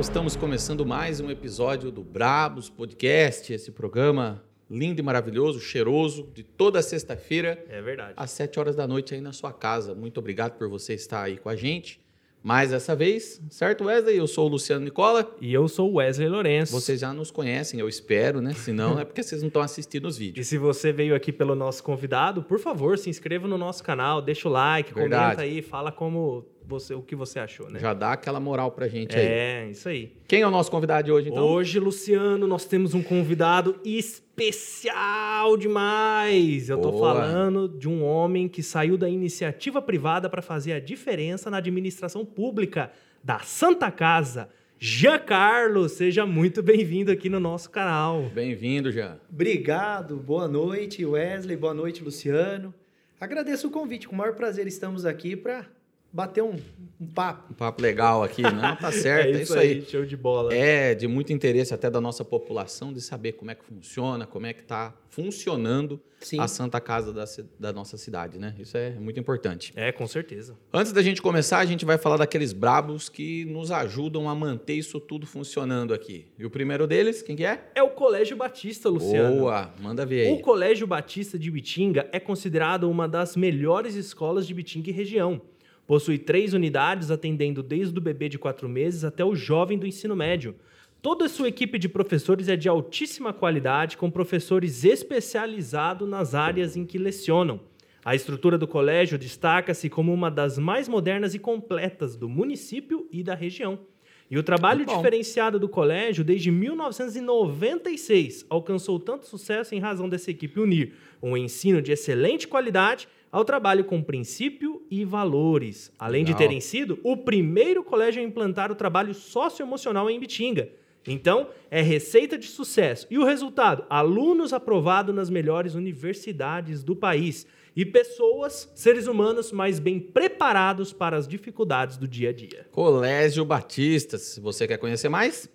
pessoal, estamos começando mais um episódio do Brabos Podcast, esse programa lindo e maravilhoso, cheiroso, de toda sexta-feira, É verdade. às 7 horas da noite aí na sua casa. Muito obrigado por você estar aí com a gente. Mais dessa vez, certo, Wesley? Eu sou o Luciano Nicola. E eu sou o Wesley Lourenço. Vocês já nos conhecem, eu espero, né? Se não, é porque vocês não estão assistindo os E vídeos. se você veio aqui pelo nosso convidado, por favor, se inscreva no nosso canal, deixa o like, Verdade. comenta aí, fala como você, o que você achou, né? Já dá aquela moral pra gente aí. É, isso aí. Quem é o nosso convidado de hoje, então? Hoje, Luciano, nós temos um convidado especial demais. Eu tô Boa. falando de um homem que saiu da iniciativa privada para fazer a diferença na administração pública da Santa Casa. Giancarlo, seja muito bem-vindo aqui no nosso canal. Bem-vindo, Jean. Obrigado, boa noite, Wesley, boa noite, Luciano. Agradeço o convite, com o maior prazer estamos aqui para bater um, um papo. Um papo legal aqui, né? Tá certo, é isso aí. show de bola. É de muito interesse até da nossa população de saber como é que funciona, como é que está funcionando Sim. a Santa Casa da, da nossa cidade, né? Isso é muito importante. É, com certeza. Antes da gente começar, a gente vai falar daqueles brabos que nos ajudam a manter isso tudo funcionando aqui. E o primeiro deles, quem que é? É o Colégio Batista, Luciano. Boa, manda ver O aí. Colégio Batista de Bitinga é considerado uma das melhores escolas de Bitinga e região. Possui três unidades, atendendo desde o bebê de quatro meses até o jovem do ensino médio. Toda a sua equipe de professores é de altíssima qualidade, com professores especializados nas áreas em que lecionam. A estrutura do colégio destaca-se como uma das mais modernas e completas do município e da região. E o trabalho bom. diferenciado do colégio desde 1996 alcançou tanto sucesso em razão dessa equipe unir um ensino de excelente qualidade ao trabalho com princípio e valores, além de Legal. terem sido o primeiro colégio a implantar o trabalho socioemocional em Bitinga. Então, é receita de sucesso. E o resultado? Alunos aprovados nas melhores universidades do país e pessoas, seres humanos mais bem preparados para as dificuldades do dia a dia. Colégio Batista. Se você quer conhecer mais,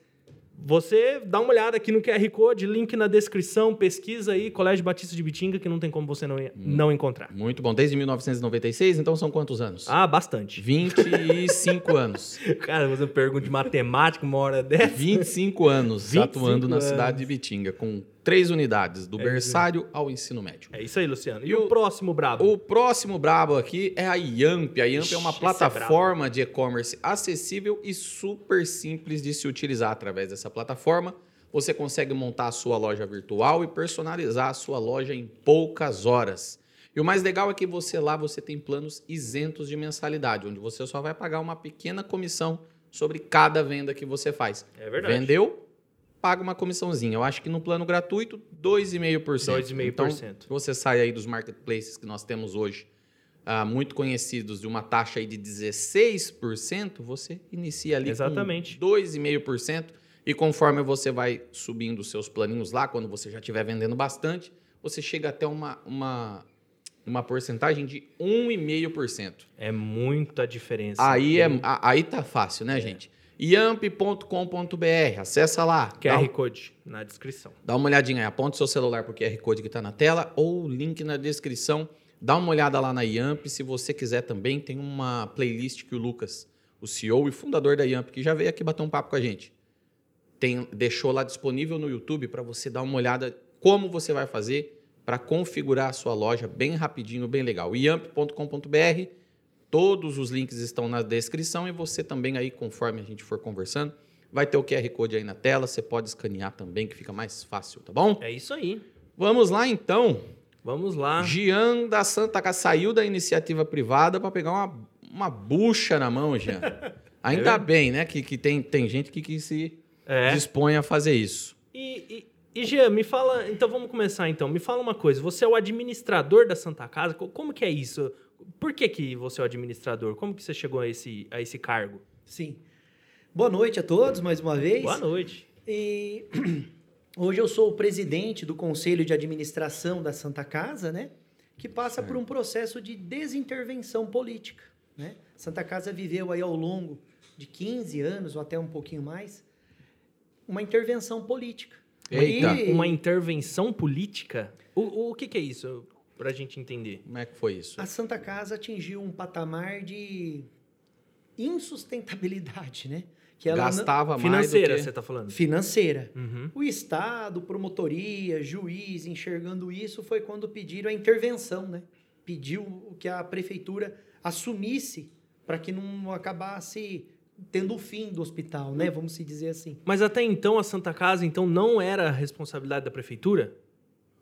Você dá uma olhada aqui no QR Code, link na descrição, pesquisa aí, Colégio Batista de Bitinga, que não tem como você não, não encontrar. muito bom. Desde 1996, então são quantos anos? Ah, bastante. 25 anos. Cara, você pergunta de matemática uma hora dessa. 25 anos 25 atuando na anos. cidade de Bitinga, com três unidades, do É berçário ao ensino médio. É isso aí, Luciano. E, E o, o- próximo brabo? O próximo brabo aqui é a Yamp. A Yamp Ixi, é uma é plataforma de e-commerce acessível e super simples de se utilizar através dessa plataforma. Você consegue montar a sua loja virtual e personalizar a sua loja em poucas horas. E o mais legal é que você lá você tem planos isentos de mensalidade, onde você só vai pagar uma pequena comissão sobre cada venda que você faz. É verdade. Vendeu? Paga uma comissãozinha. Eu acho que no plano gratuito, 2,5%. 2,5%. Então, você sai aí dos marketplaces que nós temos hoje, ah, muito conhecidos, de uma taxa aí de 16%, você inicia ali Exatamente. com 2,5%. E conforme você vai subindo os seus planinhos lá, quando você já estiver vendendo bastante, você chega até uma, uma, uma porcentagem de 1,5%. É muita diferença. Aí, é, a- aí tá fácil, né, gente? yamp.com.br, acessa lá. QR Code na descrição. dá uma olhadinha aí, aponta o seu celular pro QR Code que tá na tela ou o link na descrição. Dá uma olhada lá na Yamp. Se você quiser também, tem uma playlist que o Lucas, o CEO e fundador da Yamp, que já veio aqui bater um papo com a gente, tem, deixou lá disponível no YouTube para você dar uma olhada como você vai fazer para configurar a sua loja bem rapidinho, bem legal. yamp.com.br, todos os links estão na descrição e você também aí, conforme a gente for conversando, vai ter o QR Code aí na tela, você pode escanear também, que fica mais fácil, tá bom? É isso aí. Vamos lá então. Vamos lá. Jean da Santa Casa saiu da iniciativa privada para pegar uma, uma bucha na mão, Jean. Ainda É. bem, né, que, que tem, tem gente que, que se É. dispõe a fazer isso. E, e, e Jean, me fala. Então vamos começar então. Me fala uma coisa. Você é o administrador da Santa Casa. Co- Como que é isso? Por que, que você é o administrador? Como que você chegou a esse, a esse cargo? Sim. Boa noite a todos, mais uma vez. Boa noite. E hoje eu sou o presidente do Conselho de Administração da Santa Casa, né? Que passa por um processo de desintervenção política, né? Santa Casa viveu aí ao longo de 15 anos ou até um pouquinho mais uma intervenção política. Eita. E- Uma intervenção política? O, o que, que é isso? Pra gente entender. Como é que foi isso? A Santa Casa atingiu um patamar de insustentabilidade, né? que ela não- Gastava mais Financeira, do que... você tá falando. financeira. Uhum. O Estado, promotoria, juiz, enxergando isso, foi quando pediram a intervenção, né? Pediu que a prefeitura assumisse para que não acabasse tendo o fim do hospital, né? Vamos se dizer assim. Mas até então a Santa Casa então não era responsabilidade da prefeitura?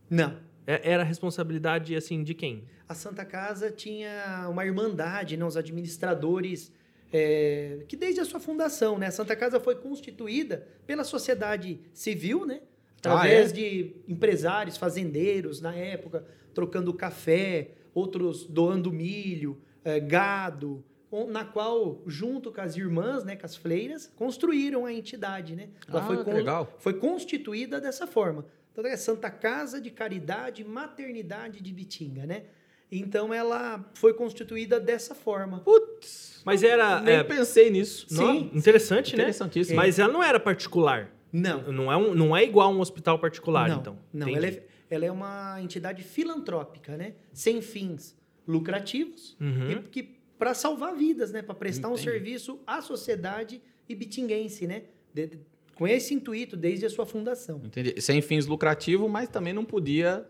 Não. É- Era responsabilidade assim de quem? A Santa Casa tinha uma irmandade, né? Os administradores é, que desde a sua fundação, né? A Santa Casa foi constituída pela sociedade civil, né? Através Ah, de empresários, fazendeiros na época, trocando café, outros doando milho, é, gado, na qual, junto com as irmãs, né, com as freiras, construíram a entidade, né? Ela Ah, foi, con- legal. foi constituída dessa forma. Então, é Santa Casa de Caridade e Maternidade de Bitinga, né? Então, ela foi constituída dessa forma. Putz, Mas era nem é, pensei nisso. não- Sim, interessante, né? Interessantíssimo. Mas ela não era particular. Não, Não é, um, não é igual a um hospital particular, não, então. não. Ela é, ela é uma entidade filantrópica, né? Sem fins lucrativos Uhum. e que para salvar vidas, né? Para prestar um Entendi. serviço à sociedade ibitinguense, né? De- de- com esse intuito desde a sua fundação. Entendi. Sem fins lucrativos, mas também não podia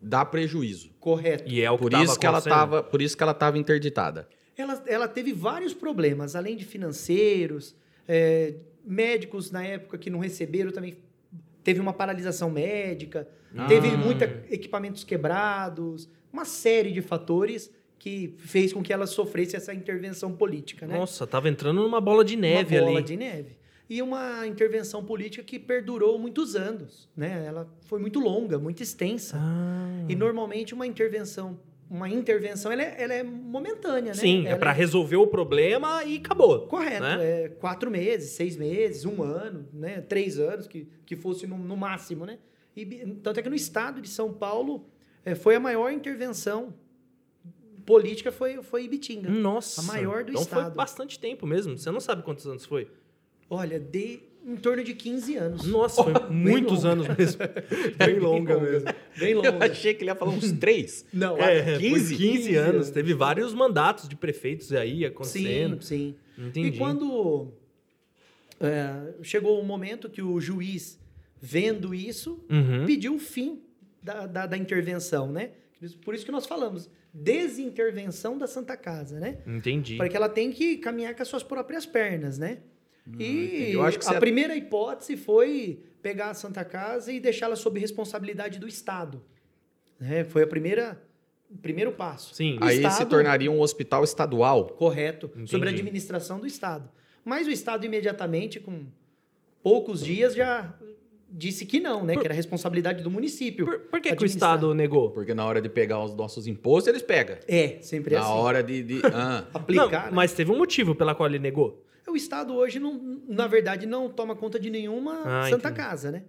dar prejuízo. Correto. E é o que Por tava isso que ela estava, por isso que ela estava interditada. Ela, ela teve vários problemas, além de financeiros, é, médicos na época que não receberam também teve uma paralisação médica, Ah. teve muitos equipamentos quebrados, uma série de fatores que fez com que ela sofresse essa intervenção política, né? Nossa, tava entrando numa bola de neve uma bola ali. de neve. E uma intervenção política que perdurou muitos anos, né? Ela foi muito longa, muito extensa. Ah. E normalmente uma intervenção, uma intervenção, ela é, ela é momentânea, né? Sim, é Ela pra resolver o problema e acabou. Correto, né? é quatro meses, seis meses, um ano, né? Três anos, que, que fosse no, no máximo, né? E, tanto é que no estado de São Paulo é, foi a maior intervenção política foi, foi Ibitinga. Nossa. A maior do então foi estado. bastante tempo mesmo. Você não sabe quantos anos foi. Olha, de em torno de 15 anos. Nossa, foi muitos longa. anos mesmo. Bem longa mesmo. Bem Eu longa. achei que ele ia falar uns três. Não, É, 15? 15, 15 anos. anos. Teve vários mandatos de prefeitos aí acontecendo. sim, sim. Entendi. E quando é, chegou o momento que o juiz, vendo isso, Uhum. pediu o fim da, da, da intervenção, né? Por isso que nós falamos, desintervenção da Santa Casa, né? Entendi. Para que ela tem que caminhar com as suas próprias pernas, né? E Eu acho que a você- primeira hipótese foi pegar a Santa Casa e deixá-la sob responsabilidade do Estado. Né? Foi a primeira, o primeiro passo. Sim. O Aí se Estado- tornaria um hospital estadual. Correto, Entendi. sobre a administração do Estado. Mas o Estado imediatamente, com poucos dias, já disse que não, né? Por- Que era responsabilidade do município. Por, por que, que o. Estado negou? Porque na hora de pegar os nossos impostos, eles pegam. É, sempre Na assim. hora de. de- ah. Aplicar. Não, né? mas teve um motivo pela qual ele negou. O Estado hoje, não, na verdade, não toma conta de nenhuma Ah, Santa entendi. Casa, né?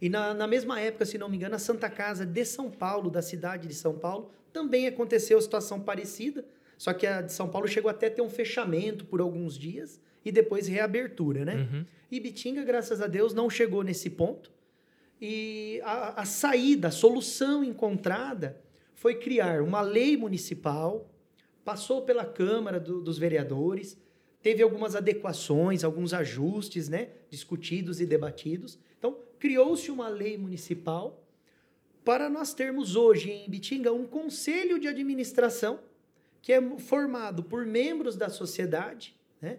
E na, na mesma época, se não me engano, a Santa Casa de São Paulo, da cidade de São Paulo, também aconteceu situação parecida, só que a de São Paulo chegou até a ter um fechamento por alguns dias e depois reabertura, né? Uhum. E Bitinga, graças a Deus, não chegou nesse ponto. E a, a saída, a solução encontrada foi criar uma lei municipal, passou pela Câmara do- dos Vereadores, teve algumas adequações, alguns ajustes, né, discutidos e debatidos. Então, criou-se uma lei municipal para nós termos hoje em Bitinga um conselho de administração que é formado por membros da sociedade, né?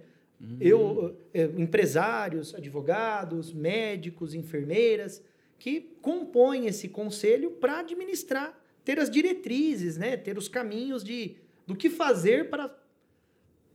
Eu, eh, empresários, advogados, médicos, enfermeiras, que compõem esse conselho para administrar, ter as diretrizes, né? ter os caminhos de, do que fazer para,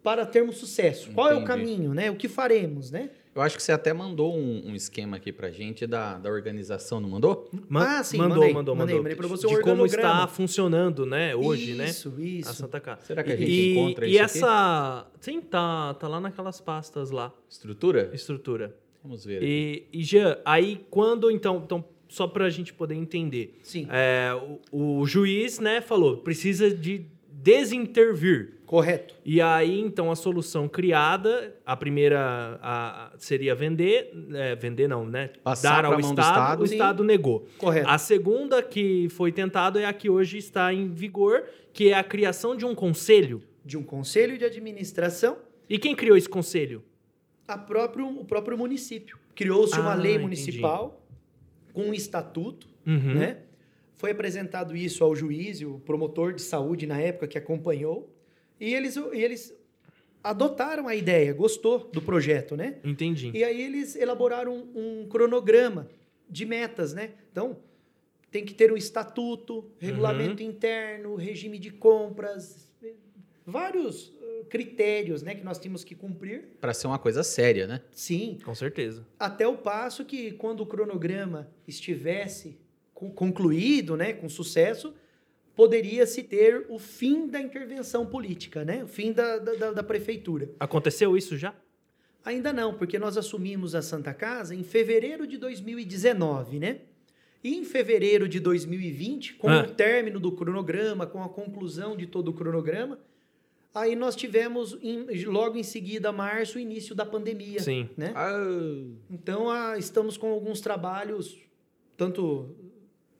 para termos sucesso. Qual é o Entendi. caminho, né? o que faremos. Né? Eu acho que você até mandou um, um esquema aqui pra gente da, da organização, não mandou? Ma- Ah, sim, mandou, mandei, mandou, mandei, mandou. mandei pra você um de como está funcionando, né, hoje, né? isso, Isso, A Santa Casa. Será que a gente e, encontra e isso aqui? essa. Sim, tá, tá lá naquelas pastas lá, Estrutura? estrutura. Vamos ver. E, e Jean, aí quando então, então só pra gente poder entender, Sim, é, o, o juiz, né, falou, precisa de desintervir. correto. E aí, então, a solução criada, a primeira a- seria vender, é, vender não, né? Passar Dar ao Estado, Estado. o Estado negou. Correto. A segunda que foi tentado é a que hoje está em vigor, que é a criação de um conselho. De um conselho de administração, E quem criou esse conselho? a próprio, o próprio município. Criou-se uma Ah, lei entendi. municipal com um estatuto, Uhum. né? Foi apresentado isso ao juiz e o promotor de saúde na época que acompanhou. E eles, e eles adotaram a ideia, gostou do projeto, né? Entendi. E aí eles elaboraram um, um cronograma de metas, né? Então, tem que ter um estatuto, regulamento interno, regime de compras, vários eh, critérios, né, que nós tínhamos que cumprir. Para ser uma coisa séria, né? Sim, Com certeza. até o passo que quando o cronograma estivesse concluído, né, com sucesso, poderia se ter o fim da intervenção política, né? O fim da, da- da- prefeitura. Aconteceu isso já? Ainda não, porque nós assumimos a Santa Casa em fevereiro de 2019, né? E em fevereiro de 2020, com Ah. o término do cronograma, com a conclusão de todo o cronograma, aí nós tivemos em- logo em seguida, março, o início da pandemia, Sim. né? Ah, Então, ah, estamos com alguns trabalhos, tanto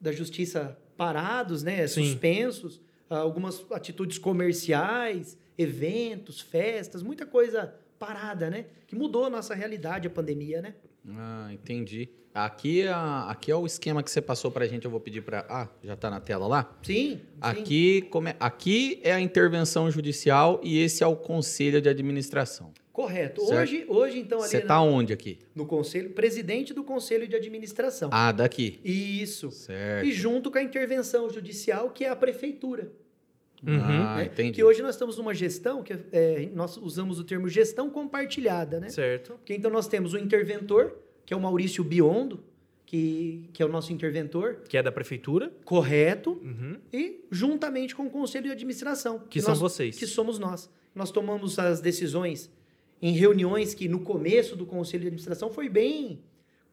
da justiça parados, né, Sim. suspensos, ah, algumas atitudes comerciais, eventos, festas, muita coisa parada, né, que mudou a nossa realidade, a pandemia, né? ah, entendi. Aqui, é a- aqui é o esquema que você passou pra gente. Eu vou pedir para. Ah, já tá na tela lá? Sim, sim. Aqui, come- aqui é a intervenção judicial e esse é o conselho de administração. correto. Certo. Hoje, hoje então ali Você na- tá onde aqui? no conselho, presidente do conselho de administração. Ah, daqui. Isso. Certo. E junto com a intervenção judicial, que é a prefeitura. Uhum. Ah, né? entendi. Que hoje nós estamos numa gestão que é, nós usamos o termo gestão compartilhada, né? Certo. Porque então nós temos o interventor, que é o Maurício Biondo, que, que é o nosso interventor, Que é da prefeitura. correto, Uhum. e juntamente com o conselho de administração, Que são nós- vocês. que somos nós. Nós tomamos as decisões em reuniões que no começo do conselho de administração foi bem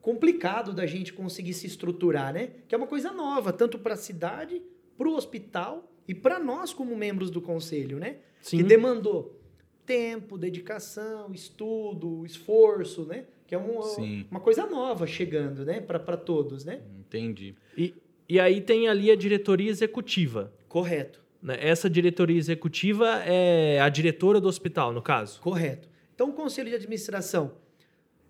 complicado da gente conseguir se estruturar, né? Que é uma coisa nova, tanto para a cidade, para o hospital e para nós como membros do conselho, né? Sim. que demandou tempo, dedicação, estudo, esforço, né? Que é um- Sim. uma coisa nova chegando, né? Para todos, né? Entendi. E, e aí tem ali a diretoria executiva. Correto, né? Essa diretoria executiva é a diretora do hospital, no caso. correto. Então, o conselho de administração,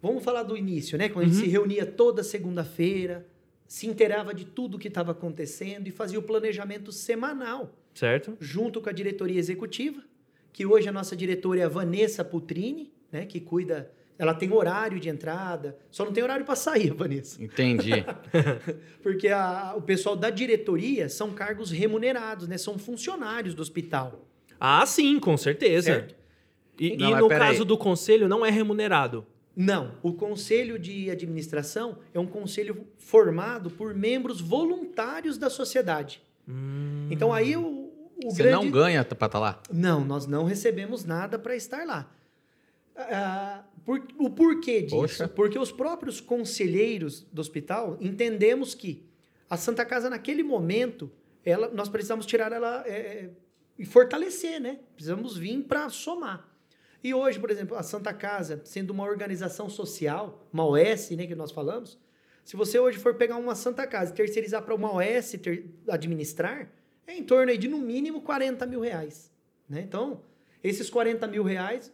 vamos falar do início, né? Quando a gente Uhum. se reunia toda segunda-feira, se inteirava de tudo que estava acontecendo e fazia o planejamento semanal, Certo? junto com a diretoria executiva, que hoje a nossa diretora é a Vanessa Putrini, né? Que cuida. Ela tem horário de entrada, só não tem horário para sair, Vanessa. Entendi. Porque a- o pessoal da diretoria são cargos remunerados, né? São funcionários do hospital. Ah, sim, com certeza. Certo. E, Não, e no caso do conselho, não é remunerado. Não, o conselho de administração é um conselho formado por membros voluntários da sociedade. Então aí o, o Você grande... não ganha pra estar lá? Não, nós não recebemos nada para estar lá. Ah, por- o porquê disso? Poxa. Porque os próprios conselheiros do hospital entendemos que a Santa Casa, naquele momento, ela, nós precisamos tirar ela é, é, e fortalecer, né? Precisamos vir para somar. E hoje, por exemplo, a Santa Casa, sendo uma organização social, uma OS, né, que nós falamos, se você hoje for pegar uma Santa Casa e terceirizar para uma OS ter- administrar, é em torno aí de no mínimo 40 mil reais. Né? Então, esses 40 mil reais,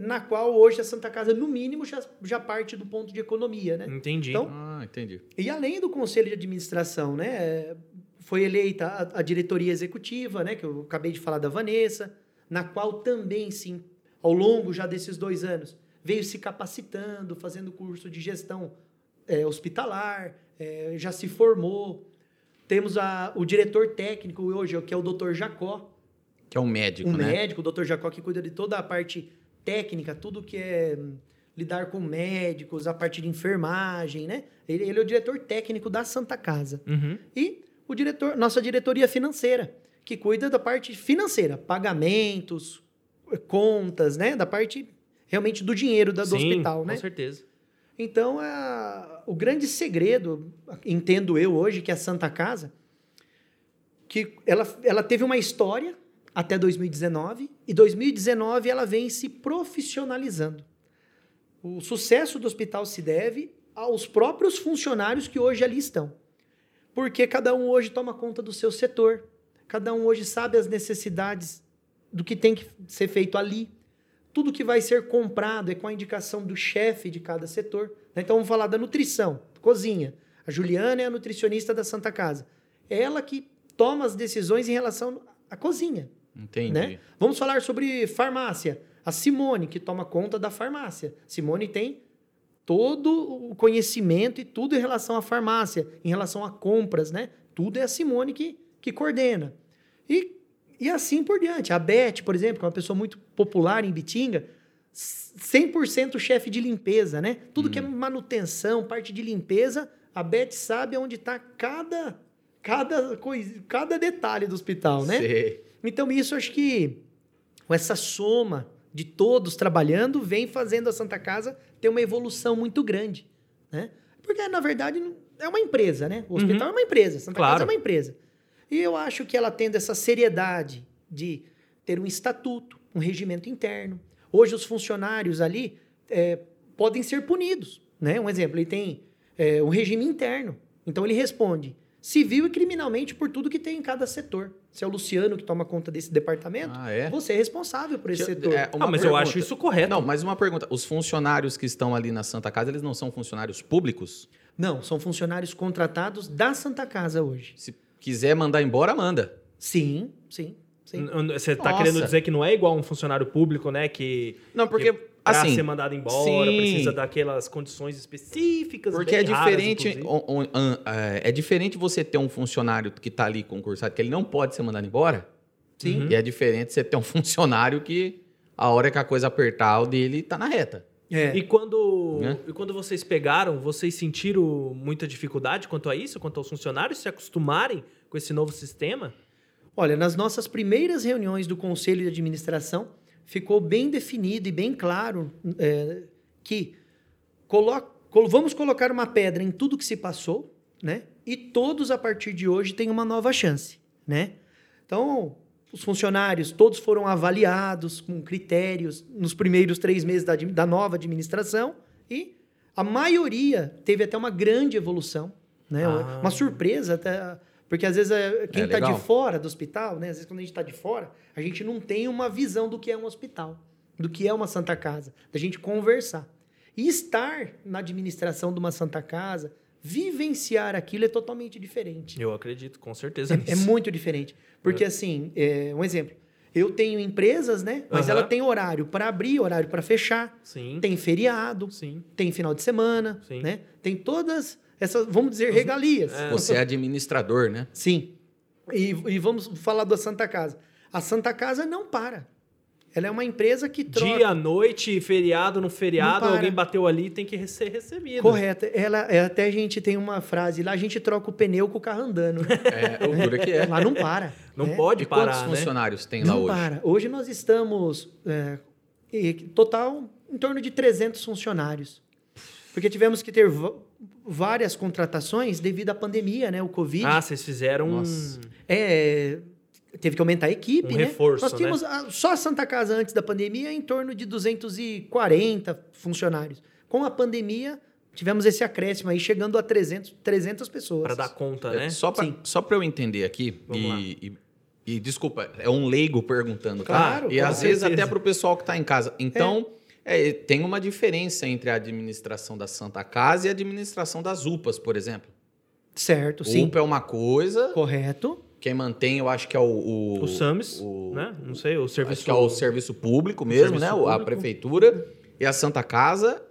na qual hoje a Santa Casa, no mínimo, já, já parte do ponto de economia. Né? Entendi. Então, Ah, entendi. E além do conselho de administração, né, foi eleita a, a diretoria executiva, né, que eu acabei de falar da Vanessa, na qual também, sim, ao longo já desses dois anos, veio se capacitando, fazendo curso de gestão eh, hospitalar, eh, já se formou. Temos a, o diretor técnico hoje, que é o Dr. Jacó, Que é um médico, um né? médico, o Dr. Jacó, que cuida de toda a parte técnica, tudo que é hum, lidar com médicos, a parte de enfermagem, né? Ele, ele é o diretor técnico da Santa Casa. Uhum. E o diretor, nossa diretoria financeira, que cuida da parte financeira, pagamentos, contas, né? Da parte realmente do dinheiro da- do Sim, hospital, né? Com certeza. Então, a- o grande segredo, entendo eu hoje, que é a Santa Casa, que ela, ela teve uma história até 2019, e 2019 ela vem se profissionalizando. O sucesso do hospital se deve aos próprios funcionários que hoje ali estão. Porque cada um hoje toma conta do seu setor, cada um hoje sabe as necessidades do que tem que ser feito ali. tudo que vai ser comprado é com a indicação do chefe de cada setor. né? Então vamos falar da nutrição, cozinha. A Juliana é a nutricionista da Santa Casa. É ela que toma as decisões em relação à cozinha. Entendi. Né? Vamos falar sobre farmácia. A Simone, que toma conta da farmácia. Simone tem todo o conhecimento e tudo em relação à farmácia, em relação a compras, né? Tudo é a Simone que, que coordena. E, e assim por diante. A Beth, por exemplo, que é uma pessoa muito popular em Bitinga, 100% chefe de limpeza, né? Tudo que é manutenção, parte de limpeza, a Beth sabe onde está cada, cada, coisa, cada detalhe do hospital, né? Sei. Então, isso acho que com essa soma de todos trabalhando vem fazendo a Santa Casa ter uma evolução muito grande, né? Porque, na verdade, é uma empresa, né? O hospital é uma empresa, a Santa Claro. Casa é uma empresa. E eu acho que ela tendo essa seriedade de ter um estatuto, um regimento interno. Hoje, os funcionários ali é, podem ser punidos, né? Um exemplo, ele tem é, um regime interno. Então, ele responde civil e criminalmente por tudo que tem em cada setor. Se é o Luciano que toma conta desse departamento, Ah, é? você é responsável por esse Deixa- setor. é, uma Ah, mas eu pergunta. acho isso correto. Não, mas uma pergunta. Os funcionários que estão ali na Santa Casa, eles não são funcionários públicos? Não, são funcionários contratados da Santa Casa hoje. Se quiser mandar embora, manda. Sim, sim, sim. Você tá Nossa. querendo dizer que não é igual um funcionário público, né? Que, Não, porque, que pra assim... ser mandado embora sim. precisa daquelas condições específicas. Porque bem é raras, diferente, an- é, é diferente você ter um funcionário que está ali concursado, que ele não pode ser mandado embora. Sim. Uhum. E é diferente você ter um funcionário que a hora que a coisa apertar, o dele tá na reta. É. E quando, Né? e quando vocês pegaram, vocês sentiram muita dificuldade quanto a isso, quanto aos funcionários se acostumarem com esse novo sistema? Olha, nas nossas primeiras reuniões do Conselho de Administração, ficou bem definido e bem claro é, que colo- vamos colocar uma pedra em tudo que se passou, né? E todos, a partir de hoje, têm uma nova chance, né? Então, os funcionários, todos foram avaliados com critérios nos primeiros três meses da, da nova administração e a maioria teve até uma grande evolução, né? Ah. Uma surpresa até... Porque às vezes é, quem É, está de legal. fora do hospital, né? Às vezes quando a gente está de fora, a gente não tem uma visão do que é um hospital, do que é uma Santa Casa, da gente conversar. E estar na administração de uma Santa Casa, vivenciar aquilo é totalmente diferente. Eu acredito, com certeza. É, é muito diferente. Porque, assim, é, um exemplo. Eu tenho empresas, né? Mas Aham. ela tem horário para abrir, horário para fechar, Sim, tem feriado, sim. tem final de semana, Sim. né? Tem todas essas, vamos dizer, regalias. É. Você é administrador, né? Sim. E, e vamos falar da Santa Casa. A Santa Casa não para. Ela é uma empresa que troca. Dia, noite, feriado, no feriado, Não alguém bateu ali tem que ser recebido. Correto. Ela, é, até a gente tem uma frase lá, a gente troca o pneu com o carro andando. É, o duro que é. Lá não para. Não né? pode E quantos parar, né? funcionários tem lá Não hoje? para. Hoje nós estamos, é, total, em torno de 300 funcionários. Porque tivemos que ter várias contratações devido à pandemia, né? O Covid. Ah, vocês fizeram um... Nossa. É, teve que aumentar a equipe, Um né? reforço, Nós tínhamos a- só a Santa Casa antes da pandemia em torno de 240 funcionários. Com a pandemia, tivemos esse acréscimo aí, chegando a 300, 300 pessoas. Para dar conta, né? É, Só pra eu entender aqui, e, e, e desculpa, é um leigo perguntando, tá? Claro, E com às vezes certeza. até pro pessoal que tá em casa. Então, é, tem uma diferença entre a administração da Santa Casa e a administração das UPAs, por exemplo. Certo, O sim. UPA é uma coisa, Correto. quem mantém, eu acho que é o... O, O SAMS, o- né? Não sei, o serviço... Acho que é o serviço público mesmo, serviço né? A público. prefeitura e a Santa Casa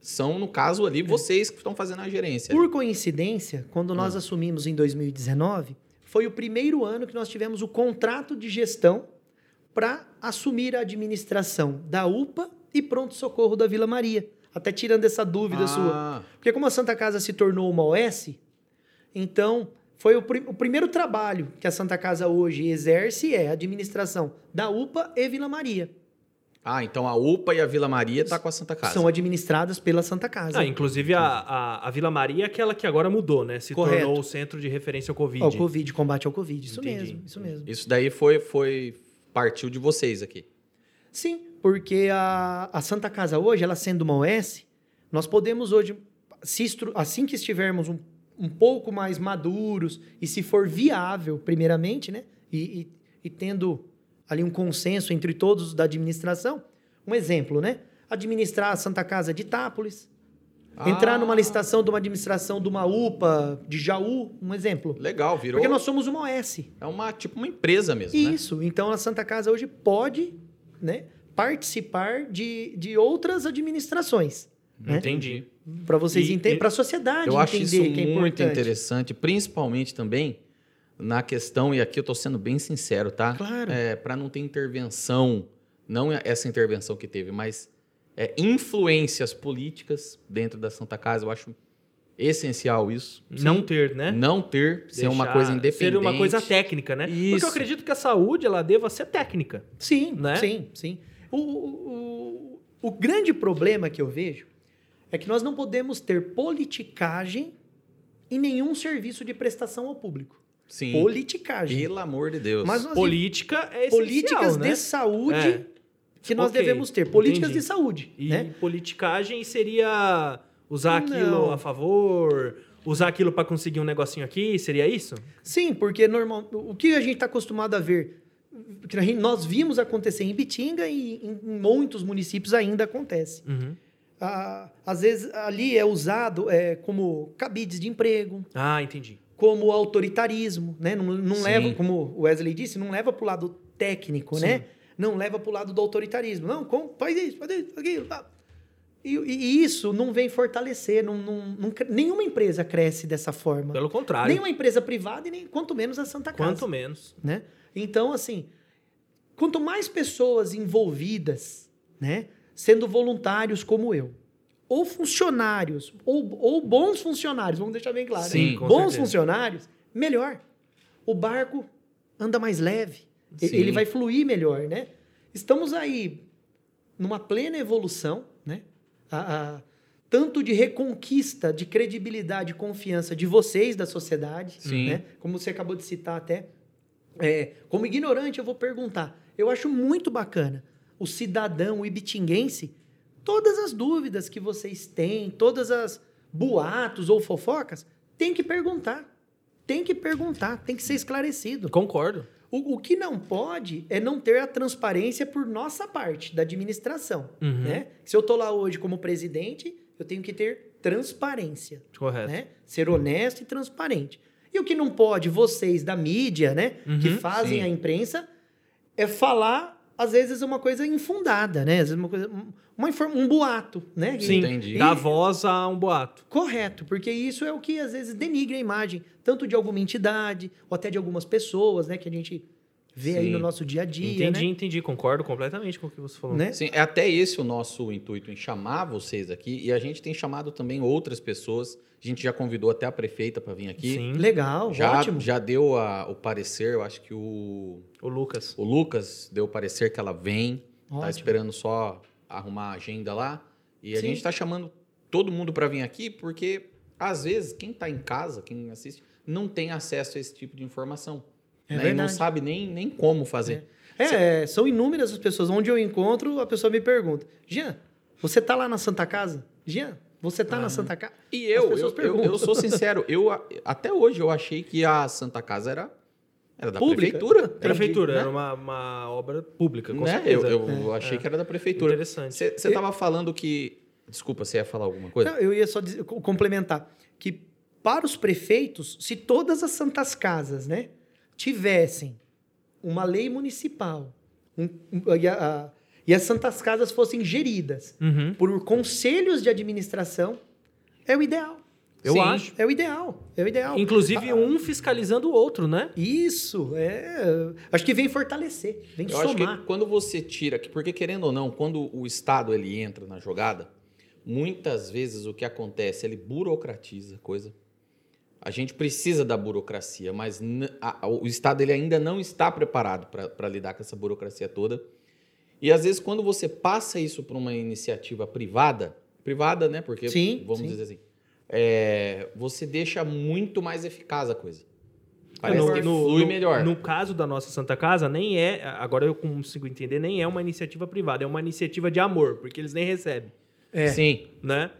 são, no caso ali, vocês que estão fazendo a gerência. Por coincidência, quando nós Hum. assumimos em 2019, foi o primeiro ano que nós tivemos o contrato de gestão para assumir a administração da UPA e pronto-socorro da Vila Maria. Até tirando essa dúvida sua. Ah, Porque como a Santa Casa se tornou uma OS, então foi o, o primeiro trabalho que a Santa Casa hoje exerce é a administração da UPA e Vila Maria. Ah, então a UPA e a Vila Maria tá com a Santa Casa. São administradas pela Santa Casa. Ah, inclusive a, a, a Vila Maria é aquela que agora mudou, né? Se Correto. tornou o centro de referência ao Covid. Ao Covid, combate ao Covid. Isso Entendi. mesmo, isso mesmo. Isso daí foi, foi partiu de vocês aqui. Sim, porque a, a Santa Casa hoje, ela sendo uma OS, nós podemos hoje, assim que estivermos um, um pouco mais maduros e se for viável, primeiramente, né? E, e- e tendo ali um consenso entre todos da administração, um exemplo, né? Administrar a Santa Casa de Itápolis, Ah, entrar numa licitação de uma administração de uma UPA de Jaú, um exemplo. Legal, virou. Porque nós somos uma OS. É uma, tipo uma empresa mesmo, né? Isso. Então a Santa Casa hoje pode né, participar de, de outras administrações. Né? Entendi. Para vocês E- entenderem, para a sociedade Eu acho isso que é muito importante. interessante, principalmente também na questão, e aqui eu estou sendo bem sincero, tá? Claro. para não ter intervenção, não é essa intervenção que teve, mas é, influências políticas dentro da Santa Casa, eu acho essencial isso. Não ter, né? Não ter, ser uma Deixar- coisa independente. Ser uma coisa técnica, né? Porque Isso. eu acredito que a saúde, ela deva ser técnica. Sim, Né? sim, sim. O, o, o, grande problema que eu vejo é que nós não podemos ter politicagem em nenhum serviço de prestação ao público. Sim. Politicagem. Pelo amor de Deus. Mas nós Política é essencial, políticas né? de saúde É. que nós Ok, devemos ter. Políticas entendi. de saúde, E né? politicagem seria usar aquilo Não. a favor, usar aquilo para conseguir um negocinho aqui, seria isso? Sim, porque normal, o que a gente está acostumado a ver, que nós vimos acontecer em Bitinga e em, muitos municípios ainda acontece. Uhum. Ah, às vezes ali é usado é, como cabides de emprego, Ah, entendi. como autoritarismo, né? Não, não Sim. leva, como o Wesley disse, não leva para o lado técnico, né? Não leva para o lado do autoritarismo. Não, com, faz isso, faz isso, faz aquilo. pá. E, e- isso não vem fortalecer. Não, não- não nenhuma empresa cresce dessa forma. Pelo contrário. Nenhuma empresa privada e nem quanto menos a Santa Casa. Quanto menos. né? Então, assim, quanto mais pessoas envolvidas, né, sendo voluntários como eu, ou funcionários, ou, ou bons funcionários, vamos deixar bem claro. Sim, né? bons certeza. funcionários, melhor. O barco anda mais leve, Sim. ele vai fluir melhor, né? Estamos aí numa plena evolução, né? A- a- tanto de reconquista de credibilidade e confiança de vocês da sociedade, Sim. né? Como você acabou de citar até. É, como ignorante, eu vou perguntar. Eu acho muito bacana o cidadão ibitinguense, todas as dúvidas que vocês têm, todas as boatos ou fofocas, tem que perguntar. Tem que perguntar, tem que ser esclarecido. Concordo. O, o que não pode é não ter a transparência por nossa parte, da administração. Uhum. Né? Se eu estou lá hoje como presidente, eu tenho que ter transparência Correto. né? Ser honesto e transparente. E o que não pode, vocês da mídia, né, que Uhum, fazem sim. a imprensa, é falar, às vezes, uma coisa infundada, né? Às vezes, uma coisa, um- uma, um boato, né? Sim, Entendi. dá voz a um boato. Correto, porque isso é o que às vezes denigre a imagem, tanto de alguma entidade, ou até de algumas pessoas, né? Que a gente vê aí Sim. no nosso dia a dia, entendi, né? entendi. Concordo completamente com o que você falou. Né? Sim, é até esse o nosso intuito em chamar vocês aqui. E a gente tem chamado também outras pessoas. A gente já convidou até a prefeita para vir aqui. Sim. Legal, Já, ótimo. já deu a- o parecer, eu acho que o, O Lucas. o Lucas deu o parecer que ela vem. Tá Ótimo. esperando só arrumar a agenda lá. E a Sim. gente tá chamando todo mundo para vir aqui, porque às vezes quem tá em casa, quem assiste, não tem acesso a esse tipo de informação. É né? E não sabe nem, nem como fazer. É, são inúmeras as pessoas. Onde eu encontro, a pessoa me pergunta: Jean, você tá lá na Santa Casa? Jean, você tá na Santa Casa? E eu, eu, eu, eu sou sincero, eu até hoje eu achei que a Santa Casa era, era da Pública. prefeitura. Era- Prefeitura, né? era uma, uma obra pública, com né? certeza. Eu, eu achei É. que era da prefeitura. Interessante. Você estava falando que. Desculpa, você ia falar alguma coisa? Não, eu ia só dizer- co- complementar que para os prefeitos, se todas as santas casas, né, tivessem uma lei municipal um- um- e, a- a- e as santas casas fossem geridas Uhum. por conselhos de administração, é o ideal. Eu Sim. acho. É o ideal. É o ideal. Inclusive Ah, um fiscalizando o outro, né? Isso, é. Acho que vem fortalecer, vem Eu acho somar. que quando você tira, porque querendo ou não, quando o Estado ele entra na jogada, muitas vezes o que acontece, ele burocratiza a coisa. A gente precisa da burocracia, mas a- o Estado ele ainda não está preparado para lidar com essa burocracia toda. E às vezes quando você passa isso para uma iniciativa privada, privada, né? Porque Sim, vamos sim. dizer assim, é, você deixa muito mais eficaz a coisa. Parece no, que no- flui no- melhor. No caso da nossa Santa Casa, nem é. Agora eu consigo entender, nem é uma iniciativa privada, é uma iniciativa de amor, porque eles nem recebem, É. Sim. né?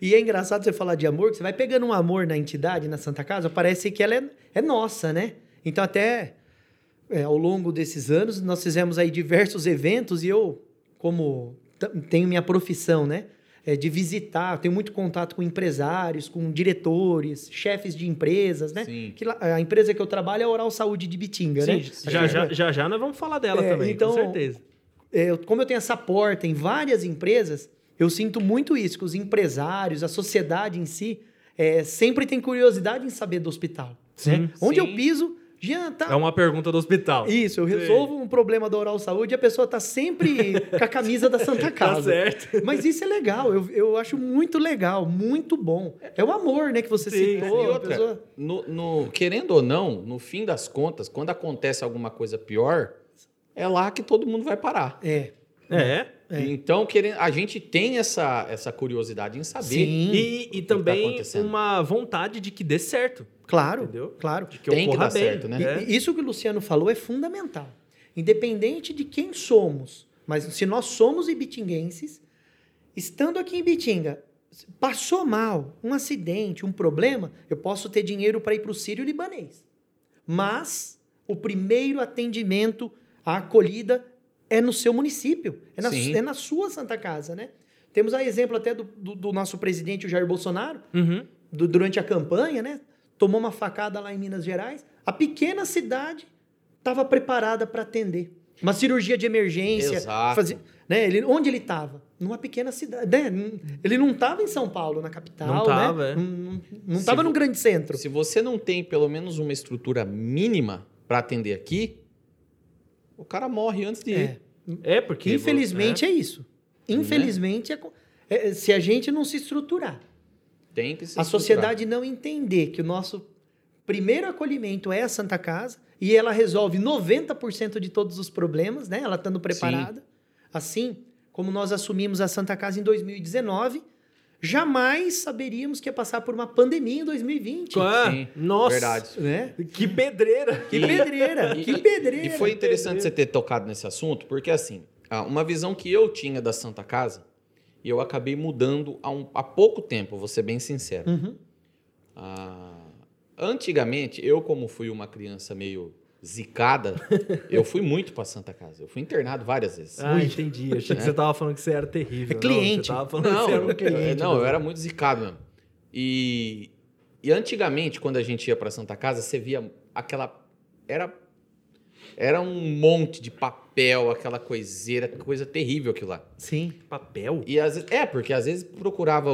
E é engraçado você falar de amor, que você vai pegando um amor na entidade, na Santa Casa, parece que ela é, é nossa, né? Então, até é, ao longo desses anos, nós fizemos aí diversos eventos e eu, como tenho minha profissão, né? É, de visitar, tenho muito contato com empresários, com diretores, chefes de empresas, né? Sim. Que a empresa que eu trabalho é a Oral Saúde de Bitinga, Sim, né? já, já, já já nós vamos falar dela É, também, então- com certeza. é, como eu tenho essa porta em várias empresas, eu sinto muito isso, que os empresários, a sociedade em si, é, sempre tem curiosidade em saber do hospital. Sim, né? Onde eu sim. piso, Jean, tá... É uma pergunta do hospital. Isso, eu resolvo um problema da Oral Saúde e a pessoa tá sempre com a camisa da Santa Tá Casa. certo. Mas isso é legal, eu, eu acho muito legal, muito bom. É o amor, né, que você Sim, citou. E outra, pessoa- no, no- querendo ou não, no fim das contas, quando acontece alguma coisa pior, é lá que todo mundo vai parar. É, É. É. Então, querendo, a gente tem essa, essa curiosidade em saber. sim, E, e tá também acontecendo? uma vontade de que dê certo. claro, Entendeu? claro. De que Tem que dar bem. certo, né? E- É. e Isso que o Luciano falou é fundamental. Independente de quem somos, mas se nós somos ibitinguenses, estando aqui em Ibitinga, passou mal, um acidente, um problema, eu posso ter dinheiro para ir para o Sírio Libanês. Mas o primeiro atendimento, a acolhida, é no seu município, é na, é na sua Santa Casa, né? Temos aí exemplo até do, do- do nosso presidente, o Jair Bolsonaro, Uhum. du- durante a campanha, né? Tomou uma facada lá em Minas Gerais. A pequena cidade estava preparada para atender. Uma cirurgia de emergência. Exato. fazer- né? ele, onde ele estava? Numa pequena cidade. né? Ele não estava em São Paulo, na capital. Não tava, né? é. Não estava num grande centro. Se você não tem pelo menos uma estrutura mínima para atender aqui, o cara morre antes de ir. É. É, porque. Infelizmente é isso. Infelizmente, é é- se a gente não se estruturar, Tem que se a estruturar. sociedade não entender que o nosso primeiro acolhimento é a Santa Casa e ela resolve 90% de todos os problemas, né? Ela estando preparada. Assim como nós assumimos a Santa Casa em 2019, jamais saberíamos que ia passar por uma pandemia em 2020. Ah, Sim, nossa. verdade. Né? Que pedreira. Que pedreira, e- que pedreira. E foi interessante você ter tocado nesse assunto, porque assim, ah, uma visão que eu tinha da Santa Casa, e eu acabei mudando há, um- há pouco tempo, vou ser bem sincero. Uhum. Ah, antigamente, eu como fui uma criança meio zicada, eu fui muito para Santa Casa. Eu fui internado várias vezes. Ah, entendi. Achei que É. você tava falando que você era terrível. É cliente. Não, você tava falando Não, que você era um eu- cliente. não, eu do- era muito zicado mesmo. E, e antigamente, quando a gente ia para Santa Casa, você via aquela. Era, era um monte de papel, aquela coiseira, coisa terrível aquilo lá. Sim. Papel? E às vezes, é, porque às vezes procurava,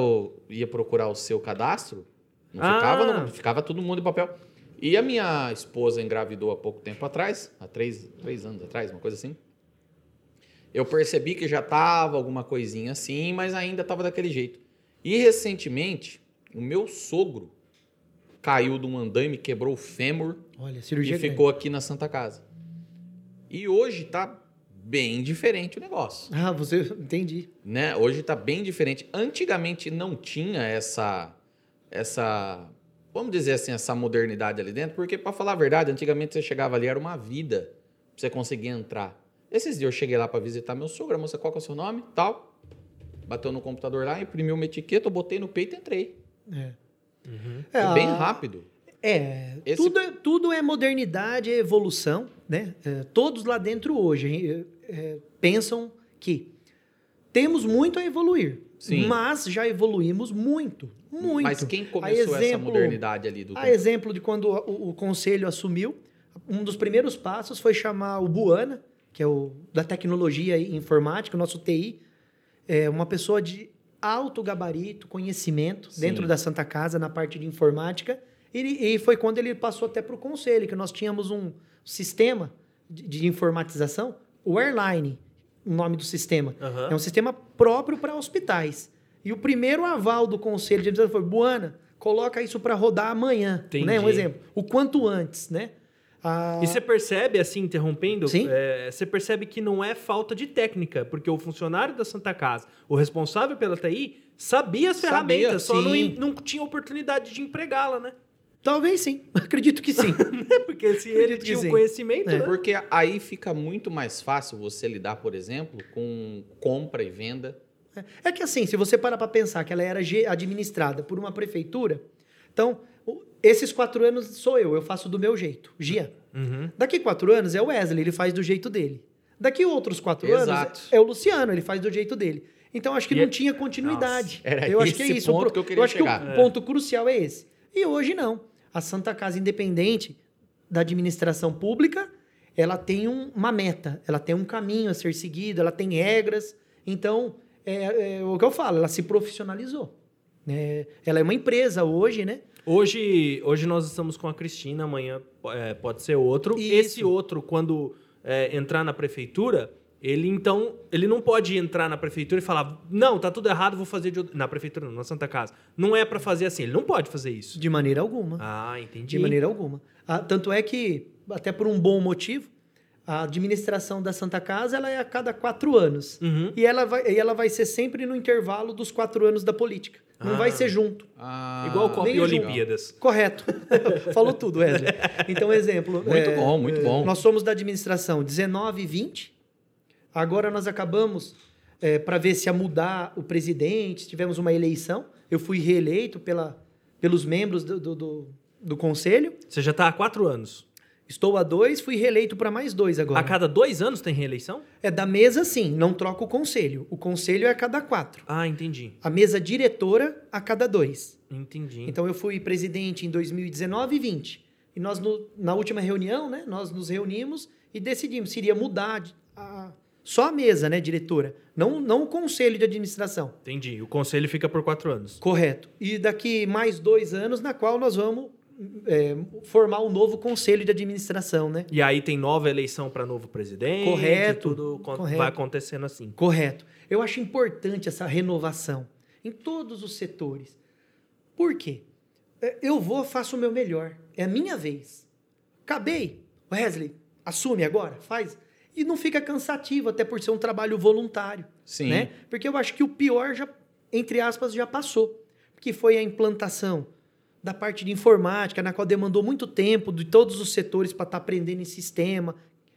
ia procurar o seu cadastro, não Ah. ficava, não, ficava todo mundo de papel. E a minha esposa engravidou há pouco tempo atrás, há três, três anos atrás, uma coisa assim. Eu percebi que já tava alguma coisinha assim, mas ainda tava daquele jeito. E recentemente, o meu sogro caiu de um andaime, quebrou o fêmur Olha, cirurgia e ficou aqui na Santa Casa. E hoje tá bem diferente o negócio. Ah, você entendi. né? Hoje tá bem diferente. Antigamente não tinha essa essa vamos dizer assim, essa modernidade ali dentro, porque para falar a verdade, antigamente você chegava ali era uma vida pra você conseguir entrar. Esses dias eu cheguei lá para visitar meu sogro, a moça, qual que é o seu nome? Tal. Bateu no computador lá, imprimiu uma etiqueta, eu botei no peito e entrei. É. Uhum. Foi bem a- rápido. É, Esse- tudo, é, tudo é modernidade, é evolução, né? É, todos lá dentro hoje é, é, pensam que temos muito a evoluir, Sim. mas já evoluímos muito, muito. Mas quem começou essa exemplo- modernidade ali do A exemplo de quando o, o conselho assumiu, um dos primeiros passos foi chamar o Buana, que é o da tecnologia e informática, o nosso TI, é uma pessoa de alto gabarito, conhecimento Sim. dentro da Santa Casa na parte de informática. E, e foi quando ele passou até para o conselho, que nós tínhamos um sistema de, de informatização, o Airline, o nome do sistema. Aham. É um sistema próprio para hospitais. E o primeiro aval do conselho de administração foi: Buana, coloca isso para rodar amanhã. Entendi. Né? Um exemplo. O quanto antes, né? Ah, E você percebe, assim, interrompendo, Sim. é, você percebe que não é falta de técnica, porque o funcionário da Santa Casa, o responsável pela TI, sabia as Sabia, ferramentas, só não, não tinha oportunidade de empregá-la, né? Talvez sim. Acredito que sim. Porque se ele tinha o sim. conhecimento, É. né? Porque aí fica muito mais fácil você lidar, por exemplo, com compra e venda. É que assim, se você parar para pensar que ela era administrada por uma prefeitura, então, o- esses quatro anos sou eu, eu faço do meu jeito, Gia. Uhum. Daqui quatro anos é o Wesley, ele faz do jeito dele. Daqui outros quatro Exato. anos é o Luciano, ele faz do jeito dele. Então acho que E não é- tinha continuidade. Nossa, era eu acho que é isso. O ponto pro- que eu queria acho chegar. que o ponto crucial é esse. E hoje não. A Santa Casa Independente da administração pública, ela tem um- uma meta, ela tem um caminho a ser seguido, ela tem regras. Então, é, é o que eu falo, ela se profissionalizou. né? Ela é uma empresa hoje, né? Hoje, hoje nós estamos com a Cristina, amanhã é, pode ser outro. Isso. Esse outro, quando é, entrar na prefeitura, ele então ele não pode entrar na prefeitura e falar não, tá tudo errado, vou fazer de outro... na prefeitura, não, na Santa Casa. Não é para fazer assim. Ele não pode fazer isso. De maneira alguma. Ah, entendi. De maneira alguma. Ah, tanto é que, até por um bom motivo, a administração da Santa Casa ela é a cada quatro anos. Uhum. E ela vai, e ela vai ser sempre no intervalo dos quatro anos da política. Não Ah. vai ser junto. Ah, Igual Copa e. Olimpíadas. Correto. Falou tudo, Wesley. Então, exemplo. Muito bom, muito bom. Nós somos da administração 19 e 20. Agora nós acabamos para ver se ia mudar o presidente. Tivemos uma eleição. Eu fui reeleito pela, pelos membros do, do, do, do conselho. Você já tá há quatro anos. Estou a dois, fui reeleito para mais dois agora. A cada dois anos tem reeleição? É da mesa, sim, não troca o conselho. O conselho é a cada quatro. Ah, entendi. A mesa diretora a cada dois. Entendi. Então eu fui presidente em 2019 e 20. E nós, no- na última reunião, né, nós nos reunimos e decidimos se iria mudar a- só a mesa, né, diretora, não, não o conselho de administração. Entendi. O conselho fica por quatro anos. Correto. E daqui mais dois anos, na qual nós vamos é, formar um novo conselho de administração, né? E aí tem nova eleição para novo presidente. Correto, Tudo correto. vai acontecendo assim. Correto. Eu acho importante essa renovação em todos os setores. Por quê? É, Eu vou, faço o meu melhor. É a minha vez. Acabei. Wesley, assume agora, faz. E não fica cansativo, até por ser um trabalho voluntário. Sim. Né? Porque eu acho que o pior já, entre aspas, já passou. Que foi a implantação da parte de informática, na qual demandou muito tempo de todos os setores para estar aprendendo em sistema.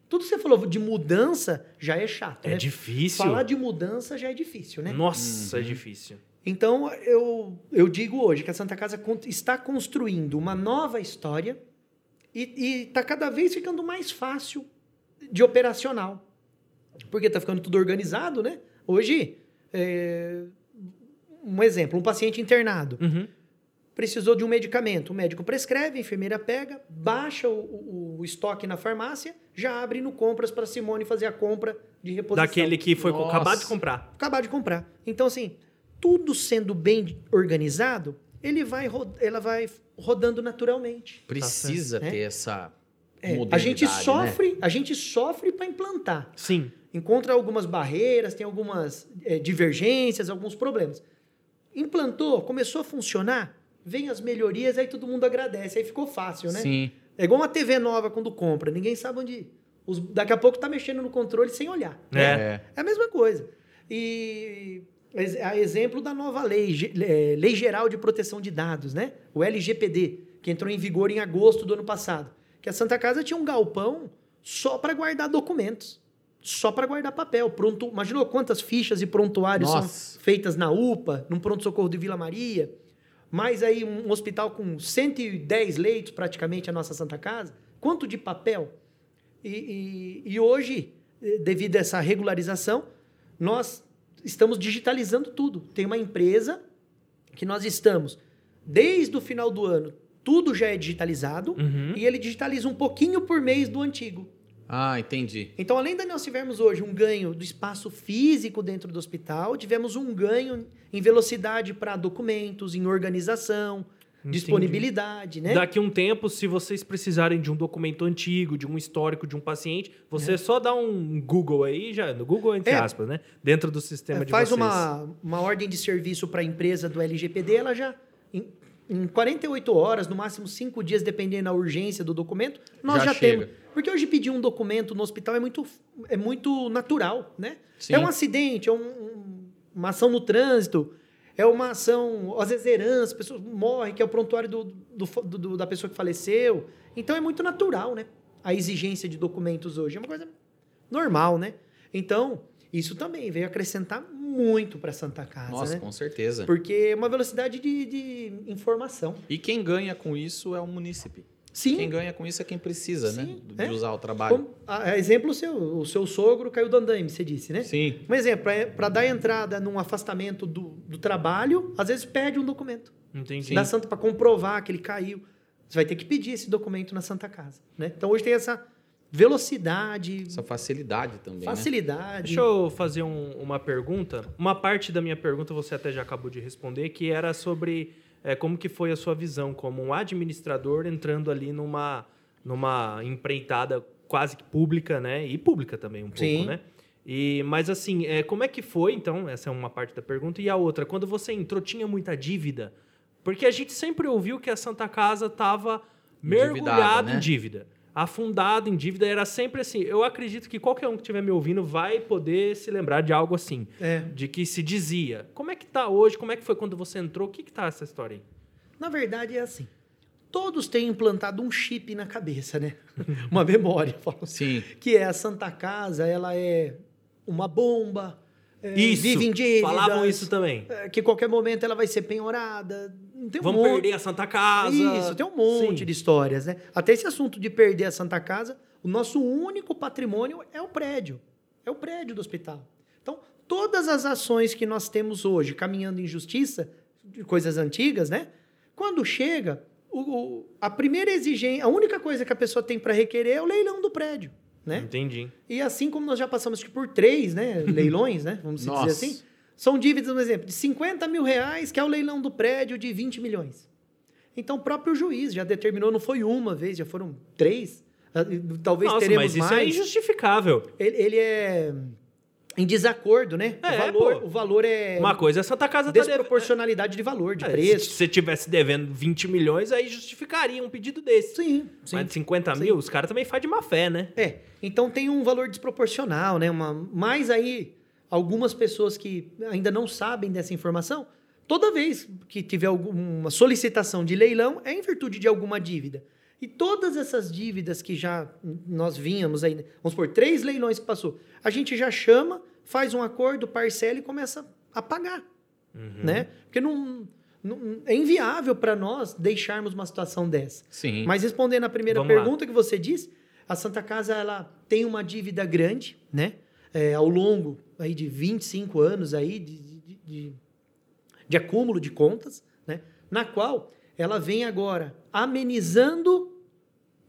Tudo que você falou de mudança já é chato. É né? difícil. Falar de mudança já é difícil, né? Nossa, é difícil. Então, eu, eu digo hoje que a Santa Casa está construindo uma nova história e está cada vez ficando mais fácil de operacional. Porque está ficando tudo organizado, né? Hoje, é, um exemplo, um paciente internado Uhum. Precisou de um medicamento. O médico prescreve, a enfermeira pega, baixa o, o- o estoque na farmácia, já abre no compras para Simone fazer a compra de reposição. Daquele que foi Nossa. acabado de comprar. acabar de comprar. Então, assim, tudo sendo bem organizado, ele vai, ela vai rodando naturalmente. Precisa Tá certo. ter essa É, a gente né? sofre, a gente sofre para implantar. Sim. Encontra algumas barreiras, tem algumas é, divergências, alguns problemas. Implantou, começou a funcionar, vem as melhorias, aí todo mundo agradece, aí ficou fácil, né? Sim. É igual uma TV nova quando compra, ninguém sabe onde. os- daqui a pouco tá mexendo no controle sem olhar. né? É. É a mesma coisa. E a exemplo da nova lei, eh, Lei Geral de Proteção de Dados, né? O LGPD, que entrou em vigor em agosto do ano passado. Que a Santa Casa tinha um galpão só para guardar documentos. Só para guardar papel. Pronto, imaginou quantas fichas e prontuários Nossa. são feitas na UPA, num pronto-socorro de Vila Maria. Mais aí um hospital com 110 leitos, praticamente, a nossa Santa Casa. Quanto de papel? E, e- e hoje, eh, devido a essa regularização, nós estamos digitalizando tudo. Tem uma empresa que nós estamos, desde o final do ano, tudo já é digitalizado Uhum. e ele digitaliza um pouquinho por mês do antigo. Ah, entendi. Então, além de nós tivermos hoje um ganho do espaço físico dentro do hospital, tivemos um ganho em velocidade para documentos, em organização, Entendi. disponibilidade, né? Daqui a um tempo, se vocês precisarem de um documento antigo, de um histórico de um paciente, você só dá um Google aí, já, no Google entre É. aspas, né? Dentro do sistema É, de faz vocês. uma, uma ordem de serviço para a empresa do LGPD, ela já, em, em 48 horas, no máximo 5 dias, dependendo da urgência do documento, nós Já já, chega. temos. Porque hoje pedir um documento no hospital é muito, é muito natural, né? Sim. É um acidente, é um- um- uma ação no trânsito, é uma ação, às vezes herança, a pessoa morre, que é o prontuário do, do, do- do- da pessoa que faleceu. Então é muito natural, né? A exigência de documentos hoje é uma coisa normal, né? Então, isso também veio acrescentar muito para Santa Casa, Nossa, né? com certeza. Porque é uma velocidade de, de informação. E quem ganha com isso é o munícipe. Sim. Quem ganha com isso é quem precisa, né? Sim, De é. usar o trabalho. Como, a- exemplo seu, o seu sogro caiu do andaime, você disse, né? Sim. Um exemplo, para dar entrada num afastamento do, do trabalho, às vezes pede um documento Entendi. da Santa para comprovar que ele caiu. Você vai ter que pedir esse documento na Santa Casa, né? Então hoje tem essa velocidade, Essa facilidade também. né? facilidade. Deixa eu fazer um- uma pergunta. Uma parte da minha pergunta você até já acabou de responder, que era sobre é, como que foi a sua visão como um administrador entrando ali numa, numa empreitada quase que pública, né? E pública também um pouco, Sim. né? E, mas assim, é, como é que foi, então? Essa é uma parte da pergunta. E a outra, quando você entrou, tinha muita dívida? Porque a gente sempre ouviu que a Santa Casa estava mergulhada né? em dívida. Afundado em dívida. Era sempre assim. Eu acredito que qualquer um que estiver me ouvindo vai poder se lembrar de algo assim. É. De que se dizia. Como é que tá hoje? Como é que foi quando você entrou? O que que tá essa história aí? Na verdade é assim. Todos têm implantado um chip na cabeça, né? Uma memória, falo assim. Sim. que é a Santa Casa, ela é uma bomba, é, Isso! vive em dívidas, Falavam isso também. é, que a qualquer momento ela vai ser penhorada. Tem um Vamos monte- perder a Santa Casa. Isso, tem um monte Sim. de histórias, né? Até esse assunto de perder a Santa Casa, o nosso único patrimônio é o prédio. É o prédio do hospital. Então, todas as ações que nós temos hoje, caminhando em justiça, de coisas antigas, né? Quando chega, o- o- a primeira exigência, a única coisa que a pessoa tem para requerer é o leilão do prédio, né? Entendi. E assim como nós já passamos por três né, leilões, né? Vamos dizer assim. São dívidas, um exemplo, de 50 mil reais, que é o leilão do prédio de 20 milhões. Então, o próprio juiz já determinou, não foi uma vez, já foram três. Ah, Talvez Nossa, teremos mas isso é injustificável. ele, ele é em desacordo, né? É, o, valor, pô. o valor é Uma coisa é a Santa Casa tá devendo- desproporcionalidade de valor, de É, Se preço. você tivesse devendo 20 milhões, aí justificaria um pedido desse. Sim, sim. Mas de 50 Sim. mil, os caras também fazem de má fé, né? É, então tem um valor desproporcional, né? Uma, mais aí, algumas pessoas que ainda não sabem dessa informação, toda vez que tiver alguma solicitação de leilão, é em virtude de alguma dívida. E todas essas dívidas que já nós vínhamos aí, vamos por três leilões que passou, a gente já chama, faz um acordo, parcela e começa a pagar, né? Porque não, não- é inviável para nós deixarmos uma situação dessa. Sim. Mas respondendo a primeira Vamos lá. pergunta que você disse, a Santa Casa ela tem uma dívida grande, né? É, ao longo aí de 25 anos aí de, de, de, de acúmulo de contas, né? Na qual ela vem agora amenizando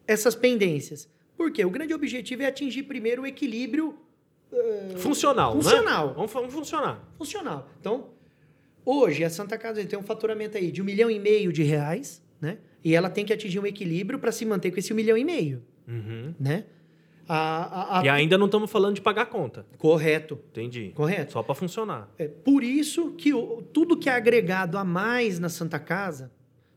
essas pendências. Por quê? O grande objetivo é atingir primeiro o equilíbrio Funcional, né? Funcional. Vamos, vamos funcionar. funcional. Então, hoje a Santa Casa tem um faturamento aí de um milhão e meio de reais, né? E ela tem que atingir um equilíbrio para se manter com esse um milhão e meio, Uhum. né? A, a- a- E ainda não estamos falando de pagar conta. Correto, Entendi. correto. Só para funcionar. É por isso que o- tudo que é agregado a mais na Santa Casa,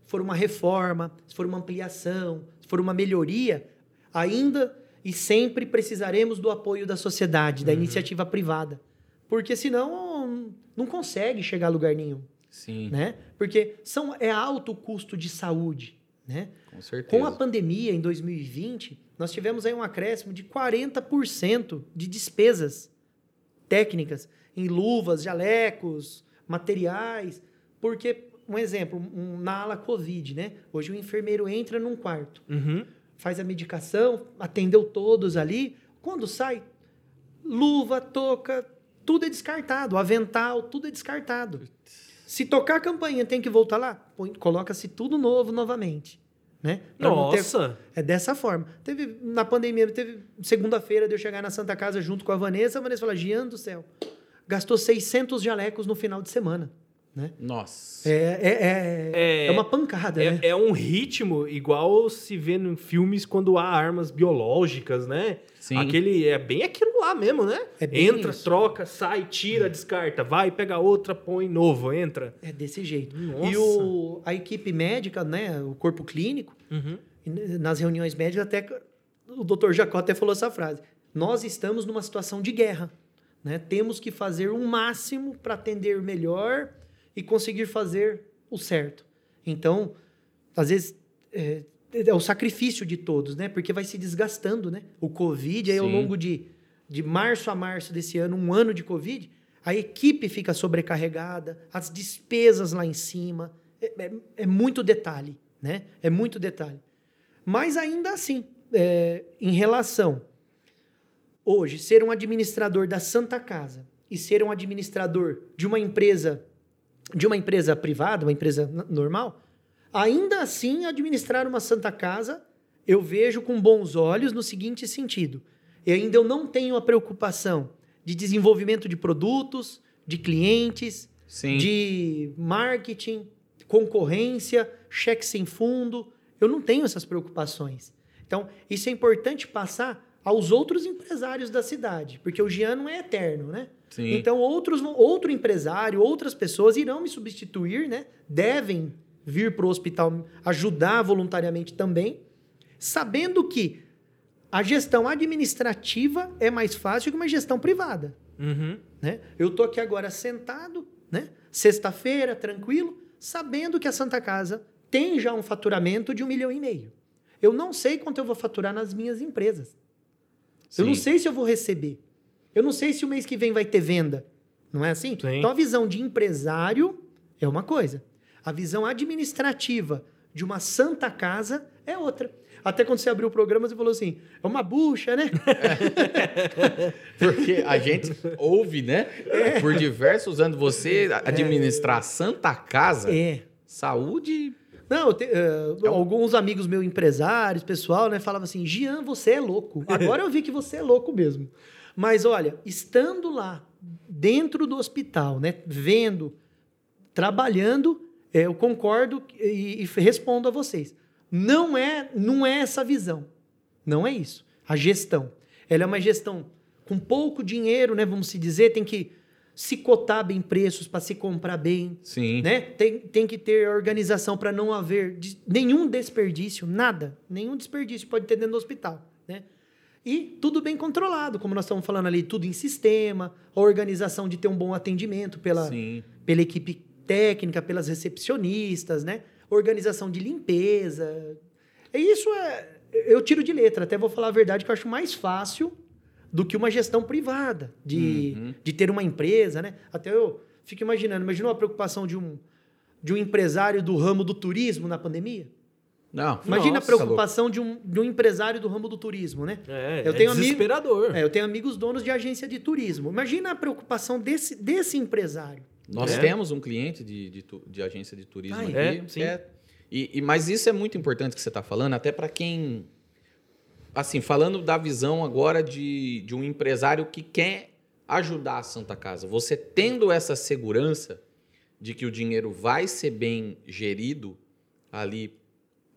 se for uma reforma, se for uma ampliação, se for uma melhoria, ainda e sempre precisaremos do apoio da sociedade, da iniciativa privada. Porque senão não consegue chegar a lugar nenhum, Sim, né? Porque são, é alto o custo de saúde, né? com certeza. Com a pandemia em 2020, nós tivemos aí um acréscimo de 40% de despesas técnicas em luvas, jalecos, materiais, porque um exemplo, um- na ala Covid, né? Hoje o enfermeiro entra num quarto, Uhum. faz a medicação, atendeu todos ali, quando sai, luva, touca, tudo é descartado, avental, tudo é descartado. Se tocar a campainha, tem que voltar lá, coloca-se tudo novo novamente, né? Pra não ter- Nossa. é dessa forma. Teve, na pandemia, teve segunda-feira de eu chegar na Santa Casa junto com a Vanessa, a Vanessa falou, Gian do céu, gastou 600 jalecos no final de semana, né? Nossa. É, é, é, É- é uma pancada, né? É, é um ritmo igual se vê em filmes quando há armas biológicas, né? Sim. Aquele, é bem aquilo lá mesmo, né? É bem entra, isso. troca, sai, tira, descarta, vai, pega outra, põe novo, entra. É desse jeito. Nossa. E o, a equipe médica, né, o corpo clínico, Uhum. nas reuniões médicas até o doutor Jacó até falou essa frase. Nós estamos numa situação de guerra, né? Temos que fazer o máximo para atender melhor e conseguir fazer o certo. Então, às vezes é, é o sacrifício de todos, né? Porque vai se desgastando, né? O Covid aí ao longo de de março a março desse ano, um ano de Covid, a equipe fica sobrecarregada, as despesas lá em cima. É, é- é muito detalhe, né? É muito detalhe. Mas ainda assim, é, em relação hoje, ser um administrador da Santa Casa e ser um administrador de uma empresa de uma empresa privada, uma empresa normal, ainda assim administrar uma Santa Casa eu vejo com bons olhos no seguinte sentido. E ainda eu não tenho a preocupação de desenvolvimento de produtos, de clientes, Sim. de marketing, concorrência, cheque sem fundo. Eu não tenho essas preocupações. Então, isso é importante passar aos outros empresários da cidade, porque o Jean não é eterno, né? Sim. Então, outros, vão- outro empresário, outras pessoas irão me substituir, né? Devem vir para o hospital ajudar voluntariamente também, sabendo que a gestão administrativa é mais fácil que uma gestão privada. Uhum. Né? Eu tô aqui agora sentado, né? Sexta-feira, tranquilo, sabendo que a Santa Casa tem já um faturamento de um milhão e meio. Eu não sei quanto eu vou faturar nas minhas empresas. Eu não Sim. sei se eu vou receber. Eu não sei se o mês que vem vai ter venda. Não é assim? Sim. Então a visão de empresário é uma coisa. A visão administrativa de uma santa casa é outra. Até quando você abriu o programa, você falou assim: é uma bucha, né? Porque a gente ouve, né? É. Por diversos anos, você administrar a Santa Casa, É. saúde. Não, te- eh, alguns amigos meus empresários, pessoal, né, falavam assim: Gian, você é louco. Agora eu vi que você é louco mesmo. Mas olha, estando lá, dentro do hospital, né, vendo, trabalhando, eh, eu concordo e, e respondo a vocês. Não é, não é essa visão. Não é isso. A gestão. Ela é uma gestão com pouco dinheiro, né, vamos se dizer, tem que se cotar bem preços para se comprar bem, Sim. né? Tem, tem que ter organização para não haver de- nenhum desperdício, nada, nenhum desperdício pode ter dentro do hospital, né? E tudo bem controlado, como nós estamos falando ali, tudo em sistema, a organização de ter um bom atendimento pela, Sim. pela equipe técnica, pelas recepcionistas, né? Organização de limpeza. E isso é. Eu tiro de letra, até vou falar a verdade, que eu acho mais fácil do que uma gestão privada, de, Uhum. de ter uma empresa, né? Até eu fico imaginando, imagina a preocupação de um, de um empresário do ramo do turismo na pandemia. Não, Imagina nossa, a preocupação de um, de um empresário do ramo do turismo, né? É, Eu é tenho amigo- desesperador. É, eu tenho amigos donos de agência de turismo. Imagina a preocupação desse, desse empresário. Nós É. temos um cliente de, de, de agência de turismo Ah, aqui. é? Sim. e, e- mas isso é muito importante que você está falando, até para quem. Assim, falando da visão agora de, de um empresário que quer ajudar a Santa Casa. Você tendo essa segurança de que o dinheiro vai ser bem gerido ali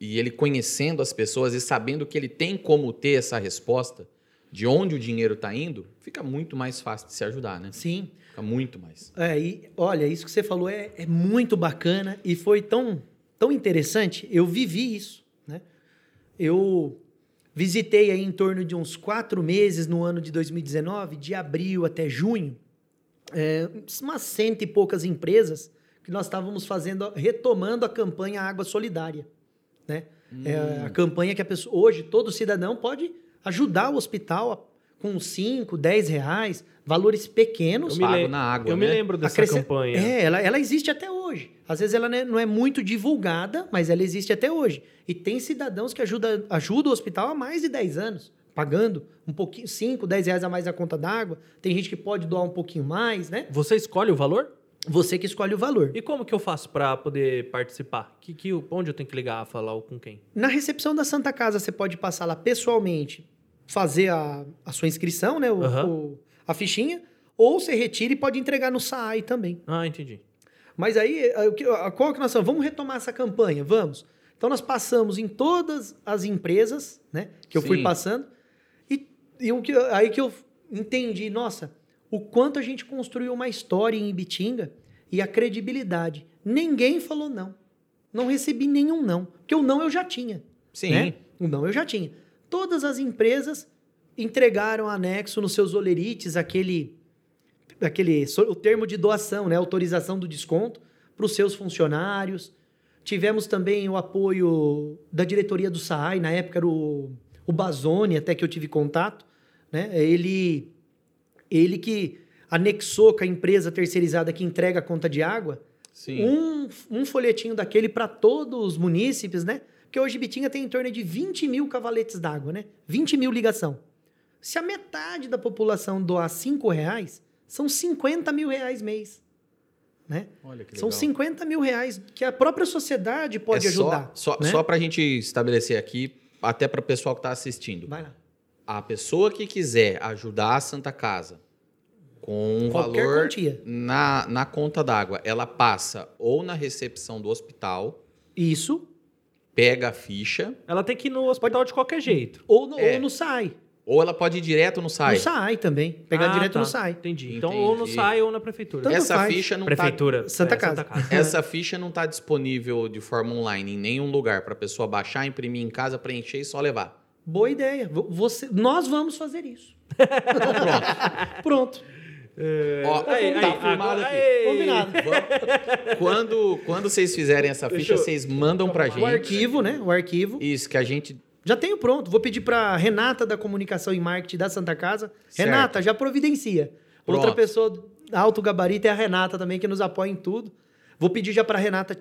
e ele conhecendo as pessoas e sabendo que ele tem como ter essa resposta de onde o dinheiro está indo, fica muito mais fácil de se ajudar, né? Sim. Fica muito mais. É, e olha, isso que você falou é, é muito bacana e foi tão, tão interessante. Eu vivi isso, né? Eu visitei aí em torno de uns quatro meses no ano de 2019, de abril até junho, é, umas cento e poucas empresas que nós estávamos fazendo, retomando a campanha Água Solidária, né? É a campanha que a pessoa, hoje todo cidadão pode ajudar o hospital a- com 5, 10 reais, valores pequenos. Eu me, Pago lem- na água, eu né? me lembro dessa Acresce- campanha. É, ela, ela existe até hoje. Às vezes ela né, não é muito divulgada, mas ela existe até hoje. E tem cidadãos que ajudam ajuda o hospital há mais de 10 anos, pagando um pouquinho, 5, 10 reais a mais na conta d'água. Tem gente que pode doar um pouquinho mais, né? Você escolhe o valor? Você que escolhe o valor. E como que eu faço pra poder participar? Que, que, onde eu tenho que ligar, falar ou com quem? Na recepção da Santa Casa, você pode passar lá pessoalmente, fazer a, a sua inscrição, né? O, Aham. o- a fichinha, ou você retira e pode entregar no SAAI também. Ah, entendi. Mas aí, a- qual que nós estamos? Vamos retomar essa campanha, vamos. Então nós passamos em todas as empresas, né? Que eu fui Sim. passando. E, e o que, aí que eu entendi, nossa, o quanto a gente construiu uma história em Ibitinga e a credibilidade. Ninguém falou não. Não recebi nenhum não. Porque o não eu já tinha. Sim. né? O não eu já tinha. Todas as empresas entregaram anexo nos seus olerites aquele, aquele o termo de doação, né? Autorização do desconto para os seus funcionários. Tivemos também o apoio da diretoria do SAAI, na época era o, o Bazoni, até que eu tive contato. Né? Ele, ele que anexou com a empresa terceirizada que entrega a conta de água, Sim. um, um folhetinho daquele para todos os munícipes, né? Porque hoje Bitinga tem em torno de 20 mil cavaletes d'água, né? 20 mil ligação. Se a metade da população doar 5 reais, são 50 mil reais mês. Né? Olha que São legal. 50 mil reais que a própria sociedade pode é ajudar. Só, só, né? só para a gente estabelecer aqui, até para o pessoal que está assistindo. Vai lá. A pessoa que quiser ajudar a Santa Casa com um Qualquer valor quantia. na, na conta d'água, ela passa ou na recepção do hospital, Isso, pega a ficha, Ela tem que ir no hospital de qualquer jeito. ou no, É. ou no SAI. ou ela pode ir direto no site. No SAI também. Pegar Ah, direto tá. no SAI. Entendi. Então, Entendi. ou no SAI ou na prefeitura. Tanto Essa faz. ficha não Prefeitura. Santa É, Casa. Tá, essa ficha não está disponível de forma online em nenhum lugar para a pessoa baixar, imprimir em casa, preencher e só levar. Boa ideia. Vo- Você, nós vamos fazer isso. Pronto. Pronto. Ó, Aí, tá aí, firmado agora- aqui. aí. Combinado. Vamos- Quando, quando vocês fizerem essa ficha, eu- vocês mandam pra gente. O arquivo, né? O arquivo. Isso, que a gente. Já tenho pronto. Vou pedir para Renata da Comunicação e Marketing da Santa Casa. Certo. Renata, já providencia. Outra Pronto. pessoa alto gabarito é a Renata também, que nos apoia em tudo. Vou pedir já para Renata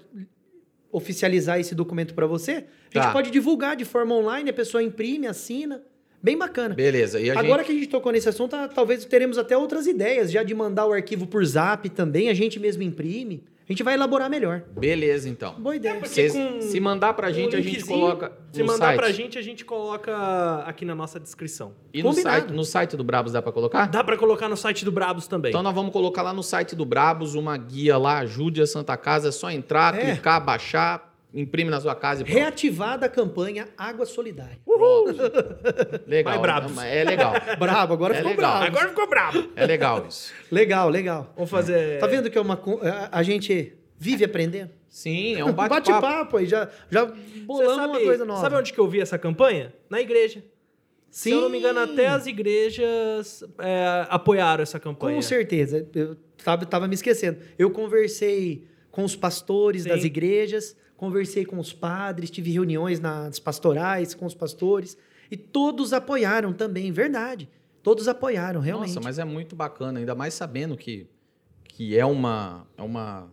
oficializar esse documento para você. A gente Tá. pode divulgar de forma online, a pessoa imprime, assina. Bem bacana. Beleza. Agora gente. que a gente tocou nesse assunto, talvez teremos até outras ideias, já de mandar o arquivo por zap também, a gente mesmo imprime. A gente vai elaborar melhor. Beleza, então. Boa ideia. Vocês- com se mandar pra gente, um a gente coloca. Se mandar site. pra gente, a gente coloca aqui na nossa descrição. E no site, no site do Brabos dá pra colocar? Dá pra colocar no site do Brabos também. Então nós vamos colocar lá no site do Brabos uma guia lá, ajude a Santa Casa, é só entrar, É. clicar, baixar, imprime na sua casa e pronto. Reativada a campanha Água Solidária. Pronto. Legal. Vai, É legal. Brabo, agora É ficou legal. bravo. Agora ficou brabo. É legal isso. Legal, legal. Vamos fazer. Tá vendo que é uma a- gente vive aprendendo? Sim, é um bate-papo. Bate-papo aí, já, já bolamos sabe, uma coisa nova. sabe onde que eu vi essa campanha? Na igreja. Se eu não me engano, até as igrejas é, apoiaram essa campanha. Com certeza. Eu tava, tava me esquecendo. Eu conversei com os pastores Sim. das igrejas, conversei com os padres, tive reuniões nas pastorais com os pastores e todos apoiaram também, verdade. Todos apoiaram, realmente. Nossa, mas é muito bacana, ainda mais sabendo que, que é uma é uma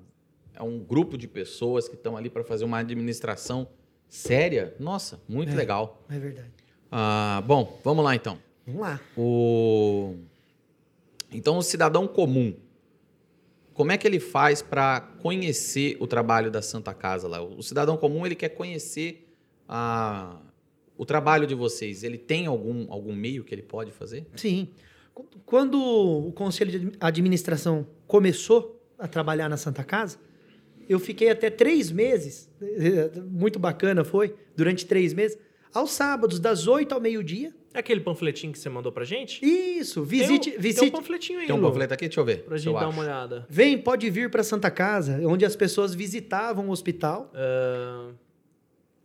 é um grupo de pessoas que estão ali para fazer uma administração séria. Nossa, muito É. legal. É verdade. Ah, bom, vamos lá então. Vamos lá. O então o cidadão comum, como é que ele faz para conhecer o trabalho da Santa Casa lá? O cidadão comum ele quer conhecer a, o trabalho de vocês. Ele tem algum algum meio que ele pode fazer? Sim. Qu- Quando o Conselho de Admi- Administração começou a trabalhar na Santa Casa, eu fiquei até três meses, muito bacana foi, durante três meses, aos sábados, das oito ao meio-dia. É aquele panfletinho que você mandou pra gente? Isso, visite, Tem um, visite. Tem um panfletinho aí, Tem um Lu, panfleto aqui? Deixa eu ver. Pra gente eu dar acho. uma olhada. Vem, pode vir para Santa Casa, onde as pessoas visitavam o hospital. Ah,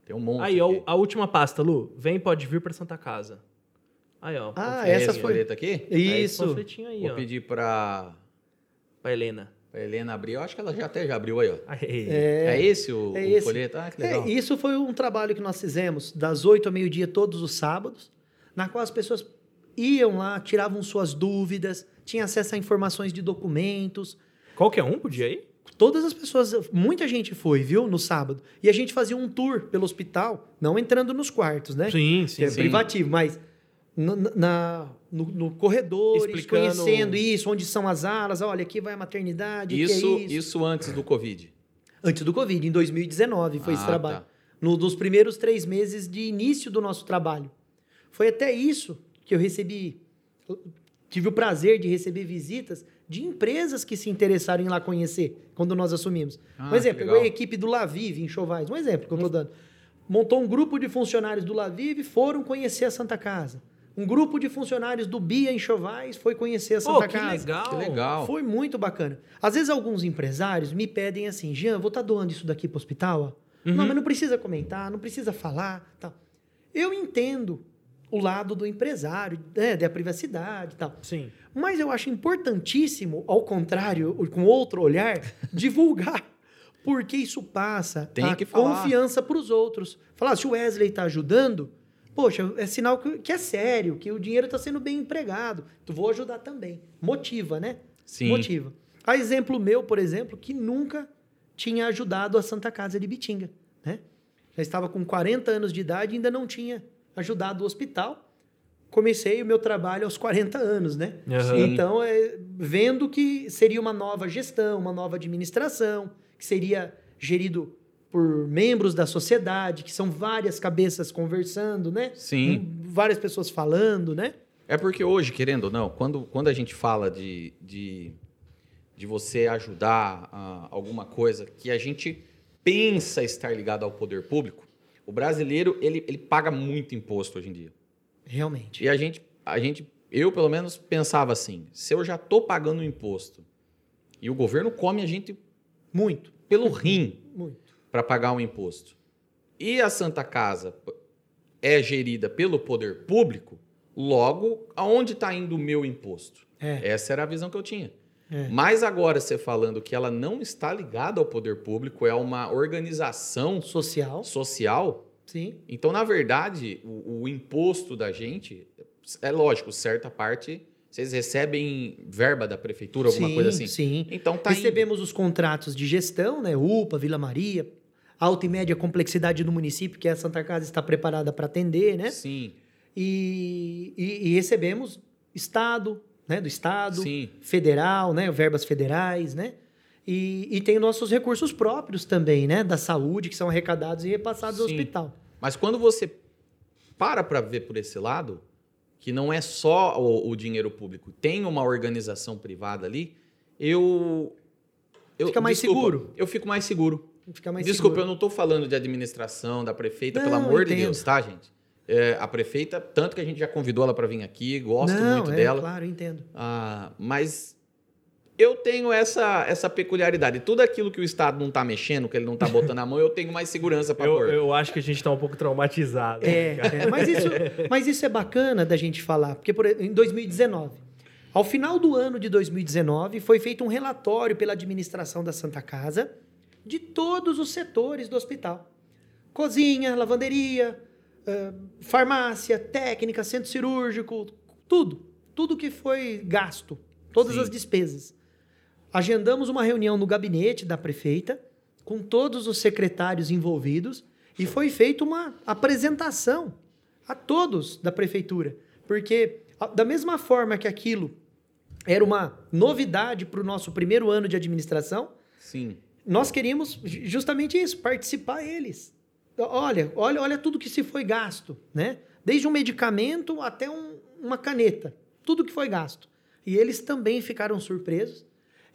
Tem um monte. aí, ó, aqui. a última pasta, Lu. Vem, pode vir pra Santa Casa. Aí, ó. Ah, É essa foi. aqui? É esse Isso. panfletinho aí, Vou ó. pedir para Pra Helena. a Helena abrir. Eu acho que ela já até já abriu aí, ó. Aí. É, esse o, é o esse. folheto? Ah, que legal. É, isso foi um trabalho que nós fizemos das oito ao meio-dia todos os sábados, na qual as pessoas iam lá, tiravam suas dúvidas, tinham acesso a informações de documentos. Qualquer um podia ir? Todas as pessoas, muita gente foi, viu, no sábado. E a gente fazia um tour pelo hospital, não entrando nos quartos, né? Sim, Que é sim. privativo, mas no, na, no, no corredores, Explicando- conhecendo isso, onde são as alas, olha, aqui vai a maternidade, aqui Isso, é isso. isso. antes do Covid. Antes do Covid, em 2019 foi esse Ah, trabalho. tá. No, nos primeiros três meses de início do nosso trabalho. Foi até isso que eu recebi, tive o prazer de receber visitas de empresas que se interessaram em ir lá conhecer quando nós assumimos. Ah, um exemplo, pegou a equipe do Lavive em Chovais, um exemplo que eu estou dando. Montou um grupo de funcionários do Lavive, foram conhecer a Santa Casa. Um grupo de funcionários do Bia em Chovais foi conhecer a Pô, Santa que Casa. legal. Que legal. Foi muito bacana. Às vezes alguns empresários me pedem assim, Jean, vou estar doando isso daqui para o hospital? ó?" Uhum. Não, mas não precisa comentar, não precisa falar, tal. Eu entendo o lado do empresário, né, da privacidade e tal. Sim. Mas eu acho importantíssimo, ao contrário, com outro olhar, divulgar. Porque isso passa Tem a que falar. confiança para os outros. Falar, se o Wesley está ajudando, poxa, é sinal que, que é sério, que o dinheiro está sendo bem empregado. Tu vou ajudar também. Motiva, né? Sim. Motiva. A exemplo meu, por exemplo, que nunca tinha ajudado a Santa Casa de Bitinga, né? Já estava com 40 anos de idade e ainda não tinha ajudado o hospital. Comecei o meu trabalho aos 40 anos, né? Aham. Então, é, vendo que seria uma nova gestão, uma nova administração, que seria gerido por membros da sociedade, que são várias cabeças conversando, né? Sim. Hum, Várias pessoas falando, né? É porque hoje, querendo ou não, quando, quando a gente fala de, de, de você ajudar a alguma coisa que a gente pensa estar ligado ao poder público, o brasileiro ele, ele paga muito imposto hoje em dia. Realmente. E a gente, a gente, eu pelo menos pensava assim: se eu já estou pagando imposto e o governo come a gente Muito, pelo rim muito. para pagar o imposto, e a Santa Casa é gerida pelo poder público, logo, aonde está indo o meu imposto? É, Essa era a visão que eu tinha. É. Mas agora você falando que ela não está ligada ao poder público, é uma organização Social, social, sim. então, na verdade, o, o imposto da gente, é lógico, certa parte, vocês recebem verba da prefeitura, alguma sim, coisa assim. Sim. Então tá indo. Recebemos os contratos de gestão, né? UPA, Vila Maria, alta e média complexidade do município, que a Santa Casa está preparada para atender, né? Sim, E, e- e recebemos Estado, né? Do Estado, sim. federal, né? Verbas federais, né? E, e tem nossos recursos próprios também, né? Da saúde, que são arrecadados e repassados ao Sim. hospital. Mas quando você para para ver por esse lado, que não é só o, o dinheiro público, tem uma organização privada ali, eu. eu Fica mais desculpa, seguro. Eu fico mais seguro. Fica mais Desculpa, seguro. eu não estou falando de administração da prefeita, pelo Não, amor de. Deus, tá, gente? É, a prefeita, tanto que a gente já convidou ela para vir aqui, gosto não, muito é, dela. Claro, entendo. Ah, mas eu tenho essa, essa peculiaridade. Tudo aquilo que o Estado não está mexendo, que ele não está botando a mão, eu tenho mais segurança para Eu, pôr. eu acho que a gente tá um pouco traumatizado. É, é, mas, isso, mas isso é bacana da gente falar, porque por, em 2019, ao final do ano de 2019, foi feito um relatório pela administração da Santa Casa de todos os setores do hospital: cozinha, lavanderia, farmácia, técnica, centro cirúrgico, tudo. Tudo que foi gasto, todas Sim. as despesas. Agendamos uma reunião no gabinete da prefeita com todos os secretários envolvidos e foi feita uma apresentação a todos da prefeitura, porque da mesma forma que aquilo era uma novidade para o nosso primeiro ano de administração, Sim. nós queríamos ju- justamente isso, participar eles. Olha, olha, olha tudo que se foi gasto, né? Desde um medicamento até um- uma caneta, tudo que foi gasto. E eles também ficaram surpresos.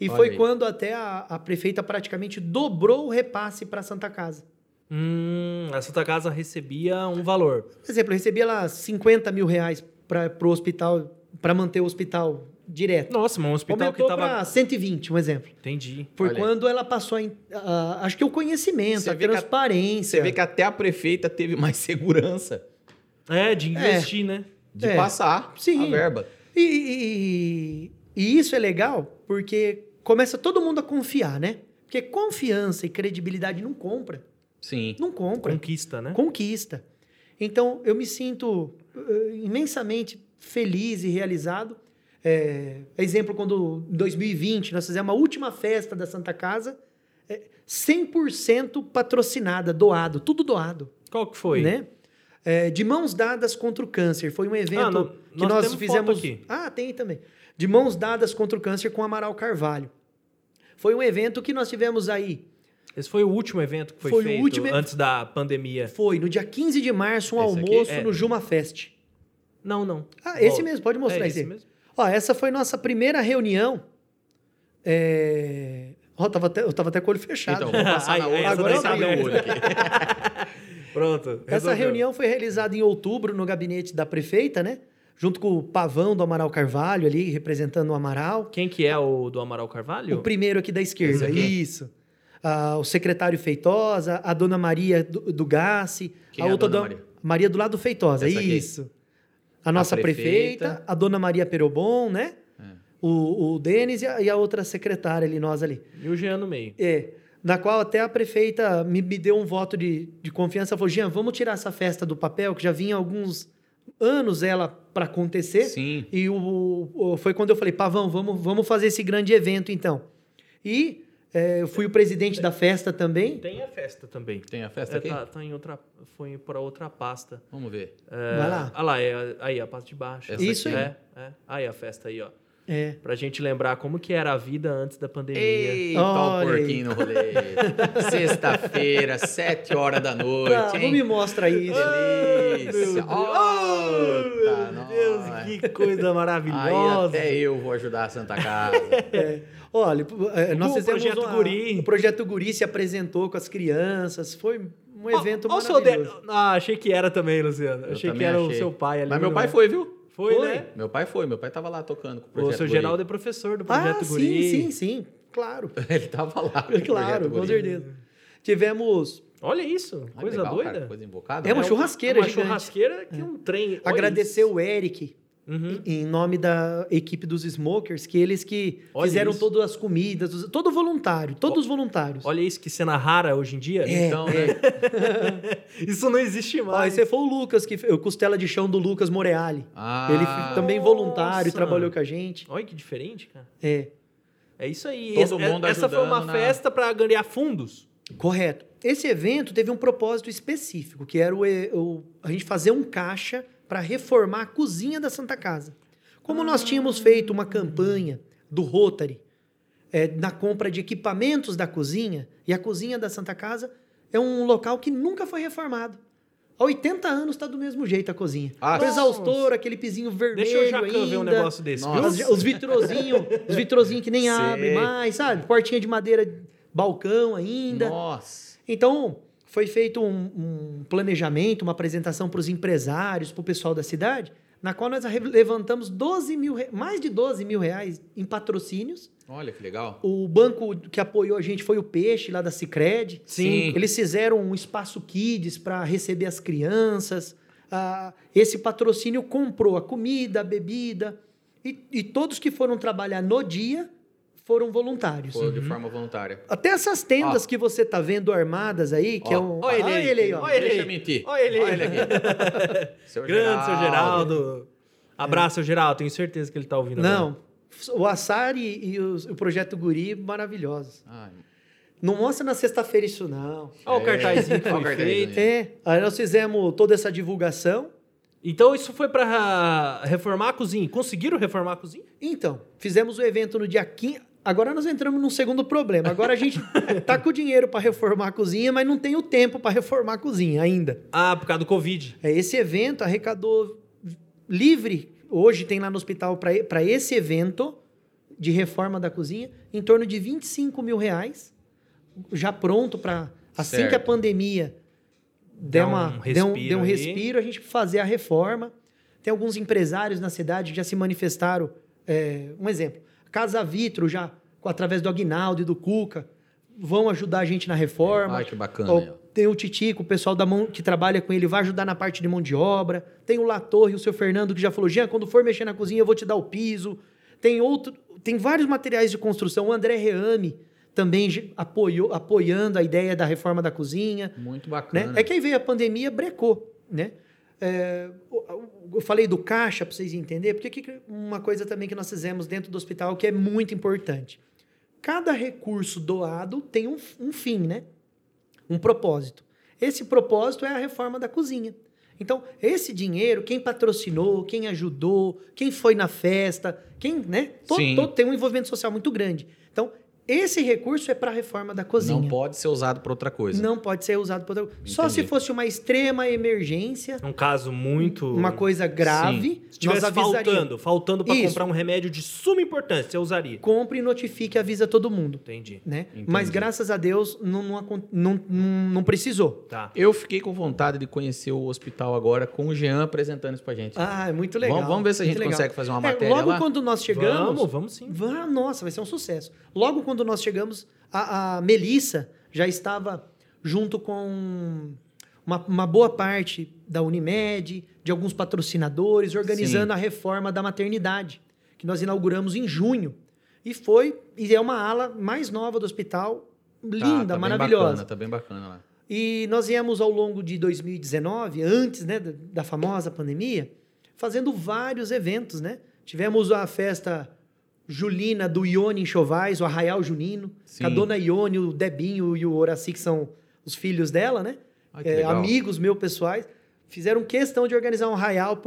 E Olha foi aí. quando até a, a prefeita praticamente dobrou o repasse para a Santa Casa. Hum, a Santa Casa recebia um valor. Por exemplo, eu recebia lá 50 mil reais para o hospital, para manter o hospital direto. Nossa, mas um hospital Aumentou que tava. para 120, um exemplo. Entendi. Por Olha aí. quando ela passou a, acho que o conhecimento, Você a que a- transparência. Você vê que até a prefeita teve mais segurança É, de investir, né? de É. passar Sim. a verba. E, e- e isso é legal porque começa todo mundo a confiar, né? Porque confiança e credibilidade não compra. Sim. Não compra. Conquista, né? Conquista. Então, eu me sinto eh, imensamente feliz e realizado. É, exemplo, quando em 2020 nós fizemos a última festa da Santa Casa, é, 100% patrocinada, doado, tudo doado. Qual que foi? Né? É, de mãos dadas contra o câncer. Foi um evento Ah, não- que nós fizemos. aqui. Ah, tem também. De mãos dadas contra o câncer com Amaral Carvalho. Foi um evento que nós tivemos aí. Esse foi o último evento que foi, Foi o feito último antes da pandemia. Foi no dia 15 de março, um Esse almoço É. no Juma Fest. Não, não. Ah, esse mesmo, pode mostrar é esse. esse mesmo? Ó, essa foi nossa primeira reunião. É... Ó, eu tava até, eu tava até com o olho fechado. Então, vou passar na outra, agora essa eu abri daí o olho aqui. Pronto. Essa resolveu. reunião foi realizada em outubro no gabinete da prefeita, né? Junto com o Pavão do Amaral Carvalho ali, representando o Amaral. Quem que é o do Amaral Carvalho? O primeiro aqui da esquerda, isso. Ah, o secretário Feitosa, a dona Maria do, do Gassi, Quem a é a outra dona dona- Maria? Maria do lado do Feitosa, Essa aqui? A nossa prefeita. prefeita. a dona Maria Perobon, né? É. O, o Denis e a, e a outra secretária ali, nós ali. E o Jean no meio. É, na qual até a prefeita me, me deu um voto de, de confiança. Falou, Jean, vamos tirar essa festa do papel, que já vinha alguns anos ela para acontecer. Sim. E o, o- foi quando eu falei, Pavão, vamos, vamos fazer esse grande evento então. E É, eu fui o presidente da festa também. Tem a festa também. Tem a festa É, aqui? tá, tá em outra, foi para outra pasta. Vamos ver. É, Vai lá. Olha lá, é, aí a pasta de baixo. Essa Isso aqui. aí. É, é. Aí a festa aí, ó. É. Pra gente lembrar como que era a vida antes da pandemia. Eita, o Olha aí. porquinho no rolê. Sexta-feira, sete horas da noite, Ah, não hein? me mostra isso. Delícia. Ota, Meu Deus, nossa. que coisa Aí maravilhosa. até eu vou ajudar a Santa Casa. É. Olha, é, nós O fizemos Projeto uma- Guri. O projeto Guri se apresentou com as crianças. Foi um evento Ó, ó o seu de- maravilhoso. Ah, achei que era também, Luciano. Eu achei que era o achei. seu pai ali. Mas meu não pai foi, viu? Foi, Foi. né? Meu pai foi. Meu pai tava lá tocando com o O projeto seu Guri. Geraldo é professor do Projeto Ah, Guri. sim, sim, sim. Claro. Ele tava lá. com o claro, com certeza. Tivemos Olha isso, Ah, coisa legal, doida. cara, coisa invocada. É uma né? churrasqueira uma gigante. churrasqueira que é um trem. Agradecer o Eric, Uhum. em nome da equipe dos Smokers, que eles que Olha fizeram isso. todas as comidas, todo voluntário, todos os voluntários. Olha isso, que cena rara hoje em dia. É, Então, é. né? Isso não existe Ó, mais. esse foi o Lucas, que o costela de chão do Lucas Moreali. Ah, Ele também voluntário, Nossa. trabalhou com a gente. Olha que diferente, cara. É, É isso aí. Todo Essa- mundo essa foi uma na- festa para ganhar fundos. correto. Esse evento teve um propósito específico, que era o, o- a gente fazer um caixa para reformar a cozinha da Santa Casa. Como nós tínhamos feito uma campanha do Rotary é, na compra de equipamentos da cozinha, e a cozinha da Santa Casa é um local que nunca foi reformado. Há 80 anos está do mesmo jeito a cozinha. Ah, o exaustor, aquele pizinho vermelho Deixa eu já ainda. ver um negócio desse. Nossa. os vitrozinhos, os vitrozinhos que nem Sei. abrem mais, sabe? Portinha de madeira, balcão ainda. Nossa. Então, foi feito um, um planejamento, uma apresentação para os empresários, para o pessoal da cidade, na qual nós levantamos 12 mil, mais de 12 mil reais em patrocínios. Olha que legal. O banco que apoiou a gente foi o Peixe, lá da Cicred. Sim. Eles fizeram um espaço Kids para receber as crianças. Ah, esse patrocínio comprou a comida, a bebida. E, e todos que foram trabalhar no dia foram voluntários. Foi de forma voluntária. Até essas tendas que você tá vendo armadas aí, que Ó, é um. olha ele aí. aí, ó. Olha ele Deixa aí. eu mentir. Olha ele aí. aqui. Seu Grande, seu Geraldo. Abraço, seu Geraldo. Tenho certeza que ele tá ouvindo. agora. Não. O Assar e, e os- o Projeto Guri, maravilhosos. Ai, Não mostra na sexta-feira isso, não. Olha o cartazinho que Olha o foi cartazinho. feito. É, aí nós fizemos toda essa divulgação. Então isso foi para reformar a cozinha. Conseguiram reformar a cozinha? Então, fizemos o evento no dia 15. Agora nós entramos num segundo problema. Agora a gente tá com o dinheiro para reformar a cozinha, mas não tem o tempo para reformar a cozinha ainda. Ah, por causa do Covid. É, esse evento arrecadou livre, hoje tem lá no hospital para esse evento de reforma da cozinha, em torno de 25 mil reais, já pronto para, assim Certo. que a pandemia der, Dá um uma, der um, respiro der um respiro, a gente fazer a reforma. Tem alguns empresários na cidade que já se manifestaram. é, um exemplo, Casa Vitro, já através do Aguinaldo e do Cuca, vão ajudar a gente na reforma. Ai, que bacana. Ó, tem o Titico, o pessoal da mão que trabalha com ele vai ajudar na parte de mão de obra. Tem o Latorre, o seu Fernando, que já falou: Jean, quando for mexer na cozinha, eu vou te dar o piso. Tem outro, tem vários materiais de construção. O André Reame também apoiou, apoiando a ideia da reforma da cozinha. Muito Né? bacana. É que aí veio a pandemia, brecou, né? É, eu falei do caixa para vocês entenderem, porque que que- uma coisa também que nós fizemos dentro do hospital que é muito importante. Cada recurso doado tem um, um fim, né? Um propósito. Esse propósito é a reforma da cozinha. Então, esse dinheiro, quem patrocinou, quem ajudou, quem foi na festa, quem, né? To- Sim. to- tem um envolvimento social muito grande. Então, esse recurso é para a reforma da cozinha. Não pode ser usado para outra coisa. Não pode ser usado para outra Só Entendi. se fosse uma extrema emergência, Um caso muito. uma coisa grave, Se tivesse nós avisaríamos. faltando, faltando para comprar um remédio de suma importância, você usaria. Compre e notifique e avisa todo mundo. Entendi. Né? Entendi. Mas graças a Deus não, não, não, não, precisou. Tá. Eu fiquei com vontade de conhecer o hospital agora com o Jean apresentando isso pra gente. Ah, é muito legal. Vamos- vamos ver se a gente legal. consegue fazer uma É, matéria logo lá? quando nós chegamos. Vamos, vamos sim. Vá, nossa, vai ser um sucesso. Logo quando nós chegamos, a, a Melissa já estava junto com uma, uma boa parte da Unimed, de alguns patrocinadores, organizando a reforma da maternidade, que nós inauguramos em junho. E foi, e é uma ala mais nova do hospital, Tá, linda, tá bem maravilhosa. bacana, tá bem bacana lá. E nós viemos ao longo de 2019, antes né, da, da famosa pandemia, fazendo vários eventos, né? Tivemos a festa Julina do Ione Enxovais, o Arraial Junino. Sim. Com a dona Ione, o Debinho e o Horaci, que são os filhos dela, né? Ai, que É, legal. amigos meus pessoais. Fizeram questão de organizar um arraial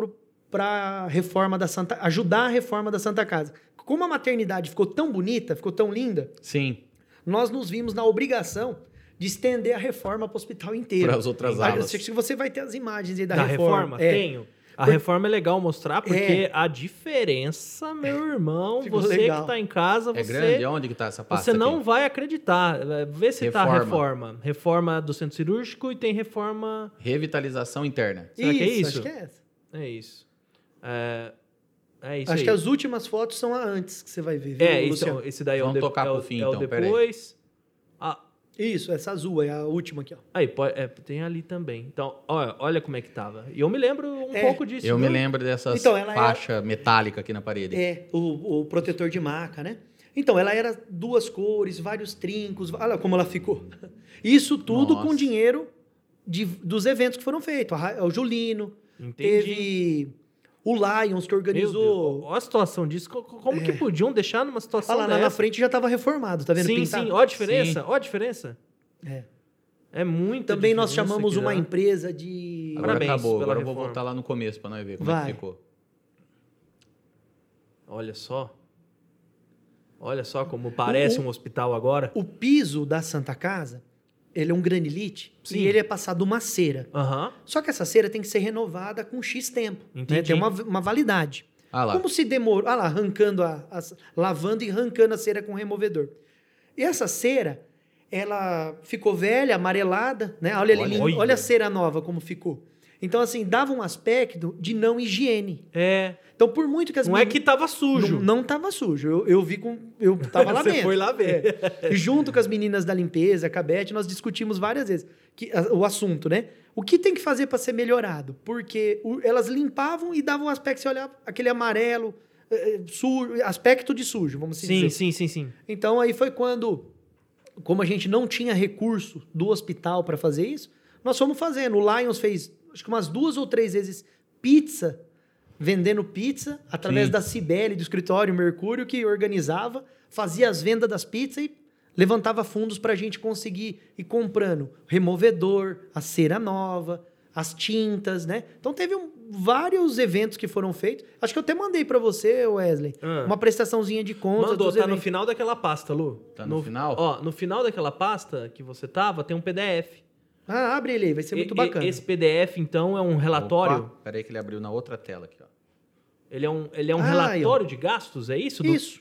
para reforma da Santa... Ajudar a reforma da Santa Casa. Como a maternidade ficou tão bonita, ficou tão linda, Sim, nós nos vimos na obrigação de estender a reforma para o hospital inteiro. para as outras que Você vai ter as imagens aí da, Da, reforma. reforma? É. Tenho. A Por- reforma é legal mostrar, porque É. a diferença, meu irmão, Ficou você legal. que tá em casa, É você, grande? Onde que tá essa pasta você não aqui? vai acreditar. Vê se tá a Reforma. reforma. Reforma do centro cirúrgico e tem reforma... Revitalização interna. Será que é isso? Acho que é essa. É isso. É, é isso Acho aí. que as últimas fotos são a antes que você vai ver. Viu, É, isso, esse daí é o, Vamos de, tocar é o, pro fim, é o então, aí. depois. Isso, essa azul é a última aqui, ó. aí, pode- é, tem ali também. Então, olha, olha como é que tava. E eu me lembro um É. pouco disso. Eu me viu? lembro dessas Então, faixa metálica aqui na parede. É, o, o protetor de maca, né? Então, ela era duas cores, vários trincos, olha como ela ficou. Isso tudo Nossa. com dinheiro de- dos eventos que foram feitos. A O Julino, Entendi. teve o Lions que Meu organizou. Deus, olha a situação disso. Co- co- Como que podiam deixar numa situação Olha lá, lá na dessa? frente já estava reformado, tá vendo? sim, pintado? sim. Olha a diferença. Olha a diferença. É. É muito Também nós chamamos uma empresa de... Agora Parabéns acabou. pela Agora eu vou voltar lá no começo para nós ver como é Vai. que ficou. Olha só. Olha só como parece O- um hospital agora. O piso da Santa Casa, ele é um granilite Sim. e ele é passado uma cera. Aham. Só que essa cera tem que ser renovada com X tempo. né? Tem uma, uma validade. Ah lá. Como se demorou. Ah lá, arrancando a, as- lavando e arrancando a cera com removedor. E essa cera, ela ficou velha, amarelada, né? Olha, ali, Olha. Olha. olha a cera nova como ficou. Então, assim, dava um aspecto de não higiene. É. Então, por muito que as Não é que tava sujo. Não, não tava sujo. Eu, eu vi com. Eu tava lá Você dentro. foi lá ver. É. E junto com as meninas da limpeza, a Cabete, nós discutimos várias vezes que, a- o assunto, né? O que tem que fazer para ser melhorado? Porque o- elas limpavam e davam um aspecto, você olhava, aquele amarelo, eh, sujo, aspecto de sujo, vamos assim Sim, dizer. sim, sim, sim. Então aí foi quando, como a gente não tinha recurso do hospital para fazer isso, nós fomos fazendo. O Lions fez, acho que umas duas ou três vezes pizza, vendendo pizza, através Sim. da Cibele, do escritório Mercúrio, que organizava, fazia as vendas das pizzas e levantava fundos para a gente conseguir ir comprando removedor, a cera nova, as tintas, né? Então teve um- vários eventos que foram feitos. Acho que eu até mandei para você, Wesley, Ah. uma prestaçãozinha de contas Mandou, dos tá no eventos. final daquela pasta, Lu. Tá no final? Ó, no final daquela pasta que você tava, tem um PDF. Ah, abre ele aí, vai ser muito E- bacana. Esse PDF, então, é um relatório. Opa, peraí que ele abriu na outra tela aqui, ó. Ele é um, ele é um Ah, relatório de gastos, é isso? Do- Isso.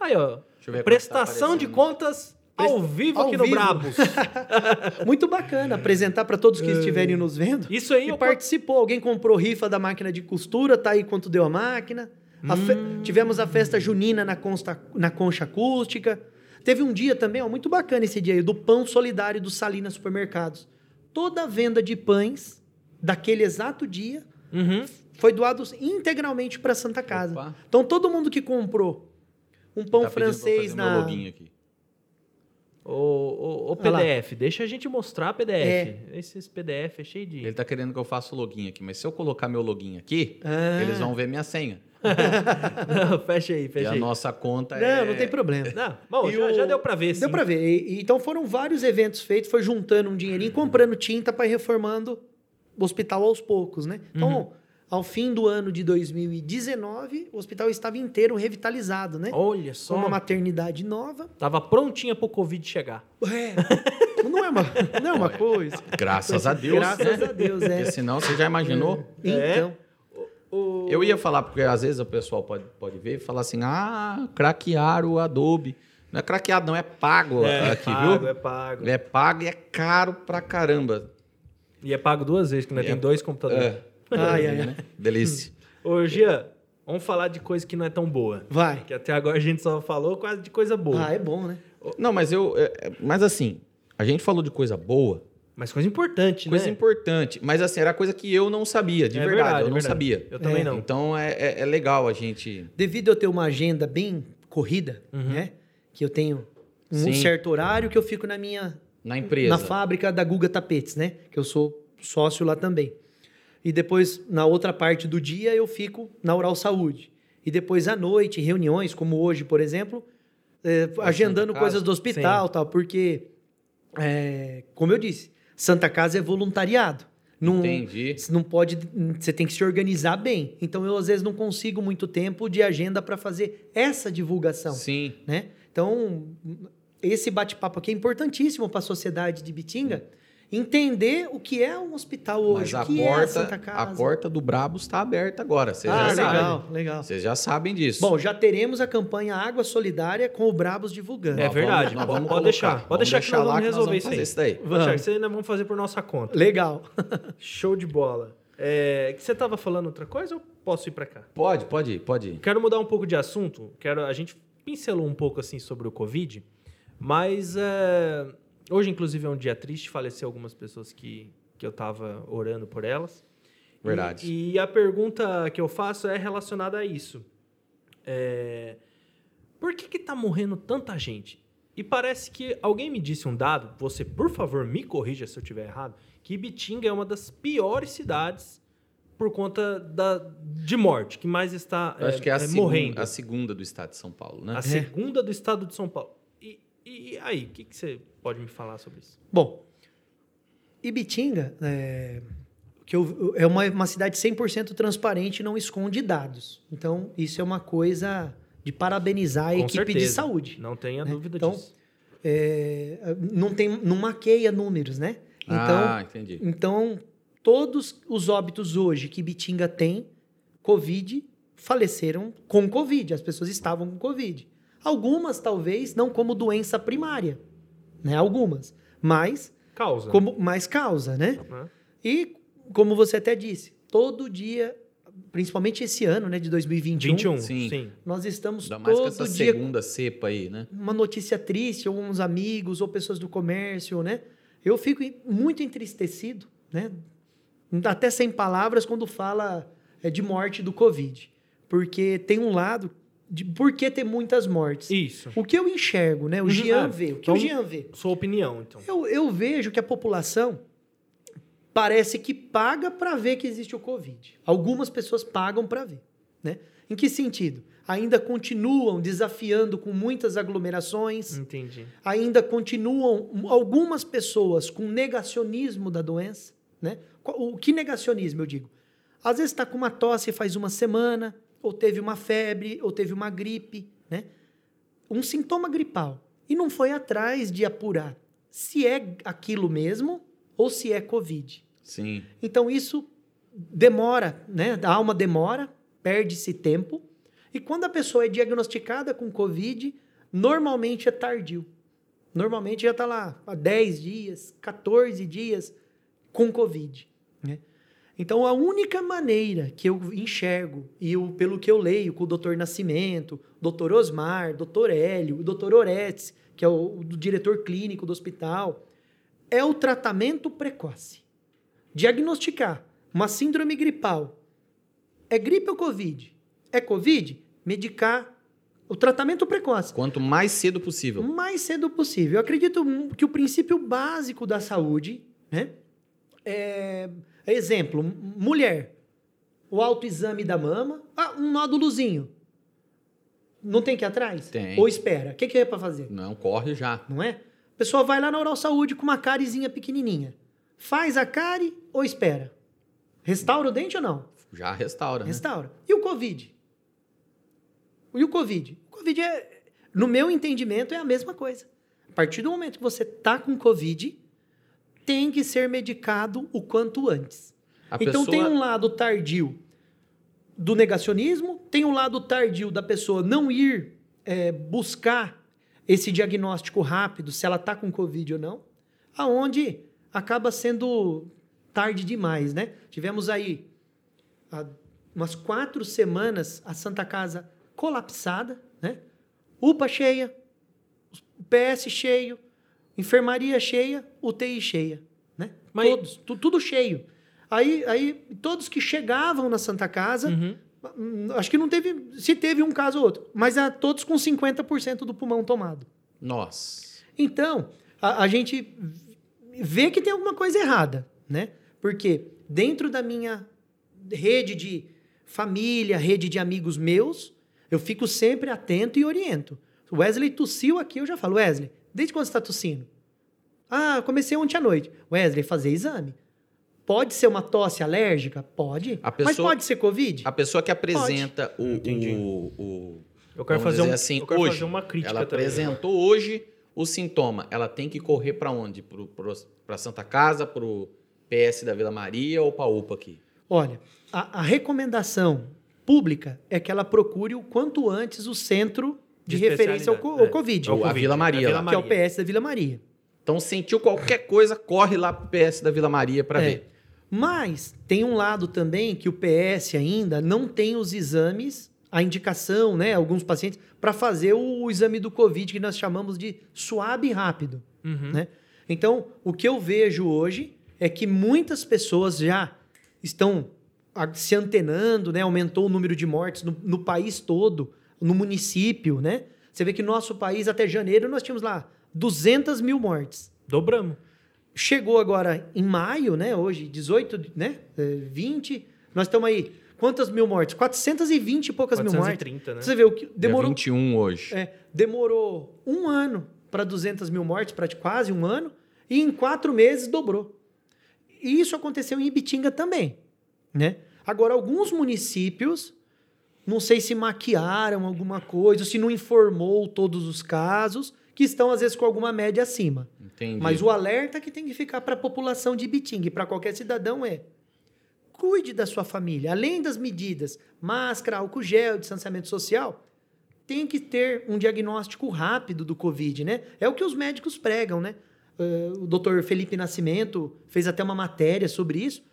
Aí, ó. Deixa eu ver como Prestação tá de contas ao vivo ao aqui no vivo. Brabos. Muito bacana apresentar para todos que estiverem nos vendo. Isso aí E eu participou. Alguém comprou rifa da máquina de costura, tá aí quanto deu a máquina. A fe- Hum. Tivemos a festa junina na, consta- na concha acústica. Teve um dia também, ó, muito bacana esse dia aí, do pão solidário do Salina Supermercados. Toda a venda de pães daquele exato dia Uhum. foi doado integralmente para Santa Casa. Opa. Então todo mundo que comprou um pão Tá francês na login aqui. O, o, o. PDF, deixa a gente mostrar PDF. É. Esses PDF é cheio de. Ele tá querendo que eu faça o login aqui, mas se eu colocar meu login aqui, Ah. eles vão ver minha senha. Não, fecha aí, E fecha a aí. nossa conta é... Não, não tem problema. Não, bom, E já, o- já deu pra ver, sim. Deu pra ver. E- e- então foram vários eventos feitos, foi juntando um dinheirinho, comprando tinta para ir reformando o hospital aos poucos, né? Então, Uhum. ao fim do ano de 2019, o hospital estava inteiro revitalizado, né? Olha Com só. uma maternidade nova. Tava prontinha pro Covid chegar. É, não é uma, não é uma coisa. Graças a Deus, Graças né? a Deus, Porque é. senão, você já imaginou? Então, O... Eu ia falar, porque às vezes o pessoal pode, pode ver e falar assim, ah, craquearam o Adobe. Não é craqueado, não, é pago É, aqui, pago, viu? é pago. É pago e é caro pra caramba. E é pago duas vezes, que nós E tem é- dois computadores. É. Ai, ai, ai. Né? Delícia. Ô, Gia, vamos falar de coisa que não é tão boa. vai. Que até agora a gente só falou quase de coisa boa. Ah, é bom, né? Não, mas eu. é, é, Mas assim, a gente falou de coisa boa, Mas coisa importante, coisa né? importante. Mas assim, era coisa que eu não sabia, de É verdade, verdade, eu é não verdade. sabia. Eu também É. não. Então é, é- é legal a gente. Devido a eu ter uma agenda bem corrida, né? Que eu tenho um Sim. certo horário que eu fico na minha Na empresa. na fábrica da Guga Tapetes, né? Que eu sou sócio lá também. E depois, na outra parte do dia, eu fico na Oral Saúde. e depois à noite, reuniões, como hoje, por exemplo, é, agendando coisas do hospital, tal, porque, é, como eu disse, Santa Casa é voluntariado. Não, Entendi. você não pode, você tem que se organizar bem. Então eu às vezes não consigo muito tempo de agenda para fazer essa divulgação, Sim. né? Então esse bate-papo aqui é importantíssimo para a sociedade de Bitinga entender o que é um hospital hoje, Mas a o que é a porta, Santa Casa. a porta do Brabos está aberta agora. Vocês ah, já sabem. legal, legal. Vocês já sabem disso. Bom, já teremos a campanha Água Solidária com o Brabos divulgando. É Nós verdade. vamos- nós Pode- vamos pode deixar. Pode deixar que nós lá vamos resolver vamos isso fazer aí. isso daí. Vou deixar isso ainda vamos fazer por nossa conta. Legal. Show de bola. É, que você tava falando outra coisa ou posso ir para cá? Pode, pode ir, pode ir. Quero mudar um pouco de assunto. Quero, a gente pincelou um pouco assim sobre o Covid, mas é, hoje, inclusive, é um dia triste. Faleceu algumas pessoas que, que eu tava orando por elas. E- Verdade. E, a pergunta que eu faço é relacionada a isso. É, por que que tá morrendo tanta gente? E parece que alguém me disse um dado, você por favor me corrija se eu estiver errado, que Ibitinga é uma das piores cidades por conta da, de morte, que mais está Eu acho que é a, segunda, morrendo. a segunda do estado de São Paulo, né? A segunda do estado de São Paulo. E, aí, o que, que você pode me falar sobre isso? Bom, Ibitinga é, que eu- é uma, uma cidade 100% transparente e não esconde dados. Então, isso é uma coisa de parabenizar a Com equipe de certeza. saúde. Não tenha né? dúvida Então, disso. É, não, tem, não maqueia números, né? Então, ah, entendi. Então, todos os óbitos hoje que Bitinga tem, Covid, faleceram com Covid. As pessoas estavam com Covid. Algumas, talvez, não como doença primária, né? Algumas. Mas, Causa. como mais causa, né? né? E, como você até disse, todo dia, principalmente esse ano, né, de 2021, 21, Sim. sim. nós estamos Ainda mais com todo essa dia segunda cepa aí, né? uma notícia triste, ou uns amigos, ou pessoas do comércio, né? Eu fico muito entristecido, né? Até sem palavras quando fala é, de morte do Covid. Porque tem um lado de por que ter muitas mortes. Isso. O que eu enxergo, né? O Uhum, Jean é. vê. O que Então- o Jean vê? Sua opinião, então. Eu, eu vejo que a população parece que paga para ver que existe o Covid. Algumas pessoas pagam para ver. Né? Em que sentido? Ainda continuam desafiando com muitas aglomerações, Entendi. ainda continuam algumas pessoas com negacionismo da doença. Né? O que negacionismo, eu digo? Às vezes está com uma tosse faz uma semana, ou teve uma febre, ou teve uma gripe, né? um sintoma gripal, e não foi atrás de apurar se é aquilo mesmo ou se é Covid. Sim. Então isso demora, né? Há uma demora, perde-se tempo. E quando a pessoa é diagnosticada com Covid, normalmente é tardio. Normalmente já está lá há 10 dias, 14 dias com Covid. Né? Então a única maneira que eu enxergo, e eu, pelo que eu leio com o doutor Nascimento, doutor Osmar, doutor Hélio, o doutor Oretz, que é o, o diretor clínico do hospital, é o tratamento precoce diagnosticar uma síndrome gripal, é gripe ou Covid? É Covid? Medicar o tratamento precoce. Quanto mais cedo possível. Mais cedo possível. Eu acredito que o princípio básico da saúde, né? É, exemplo, mulher, o autoexame da mama, ah, um nódulozinho. Não tem que ir atrás? Tem. Ou espera? O que, que é para fazer? Não, corre já. não é? A pessoa vai lá na Oral Saúde com uma cárizinha pequenininha. Faz a cárie ou espera? Restaura o dente ou não? Já restaura, né? Restaura. E o Covid? E o Covid? O Covid é, no meu entendimento, é a mesma coisa. A partir do momento que você tá com Covid, tem que ser medicado o quanto antes. A então pessoa- tem um lado tardio do negacionismo, tem um lado tardio da pessoa não ir é, buscar esse diagnóstico rápido, se ela está com Covid ou não, aonde acaba sendo tarde demais, né? Tivemos aí há umas quatro semanas a Santa Casa colapsada, né? UPA cheia, PS cheio, enfermaria cheia, UTI cheia, né? Mas- Todos, tu- tudo cheio. Aí, aí todos que chegavam na Santa Casa, Uhum. hum, acho que não teve, se teve um caso ou outro, mas é todos com 50% do pulmão tomado. Nossa. Então, a, a gente vê que tem alguma coisa errada, né? Porque dentro da minha rede de família, rede de amigos meus, Eu fico sempre atento e oriento. Wesley tossiu aqui, eu já falo, Wesley, desde quando você está tossindo? Ah, comecei ontem à noite. Wesley, fazer exame. Pode ser uma tosse alérgica? Pode. A Mas pessoa- pode ser Covid? A pessoa que apresenta o, o, o- Eu quero fazer, um, assim, eu quero hoje, fazer uma crítica ela também. apresentou hoje o sintoma. Ela tem que correr para onde? Para Santa Casa, para o PS da Vila Maria ou para a UPA aqui? Olha, a, a recomendação pública é que ela procure o quanto antes o centro de, De referência ao, co- ao é. Covid, É o a Covid, Vila Maria é a lá. que é o PS da Vila Maria. Então, sentiu qualquer coisa, corre lá para o PS da Vila Maria para É. ver. Mas tem um lado também que o PS ainda não tem os exames, a indicação, né, alguns pacientes, para fazer o, exame do Covid que nós chamamos de suave rápido. Uhum. né? Então, o que eu vejo hoje é que muitas pessoas já estão a- se antenando, né? Aumentou o número de mortes no, no país todo, no município, né? Você vê que no nosso país, até janeiro, nós tínhamos lá 200 mil mortes. Dobramos. Chegou agora em maio, né? Hoje, 18, né? É, 20. Nós estamos aí. Quantas mil mortes? 420 e poucas mil mortes. 430, né? Você vê o que demorou. Dia 21 hoje. É, demorou um ano para 200 mil mortes, para quase um ano, e em quatro meses dobrou. E isso aconteceu em Ibitinga também. Né? Agora, alguns municípios, não sei se maquiaram alguma coisa, se não informou todos os casos, que estão às vezes com alguma média acima. Entendi. Mas o alerta que tem que ficar para a população de Ibitinga e para qualquer cidadão é: cuide da sua família. Além das medidas, máscara, álcool gel, distanciamento social, tem que ter um diagnóstico rápido do Covid, né? É o que os médicos pregam, né? Eh, o doutor Felipe Nascimento fez até uma matéria sobre isso.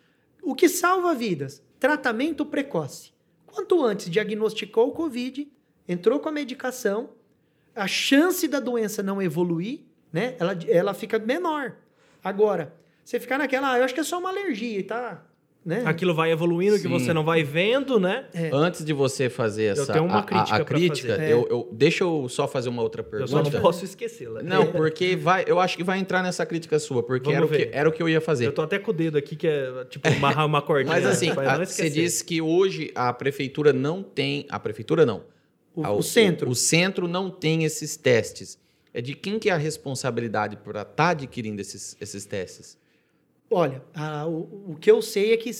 O que salva vidas? Tratamento precoce. Quanto antes diagnosticou o Covid, entrou com a medicação, a chance da doença não evoluir, né? Ela, ela fica menor. Agora, você ficar naquela, ah, eu acho que é só uma alergia tá, né? Aquilo vai evoluindo, que Sim. você não vai vendo, né? Antes de você fazer essa tenho uma a- a- crítica a, pra crítica, fazer. eu, eu- deixa eu só fazer uma outra Eu só pergunta. não posso esquecê-la. Não, porque vai, eu acho que vai entrar nessa crítica sua, porque Vamos era o, que, era o que eu ia fazer. Eu tô até com o dedo aqui, que é tipo amarrar uma cordinha. Mas assim, a- você disse que hoje a prefeitura não tem. A prefeitura não. O, A- o centro. O, centro não tem esses testes. É de quem que é a responsabilidade para estar adquirindo esses, esses testes? Olha, a- o, o que eu sei é que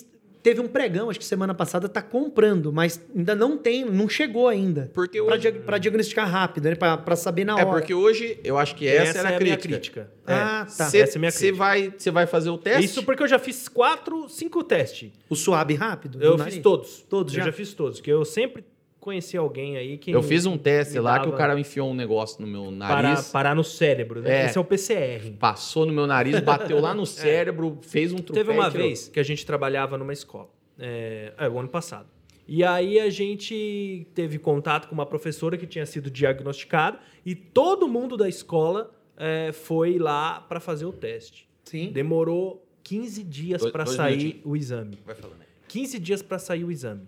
teve um pregão, acho que semana passada tá comprando, mas ainda não tem, não chegou ainda. Porque Para hoje. diagnosticar rápido, né? Para saber na É hora. porque hoje eu acho que essa, era é a minha crítica. crítica. Ah, tá. Você Essa é a minha você crítica. vai, você vai fazer o teste? Isso porque eu já fiz quatro, cinco testes. O suave rápido? do Eu fiz todos. Todos eu já? já? fiz todos. Que eu sempre conheci alguém aí que. Eu fiz um teste lá que o cara enfiou um negócio no meu Parar, nariz, parar no cérebro, né? É. Esse é o PCR. passou no meu nariz, bateu lá no cérebro, fez um truque. Teve uma vez que a gente trabalhava numa escola. É, é, o ano passado. E aí a gente teve contato com uma professora que tinha sido diagnosticada e todo mundo da escola é, foi lá para fazer o teste. Sim. Demorou 15 dias para sair minutinhos. o exame. Vai falando aí. 15 dias para sair o exame.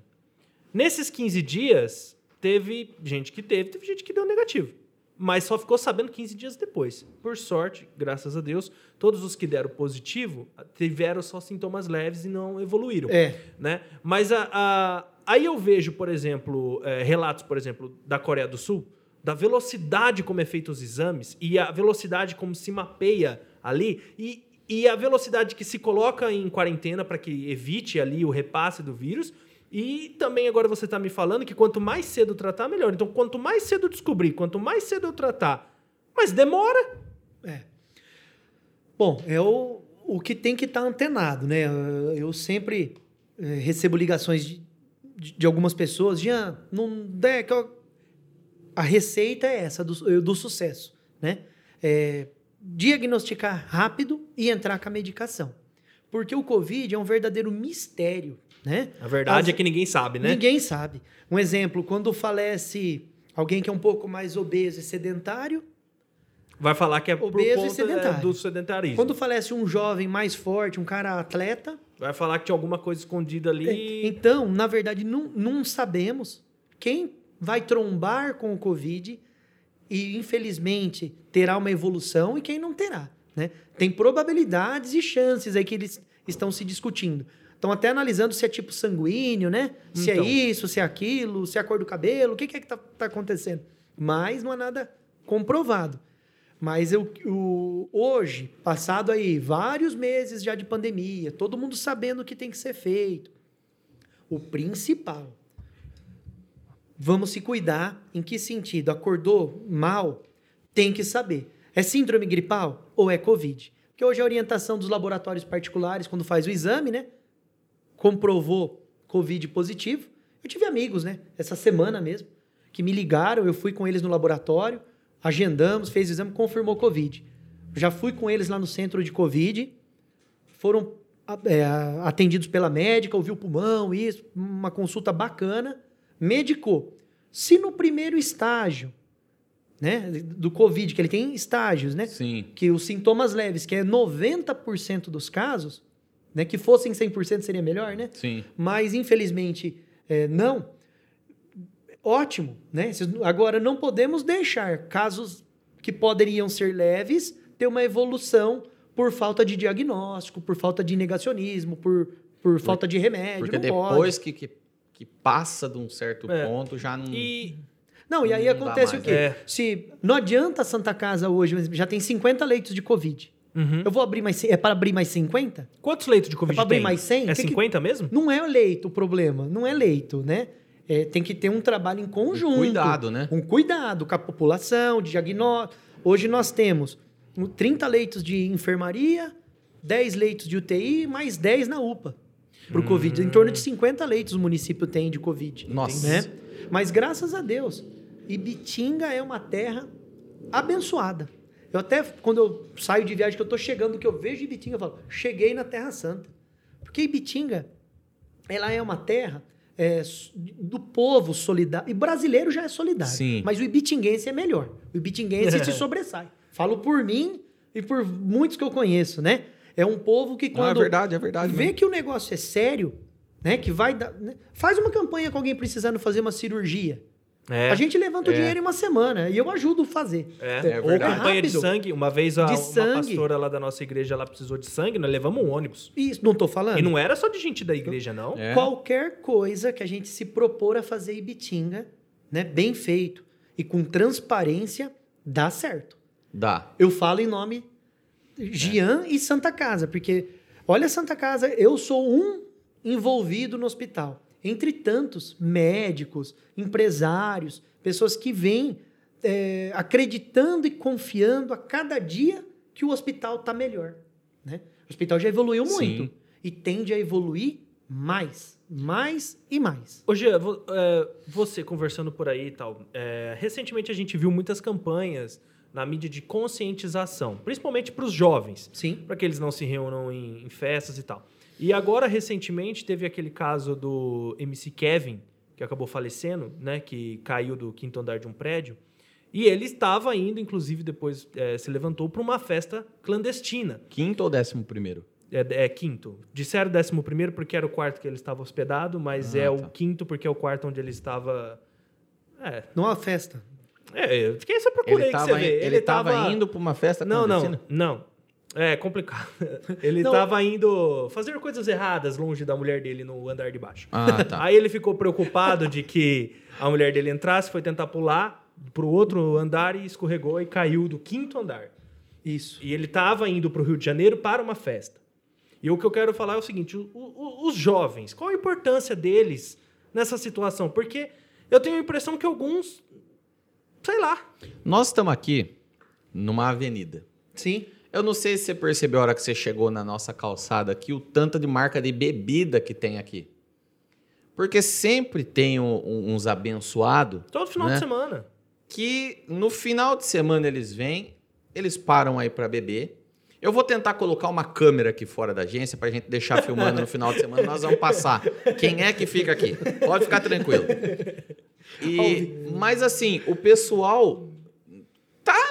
Nesses 15 dias, teve gente que teve, teve gente que deu negativo. Mas só ficou sabendo 15 dias depois. Por sorte, graças a Deus, todos os que deram positivo tiveram só sintomas leves e não evoluíram. É. Né? Mas a, a- aí eu vejo, por exemplo, eh, relatos, por exemplo, da Coreia do Sul, da velocidade como é feito os exames e a velocidade como se mapeia ali e, e a velocidade que se coloca em quarentena para que evite ali o repasse do vírus. E também agora você está me falando que quanto mais cedo tratar, melhor. Então, quanto mais cedo descobrir, quanto mais cedo eu tratar, mas demora. É. Bom, é o, o que tem que estar antenado, né? Eu sempre eh, recebo ligações de, de, de algumas pessoas, Jean, não é que eu- a receita é essa do, do sucesso, né? É diagnosticar rápido e entrar com a medicação. Porque o Covid é um verdadeiro mistério, né? A verdade As- é que ninguém sabe, né? Ninguém sabe. Um exemplo, quando falece alguém que é um pouco mais obeso e sedentário, Vai falar que é Obeso e é, sedentário. do sedentarismo. quando falece um jovem mais forte, um cara atleta, Vai falar que tinha alguma coisa escondida ali. Então, na verdade, não, não sabemos quem vai trombar com o Covid e, infelizmente, terá uma evolução e quem não terá. Né? Tem probabilidades e chances aí que eles estão se discutindo. Estão até analisando se é tipo sanguíneo, né? Se Então. é isso, se é aquilo, se é a cor do cabelo, o que, que é que tá, tá acontecendo. Mas não é nada comprovado. Mas eu, o- hoje, passado aí vários meses já de pandemia, todo mundo sabendo o que tem que ser feito. O principal, vamos se cuidar. Em que sentido? Acordou mal? Tem que saber. É síndrome gripal ou é Covid? Porque hoje a orientação dos laboratórios particulares, quando faz o exame, né? Comprovou Covid positivo. Eu tive amigos, né? Essa semana mesmo, que me ligaram, eu fui com eles no laboratório, agendamos, fez o exame, confirmou Covid. Já fui com eles lá no centro de Covid, foram é, atendidos pela médica, ouviu o pulmão, isso, uma consulta bacana, medicou. Se no primeiro estágio, né, do Covid, que ele tem estágios, né, Sim. que os sintomas leves, que é 90% dos casos, né, que fossem 100% seria melhor, né? Sim. Mas infelizmente é, não. Ótimo, né? Agora não podemos deixar casos que poderiam ser leves ter uma evolução por falta de diagnóstico, por falta de negacionismo, por, por falta de remédio. Porque depois que, que, que passa de um certo É. ponto, já não. E Não, e aí acontece o quê? né? Se não adianta a Santa Casa hoje, mas já tem 50 leitos de Covid. Uhum. Eu vou abrir mais. É para abrir mais 50? quantos leitos de Covid É pra abrir tem? mais 100? É Que que- 50 mesmo? Não é o leito o problema, não é leito, né? É, tem que ter um trabalho em conjunto. cuidado, né? Um cuidado com a população, de diagnóstico. Hoje nós temos 30 leitos de enfermaria, 10 leitos de UTI, mais 10 na UPA para o Covid. Em torno de 50 leitos o município tem de Covid. Nossa. Né? Mas graças a Deus, Ibitinga é uma terra abençoada. Eu até, quando eu saio de viagem, que eu tô chegando, que eu vejo Ibitinga, eu falo, cheguei na Terra Santa. Porque Ibitinga, ela é uma terra é, do povo solidário. E brasileiro já é solidário. Sim. Mas o ibitinguense é melhor. O ibitinguense se sobressai. Falo por mim e por muitos que eu conheço, né? É um povo que Não, é quando verdade, é verdade. vê mesmo. que o negócio é sério, né? Que vai dar. né, Faz uma campanha com alguém precisando fazer uma cirurgia. É. A gente levanta o É. dinheiro em uma semana e eu ajudo a fazer. É, É ou verdade. campanha de sangue. Uma vez a, De uma sangue. pastora lá da nossa igreja ela precisou de sangue, nós levamos um ônibus. Isso, não tô falando. E não era só de gente da igreja, não. É. Qualquer coisa que a gente se propor a fazer Ibitinga, né, bem feito e com transparência, dá certo. Dá. Eu falo em nome Gian e Santa Casa, porque olha Santa Casa, eu sou um envolvido no hospital. Entre tantos médicos, empresários, pessoas que vêm é, acreditando e confiando a cada dia que o hospital está melhor. Né? O hospital já evoluiu muito Sim. e tende a evoluir mais, mais e mais. Ô, Jean, é, você conversando por aí e tal, é, recentemente a gente viu muitas campanhas na mídia de conscientização, principalmente para os jovens, Sim. para que eles não se reúnam em, em festas e tal. E agora, recentemente, teve aquele caso do MC Kevin, que acabou falecendo, né, que caiu do quinto andar de um prédio, e ele estava indo, inclusive depois é, se levantou para uma festa clandestina. Quinto ou décimo primeiro? É, é quinto. Disseram décimo primeiro porque era o quarto que ele estava hospedado, mas Ah, é o tá. quinto porque é o quarto onde ele estava. É, Não há festa. é quem você procura Ele aí que você vê? ele tava indo pra uma festa Não, não, clandestina? não. É complicado. Ele Não. estava indo fazer coisas erradas longe da mulher dele no andar de baixo. Ah, tá. Aí ele ficou preocupado de que a mulher dele entrasse, foi tentar pular pro outro andar e escorregou e caiu do quinto andar. Isso. E ele estava indo para o Rio de Janeiro para uma festa. E o que eu quero falar é o seguinte: o- o- os jovens, qual a importância deles nessa situação? Porque eu tenho a impressão que alguns, sei lá, Nós estamos aqui numa avenida. Sim. Eu não sei se você percebeu a hora que você chegou na nossa calçada aqui, o tanto de marca de bebida que tem aqui. Porque sempre tem um- um- uns abençoados todo final Né? de semana. que no final de semana eles vêm, eles param aí para beber. Eu vou tentar colocar uma câmera aqui fora da agência pra gente deixar filmando no final de semana. Nós vamos passar. Quem é que fica aqui? Pode ficar tranquilo. E, mas assim, o pessoal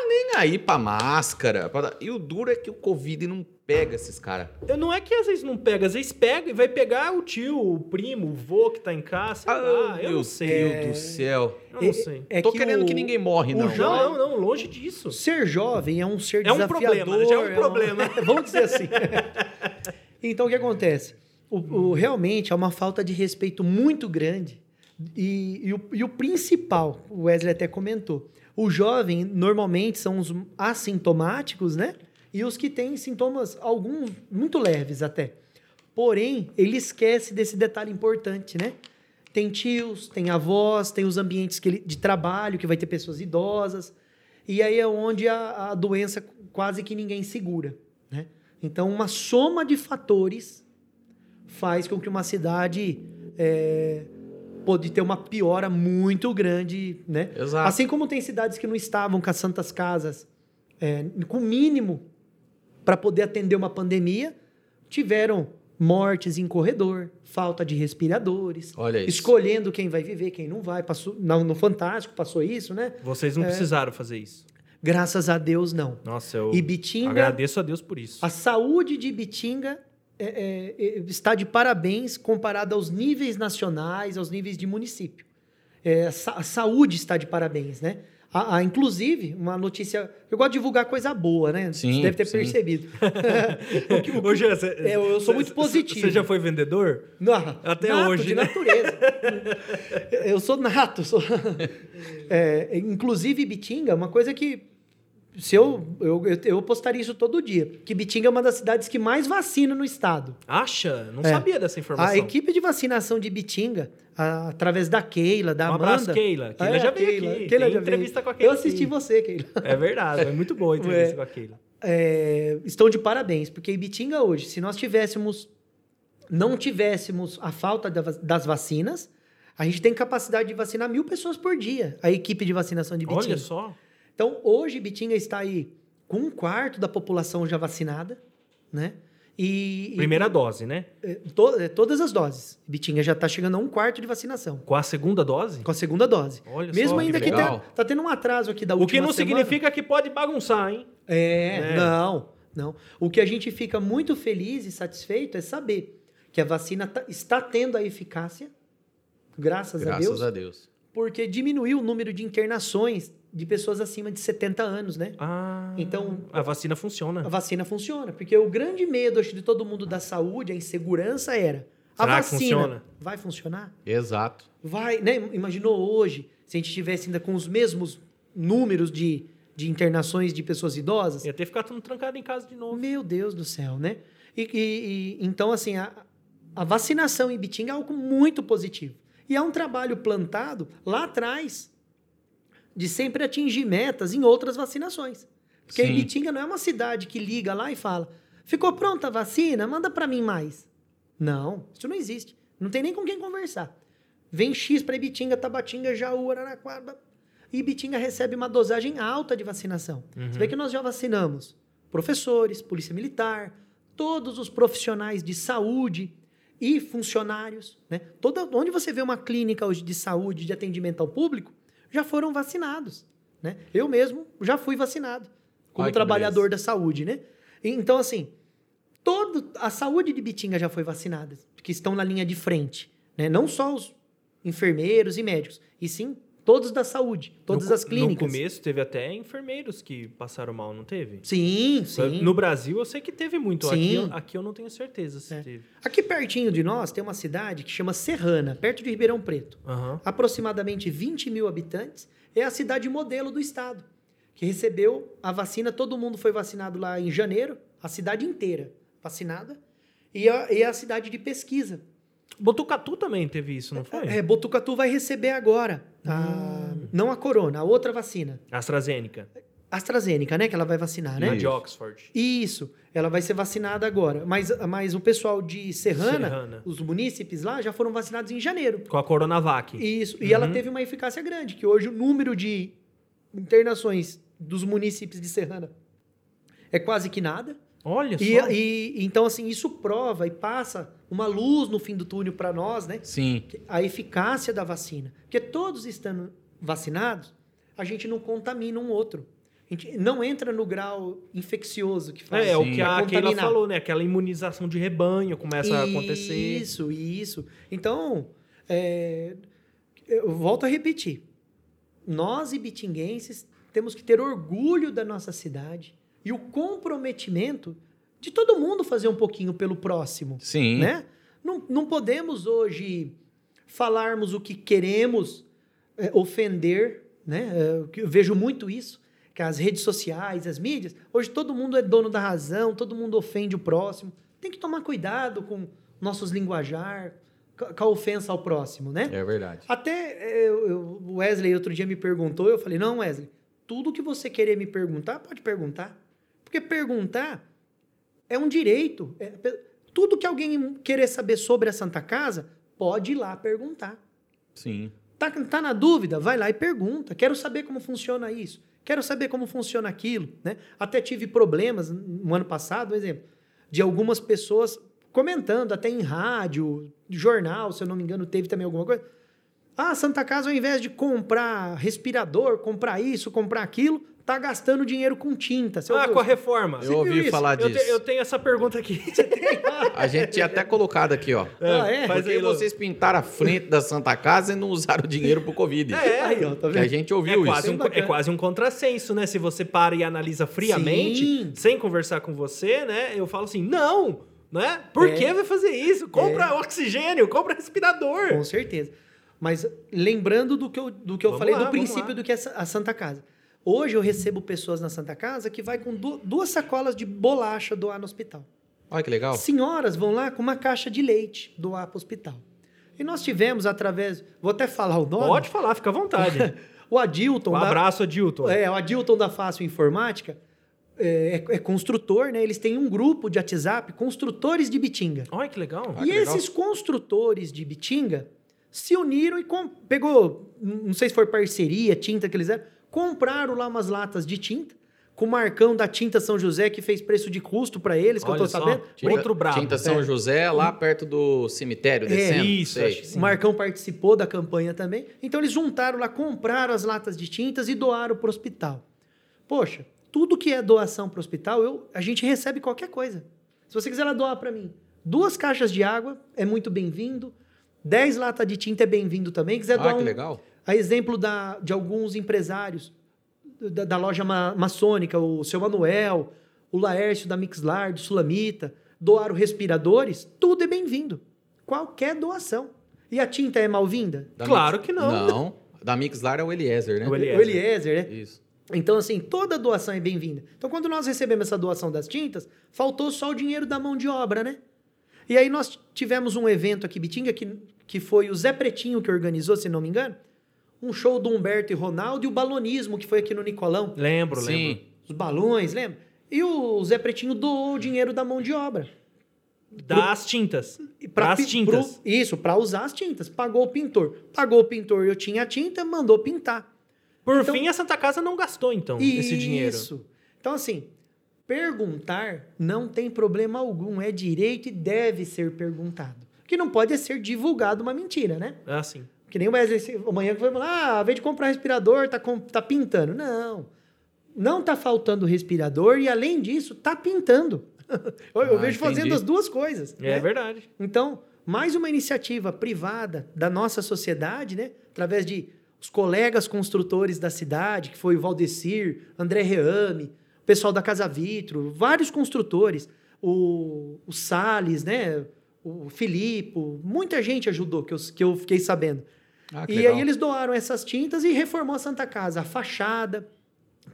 nem aí pra máscara. pra- E o duro é que o Covid não pega esses caras. Eu, não é que às vezes não pega, às vezes pega e vai pegar o tio, o primo, o vô que tá em casa, sei lá, eu meu não sei. Deus do céu. Eu não sei. É Tô que querendo o- que ninguém morre, não. jo- Não, não, não, longe disso. Ser jovem é um ser É um desafiador. problema, já é um é problema. Vamos dizer assim. então, o que acontece? o, o- realmente há uma falta de respeito muito grande. E, e o, e o principal, o Wesley até comentou, o jovem normalmente são os assintomáticos, né? E os que têm sintomas, alguns muito leves até. Porém, ele esquece desse detalhe importante, né? Tem tios, tem avós, tem os ambientes ele- de trabalho, que vai ter pessoas idosas. E aí é onde a, a doença quase que ninguém segura, né? Então, uma soma de fatores faz com que uma cidade é, pode ter uma piora muito grande, né? Exato. Assim como tem cidades que não estavam com as santas casas é, com o mínimo para poder atender uma pandemia, tiveram mortes em corredor, falta de respiradores, Olha isso. escolhendo quem vai viver, quem não vai. Passou, no, no Fantástico passou isso, né? Vocês não É. precisaram fazer isso. Graças a Deus, não. Nossa, eu E Bitinga, agradeço a Deus por isso. a saúde de Bitinga é, é, é, está de parabéns comparada aos níveis nacionais, aos níveis de município. É, a, sa- a saúde está de parabéns, né? A, a- inclusive, uma notícia. Eu gosto de divulgar coisa boa, né? Sim, Você deve ter sim. percebido. O que- o que- Ô, Jean, cê- É, eu sou muito cê- positivo. Você já foi vendedor? Não, Até nato, hoje, de né? natureza. eu sou nato. Sou... É, inclusive, Bitinga, uma coisa que. Se eu, eu, eu, postaria isso todo dia. Que Bitinga é uma das cidades que mais vacina no estado. Acha? Não É. sabia dessa informação. A equipe de vacinação de Bitinga, a- através da Keila, da Um Amanda. abraço, Keila. Keila É, já veio Keila. aqui. Keila Tem já entrevista veio. com a Keila Eu assisti você, Keila. É verdade, é muito boa a entrevista É. com a Keila. É, estão de parabéns, porque Ibitinga hoje, se nós tivéssemos, não tivéssemos a falta das vacinas, a gente tem capacidade de vacinar mil pessoas por dia, a equipe de vacinação de Ibitinga. Olha só. Então, hoje, Ibitinga está aí com um quarto da população já vacinada, né? E, e- Primeira dose, né? é, to- é, todas as doses. Ibitinga já está chegando a um quarto de vacinação. Com a segunda dose? Com a segunda dose. Olha Mesmo só, ainda que que, tá, tá tendo um atraso aqui da O última que não semana. significa que pode bagunçar, hein? É, É. não, não. O que a gente fica muito feliz e satisfeito é saber que a vacina tá- está tendo a eficácia, graças, a Graças Deus, a Deus. porque diminuiu o número de internações de pessoas acima de 70 anos, né? Ah, Então- a vacina funciona. A vacina funciona, porque o grande medo acho, de todo mundo da saúde, a insegurança era a Será que vacina funciona? vai funcionar? Exato. Vai, né? Imaginou hoje, se a gente tivesse ainda com os mesmos números de, de internações de pessoas idosas? Ia ter ficado tudo trancado em casa de novo. Meu Deus do céu, né? E, e- e- então, assim, a, a vacinação em Bitinga é algo muito positivo. E é um trabalho plantado lá atrás de sempre atingir metas em outras vacinações. Porque Sim. Ibitinga não é uma cidade que liga lá e fala: ficou pronta a vacina? Manda para mim mais. Não, isso não existe. Não tem nem com quem conversar. Vem X para Ibitinga, Tabatinga, Jaú, Araraquara. Ibitinga recebe uma dosagem alta de vacinação. Você vê que nós já vacinamos professores, polícia militar, todos os profissionais de saúde e funcionários. Né? Toda, onde você vê uma clínica hoje de saúde, de atendimento ao público, já foram vacinados. Né? Eu mesmo já fui vacinado como Ai, trabalhador da saúde. Né? Então, assim, todo, a saúde de Bitinga já foi vacinada, que estão na linha de frente. Né? Não só os enfermeiros e médicos, e sim todos da saúde, todas No as clínicas. No começo teve até enfermeiros que passaram mal, não teve? Sim, sim. No Brasil eu sei que teve muito. Aqui, Sim. eu- aqui eu não tenho certeza se É. teve. Aqui pertinho de nós tem uma cidade que chama Serrana, perto de Ribeirão Preto. Aham. Aproximadamente 20 mil habitantes. É a cidade modelo do estado, que recebeu a vacina. Todo mundo foi vacinado lá em janeiro, a cidade inteira vacinada. E a, e a cidade de pesquisa. Botucatu também teve isso, não foi? É, Botucatu vai receber agora, a- não a corona, a outra vacina. AstraZeneca. AstraZeneca, né? Que ela vai vacinar, né? A de Oxford. Isso, ela vai ser vacinada agora. Mas, mas o pessoal de Serrana, Serrana. os munícipes lá, já foram vacinados em janeiro. Com a Coronavac. Isso. E ela teve uma eficácia grande, que hoje o número de internações dos munícipes de Serrana é quase que nada. Olha E, só. e- então, assim, isso prova e passa uma luz no fim do túnel para nós, né? Sim. A eficácia da vacina. Porque todos estando vacinados, a gente não contamina um outro. A gente não entra no grau infeccioso que faz. É, é o que a Keila falou, né? Aquela imunização de rebanho começa a acontecer. Isso, isso. Então, é, eu volto a repetir. Nós, ibitinguenses, temos que ter orgulho da nossa cidade e o comprometimento de todo mundo fazer um pouquinho pelo próximo, Sim. né? Não, não podemos hoje falarmos o que queremos é, ofender, né? É, eu vejo muito isso, que as redes sociais, as mídias, hoje todo mundo é dono da razão, todo mundo ofende o próximo. Tem que tomar cuidado com nossos linguajar, com a ofensa ao próximo, né? É verdade. Até eu, o Wesley outro dia me perguntou, eu falei, não, Wesley, tudo que você querer me perguntar, pode perguntar. Porque perguntar é um direito. É, tudo que alguém querer saber sobre a Santa Casa, pode ir lá perguntar. Sim. Tá, tá na dúvida? Vai lá e pergunta. Quero saber como funciona isso. Quero saber como funciona aquilo. Né? Até tive problemas no ano passado, por exemplo, de algumas pessoas comentando, até em rádio, jornal, se eu não me engano, teve também alguma coisa. Ah, Santa Casa, ao invés de comprar respirador, comprar isso, comprar aquilo, tá gastando dinheiro com tinta. Você ah, ouviu com a reforma. Eu ouvi isso? falar Eu, disso. te- eu tenho essa pergunta aqui. A gente tinha até colocado aqui, ó. Ah, é? Porque aí, vocês pintaram a frente da Santa Casa e não usaram o dinheiro pro Covid. É, Aí, ó, tá Que a vendo? gente É ouviu quase, isso. um, é quase um contrassenso, né? Se você para e analisa friamente, Sim. sem conversar com você, né? Eu falo assim, não, né? Por É. que vai fazer isso? Compra oxigênio, compra respirador. Com certeza. Mas lembrando do que eu, do que eu Vamos falei lá, do princípio lá. do que é a Santa Casa. Hoje eu recebo pessoas na Santa Casa que vai com du- duas sacolas de bolacha doar no hospital. Olha que legal. Senhoras vão lá com uma caixa de leite doar para o hospital. E nós tivemos através, vou até falar o nome, Pode falar, fica à vontade. o Adilton, um da- abraço, Adilton. é, o Adilton da Fácil Informática, é, é- é construtor, né? Eles têm um grupo de WhatsApp, construtores de Bitinga. Olha que legal. Ah, e que legal. esses construtores de Bitinga se uniram e com- pegou, não sei se foi parceria, tinta que eles eram, compraram lá umas latas de tinta, com o Marcão da Tinta São José, que fez preço de custo para eles, que eu Olha tô só. sabendo. Tinta, Outro brabo. Tinta São É. José, lá perto do cemitério, É, descendo. isso, sei. acho que sim. O Marcão participou da campanha também. Então eles juntaram lá, compraram as latas de tintas e doaram para o hospital. Poxa, tudo que é doação para o hospital, eu, a gente recebe qualquer coisa. Se você quiser lá doar para mim, duas caixas de água é muito bem-vindo. Dez latas de tinta é bem-vindo também. Quiser Ah, doar que um, legal. a exemplo da, de alguns empresários da, da loja ma- maçônica, o seu Manuel, o Laércio da Mixlar, do Sulamita, doaram respiradores, tudo é bem-vindo. Qualquer doação. E a tinta é mal-vinda? Da Claro Mix- que não. Não. Da Mixlar é o Eliezer, né? O Eliezer. O Eliezer, né? Isso. Então, assim, toda doação é bem-vinda. Então, quando nós recebemos essa doação das tintas, faltou só o dinheiro da mão de obra, né? E aí nós tivemos um evento aqui, em Bitinga, que, que foi o Zé Pretinho que organizou, se não me engano. Um show do Humberto e Ronaldo e o balonismo, que foi aqui no Nicolão. Lembro, Sim. lembro. Os balões, lembra? E o Zé Pretinho doou o dinheiro da mão de obra. Das tintas. E pra Das tintas. pro- isso, para usar as tintas. Pagou o pintor. Pagou o pintor, eu tinha a tinta, mandou pintar. Por Então- fim, a Santa Casa não gastou, então, esse dinheiro. Isso. Então, assim, perguntar não tem problema algum. É direito e deve ser perguntado. Que não pode ser divulgado uma mentira, né? É assim. Que nem o Wesley amanhã que foi falar, ah, ao invés de comprar respirador, tá, com- tá pintando. Não. Não tá faltando respirador e, além disso, tá pintando. eu eu Ah, vejo fazendo entendi. as duas coisas. É né? verdade. Então, mais uma iniciativa privada da nossa sociedade, né? Através de os colegas construtores da cidade, que foi o Valdecir, André Reame, o pessoal da Casa Vitro, vários construtores, o, o Salles, né? O Filipe, muita gente ajudou, que eu, que eu fiquei sabendo. Ah, e legal. aí eles doaram essas tintas e reformou a Santa Casa, a fachada,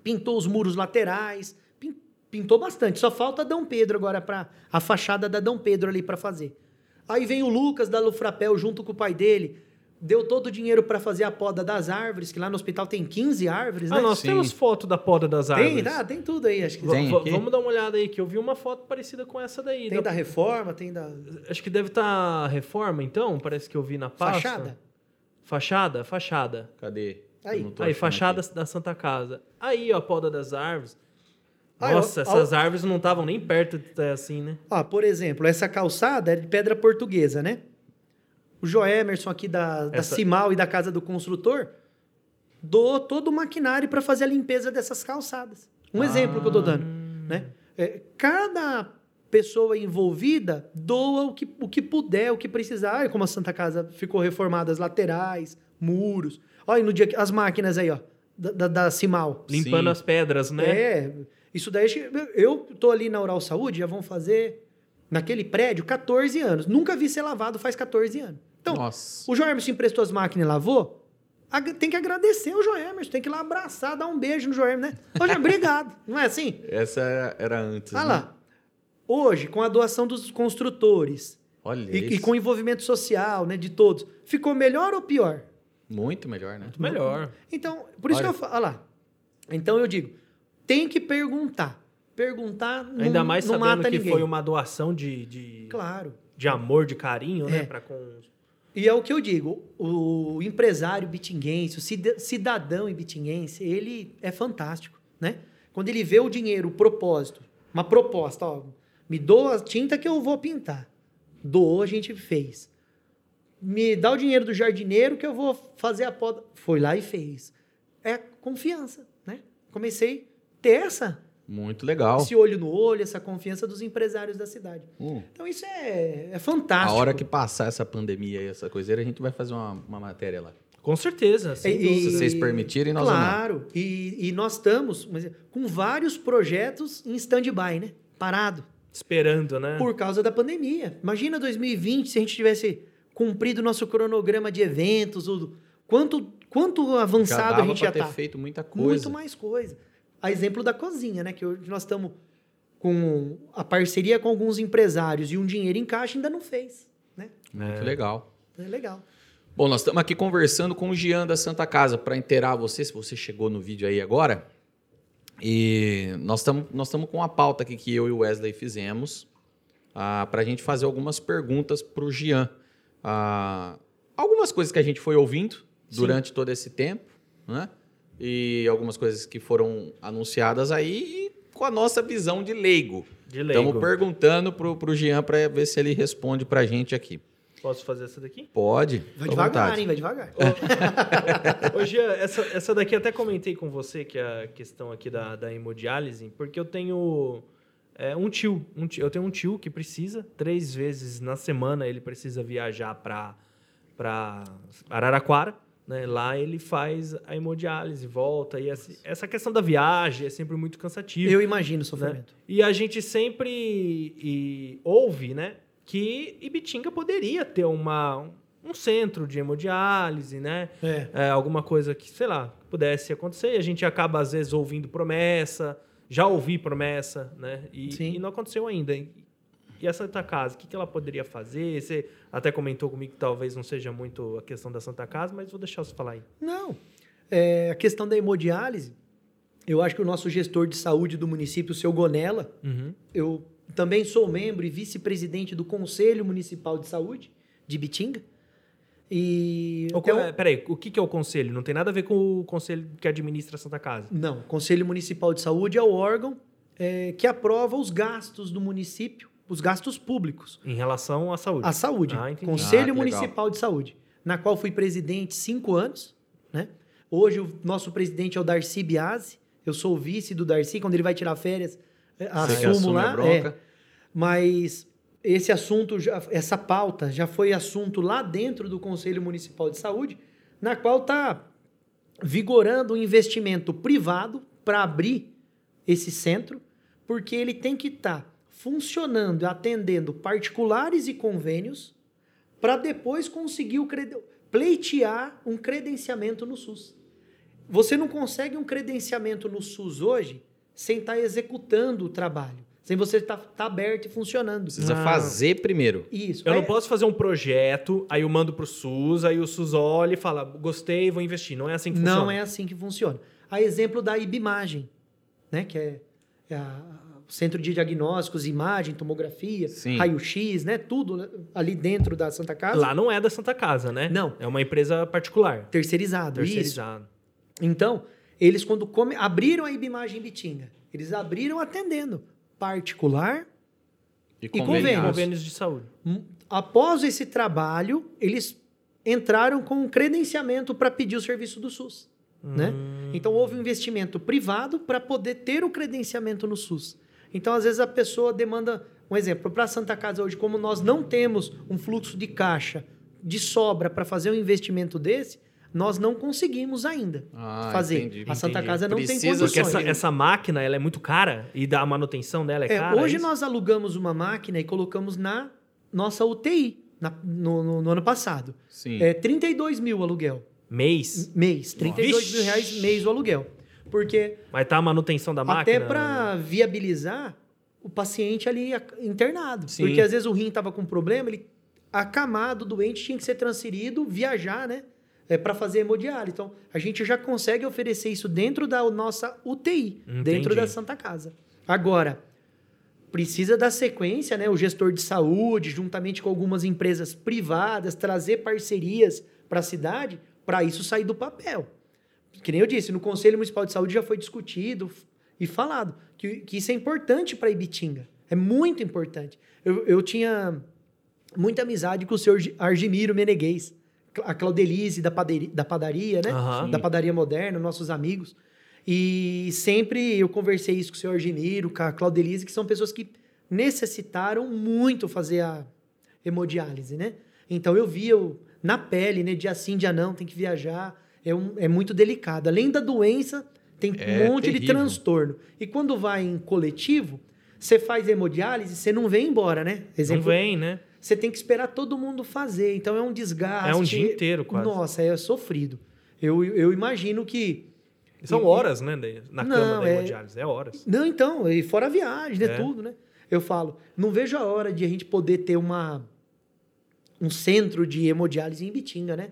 pintou os muros laterais, pin- pintou bastante. Só falta Dom Pedro agora para a fachada da Dom Pedro ali para fazer. Aí vem o Lucas da Lufrapel junto com o pai dele, deu todo o dinheiro para fazer a poda das árvores, que lá no hospital tem 15 árvores, né? Ah, nós Sim. temos foto da poda das árvores. tem, tá, tem tudo aí, acho que Tem v- aqui? Vamos dar uma olhada aí, que eu vi uma foto parecida com essa daí. tem Da- da reforma, tem da Acho que deve estar reforma, então. Parece que eu vi na pasta. fachada. Fachada? Fachada. Cadê? Aí. Aí, fachada aqui. da Santa Casa. Aí, ó, a poda das árvores. Ó, Nossa, ó, essas árvores não estavam nem perto de estar assim, né? Ó, por exemplo, essa calçada é de pedra portuguesa, né? O Joemerson aqui da, da Essa- Cimal e da Casa do Construtor doou todo o maquinário para fazer a limpeza dessas calçadas. Um exemplo que eu tô dando, né? É, cada pessoa envolvida doa o que, o que puder, o que precisar. Olha como a Santa Casa ficou reformada, as laterais, muros. Olha, no dia que, as máquinas aí, ó, da, da, da Cimal. Limpando Sim. as pedras, né? É, isso daí, eu tô ali na Oral Saúde, já vão fazer naquele prédio 14 anos. Nunca vi ser lavado faz 14 anos. Então, Nossa. o João Emerson emprestou as máquinas e lavou. Tem que agradecer o João Emerson, tem que ir lá abraçar, dar um beijo no João Emerson, né? Ô, João, obrigado. Não é assim? Essa era antes. Olha né? lá. Hoje, com a doação dos construtores Olha e, e com o envolvimento social né, de todos, ficou melhor ou pior? Muito melhor, né? Muito melhor. Então, por isso Olha. que eu falo. Olha lá. Então eu digo, tem que perguntar. Perguntar não, Ainda mais não sabendo mata que ninguém. foi uma doação de, de, Claro. de amor, de carinho, É. né? Pra com... E é o que eu digo, o empresário bitinguense, o cida- cidadão bitinguense, ele é fantástico, né? Quando ele vê o dinheiro, o propósito, uma proposta, ó, me doa a tinta que eu vou pintar. Doou, a gente fez. Me dá o dinheiro do jardineiro que eu vou fazer a poda. Foi lá e fez. É confiança, né? Comecei a ter essa, Muito legal. esse olho no olho, essa confiança dos empresários da cidade. Hum. Então isso é, é A fantástico. hora que passar essa pandemia e essa coiseira, a gente vai fazer uma, uma matéria lá. Com certeza, sem E-. Se vocês permitirem, nós. Claro, e, e nós estamos mas, com vários projetos em stand-by, né? Parado, Esperando, né? por causa da pandemia. Imagina 2020 se a gente tivesse cumprido o nosso cronograma de eventos, o, quanto, quanto avançado a gente já ter tá. feito muita coisa. Muito mais coisa. A exemplo da cozinha, né? Que hoje nós estamos com a parceria com alguns empresários e um dinheiro em caixa ainda não fez, né? Muito legal. É legal. Bom, nós estamos aqui conversando com o Gian da Santa Casa para inteirar você, se você chegou no vídeo aí agora. E nós estamos nós estamos com uma pauta aqui que eu e o Wesley fizemos para a gente fazer algumas perguntas para o Gian. Ah, algumas coisas que a gente foi ouvindo durante todo esse tempo, né? E algumas coisas que foram anunciadas aí e com a nossa visão de leigo. De leigo. Estamos perguntando para o Gian para ver se ele responde para a gente aqui. Posso fazer essa daqui? Pode. Vai devagar, vontade. hein? Vai devagar. Hoje, essa, essa daqui eu até comentei com você, que é a questão aqui da, da hemodiálise, porque eu tenho é, um, tio, um tio. Eu tenho um tio que precisa, três vezes na semana, ele precisa viajar para Araraquara. Né? Lá ele faz a hemodiálise, volta. E essa, essa questão da viagem é sempre muito cansativa. Eu imagino o né? sofrimento. E a gente sempre e, ouve, né, que Ibitinga poderia ter uma, um centro de hemodiálise, né? É. É, alguma coisa que, sei lá, pudesse acontecer. E a gente acaba, às vezes, ouvindo promessa, já ouvi promessa, né? E, e não aconteceu ainda. E e a Santa Casa, o que que ela poderia fazer? Você até comentou comigo que talvez não seja muito a questão da Santa Casa, mas vou deixar você falar aí. Não. É, a questão da hemodiálise, eu acho que o nosso gestor de saúde do município, o seu Gonella, Uhum. eu também sou membro e vice-presidente do Conselho Municipal de Saúde de Bitinga. E O, até o- é, peraí, o que que é o conselho? Não tem nada a ver com o conselho que administra a Santa Casa. Não, o Conselho Municipal de Saúde é o órgão é, que aprova os gastos do município, os gastos públicos. Em relação à saúde. A saúde. Ah, entendi. Ah, Conselho que legal. Municipal de Saúde, na qual fui presidente cinco anos. Né? Hoje o nosso presidente é o Darcy Biasi. Eu sou o vice do Darcy. Quando ele vai tirar férias, é, Você assumo lá. é. Mas esse assunto, já- essa pauta, já foi assunto lá dentro do Conselho Municipal de Saúde, na qual está vigorando um investimento privado para abrir esse centro, porque ele tem que estar funcionando, atendendo particulares e convênios, para depois conseguir o pleitear um credenciamento no SUS. Você não consegue um credenciamento no SUS hoje sem estar executando o trabalho, sem você estar tá aberto e funcionando. Precisa Ah. fazer primeiro. Isso. Eu é- não posso fazer um projeto, aí eu mando pro SUS, aí o SUS olha e fala, gostei, vou investir. Não é assim que funciona. Não é assim que funciona. A exemplo da IBimagem, né, que é, é a- o Centro de Diagnósticos, Imagem, Tomografia. Raio-X, né, tudo né, ali dentro da Santa Casa. Lá não é da Santa Casa, né? Não. É uma empresa particular. Terceirizado, isso. Terceirizado. Então, eles quando come- abriram a IBimagem em Bitinga, eles abriram atendendo particular. E, convênios. Convênios de saúde. Hum, Após esse trabalho, eles entraram com um credenciamento para pedir o serviço do SUS. Né? Então, houve um investimento privado para poder ter o credenciamento no SUS. Então, às vezes, a pessoa demanda. Um exemplo, para a Santa Casa hoje, como nós não temos um fluxo de caixa de sobra para fazer um investimento desse, nós não conseguimos ainda Ah, fazer. entendi, a Santa entendi. Casa não Precisa tem Porque condições. essa, essa máquina ela é muito cara e da manutenção dela é, É, cara. hoje é nós alugamos uma máquina e colocamos na nossa UTI na- no, no- no ano passado. Sim. É 32 mil o aluguel. Mês. Mês. 32 Vixe. mil reais mês o aluguel. Porque Vai estar a manutenção da máquina. até para viabilizar o paciente ali ac- internado. Sim. Porque às vezes o rim estava com problema, ele acamado, doente, tinha que ser transferido, viajar, né? É, para fazer hemodiálise. Então, a gente já consegue oferecer isso dentro da nossa UTI, dentro Entendi. da Santa Casa. Agora, precisa da sequência, né? O gestor de saúde, juntamente com algumas empresas privadas, trazer parcerias para a cidade, para isso sair do papel. Que nem eu disse, no Conselho Municipal de Saúde já foi discutido e falado que, que isso é importante para Ibitinga. É muito importante. Eu, eu tinha muita amizade com o senhor Gi- Argimiro Meneguês, a Claudelise da, paderi- da padaria, né? Aham. Da padaria moderna, nossos amigos. E sempre eu conversei isso com o senhor Argimiro, com a Claudelise, que são pessoas que necessitaram muito fazer a hemodiálise, né? Então eu via o- na pele, né? Dia sim, dia não, tem que viajar. É, um- é muito delicado. Além da doença, tem É um monte de terrível. transtorno. E quando vai em coletivo, você faz hemodiálise, você não vem embora, né? Não vem, né? Você tem que esperar todo mundo fazer. Então é um desgaste. É um dia inteiro, quase. Nossa, é sofrido. Eu, eu imagino que. São e- horas, né? de- Na Não, cama da é- hemodiálise. É horas. Não, então, e fora a viagem, né? É. Tudo, né? Eu falo, não vejo a hora de a gente poder ter uma um centro de hemodiálise em Bitinga, né?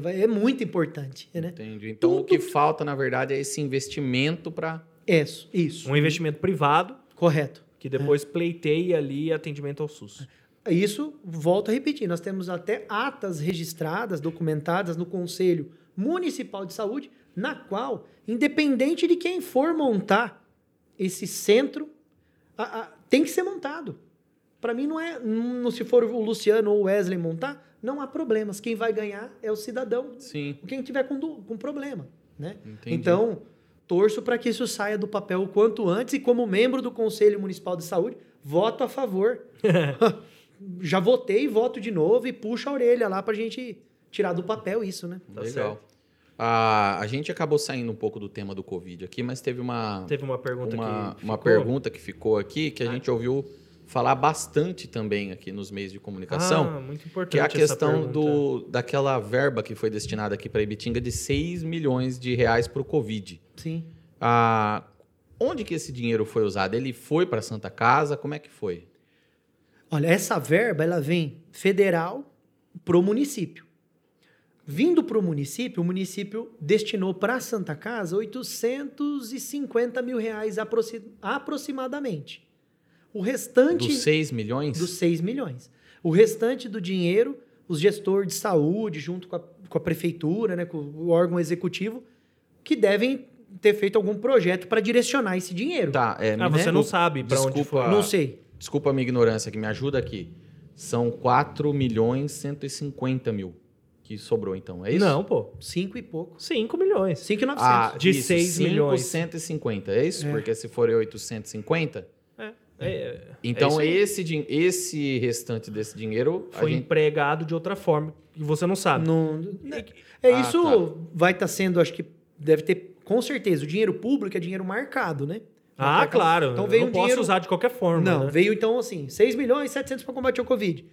Vai- É muito importante, né? Entendi. Então, o que falta, na verdade, é esse investimento para. Isso, isso. Um investimento privado Correto. que depois pleiteia ali atendimento ao SUS. Isso, volto a repetir, nós temos até atas registradas, documentadas no Conselho Municipal de Saúde, na qual, independente de quem for montar esse centro, a- a- tem que ser montado. Para mim, não é. Não, se for o Luciano ou o Wesley montar, não há problemas. Quem vai ganhar é o cidadão, Sim. quem tiver com, com problema. Né? Entendi. Então, torço para que isso saia do papel o quanto antes e, como membro do Conselho Municipal de Saúde, voto a favor. Já votei, voto de novo e puxa a orelha lá para a gente tirar do papel isso, né? Tá Legal. certo. A, a gente acabou saindo um pouco do tema do Covid aqui, mas teve uma, Teve uma pergunta uma, que uma ficou? pergunta que ficou aqui que a Ah. gente ouviu falar bastante também aqui nos meios de comunicação. Ah, muito importante Que é a questão do, daquela verba que foi destinada aqui para Ibitinga de 6 milhões de reais para o Covid. Sim. Ah, onde que esse dinheiro foi usado? Ele foi para Santa Casa? Como é que foi? Olha, essa verba ela vem federal pro município. Vindo para o município, o município destinou para a Santa Casa 850 mil reais aproxi- aproximadamente. O restante Dos 6 milhões? dos 6 milhões. O restante do dinheiro, os gestores de saúde, junto com a, com a prefeitura, né, com o órgão executivo, que devem ter feito algum projeto para direcionar esse dinheiro. Tá, é, Ah, você não desculpa- sabe pra onde desculpa- foi. Não sei. Desculpa a minha ignorância, que me ajuda aqui. São 4 milhões 150 mil que sobrou, então. É isso? Não, pô. Cinco e pouco. 5 milhões. 5,900. Ah, De isso, 6 cinco, milhões. 150, é isso? É. Porque se for 850... É, é, Então, é esse, esse restante desse dinheiro... foi gente- empregado de outra forma e você não sabe. Não- é Ah, isso tá. vai estar sendo, acho que deve ter, com certeza, o dinheiro público é dinheiro marcado, né? Ah, Marcado. claro. Então eu veio não um posso dinheiro... usar de qualquer forma. Não, né? veio então assim, 6 milhões e 700 para combater o Covid.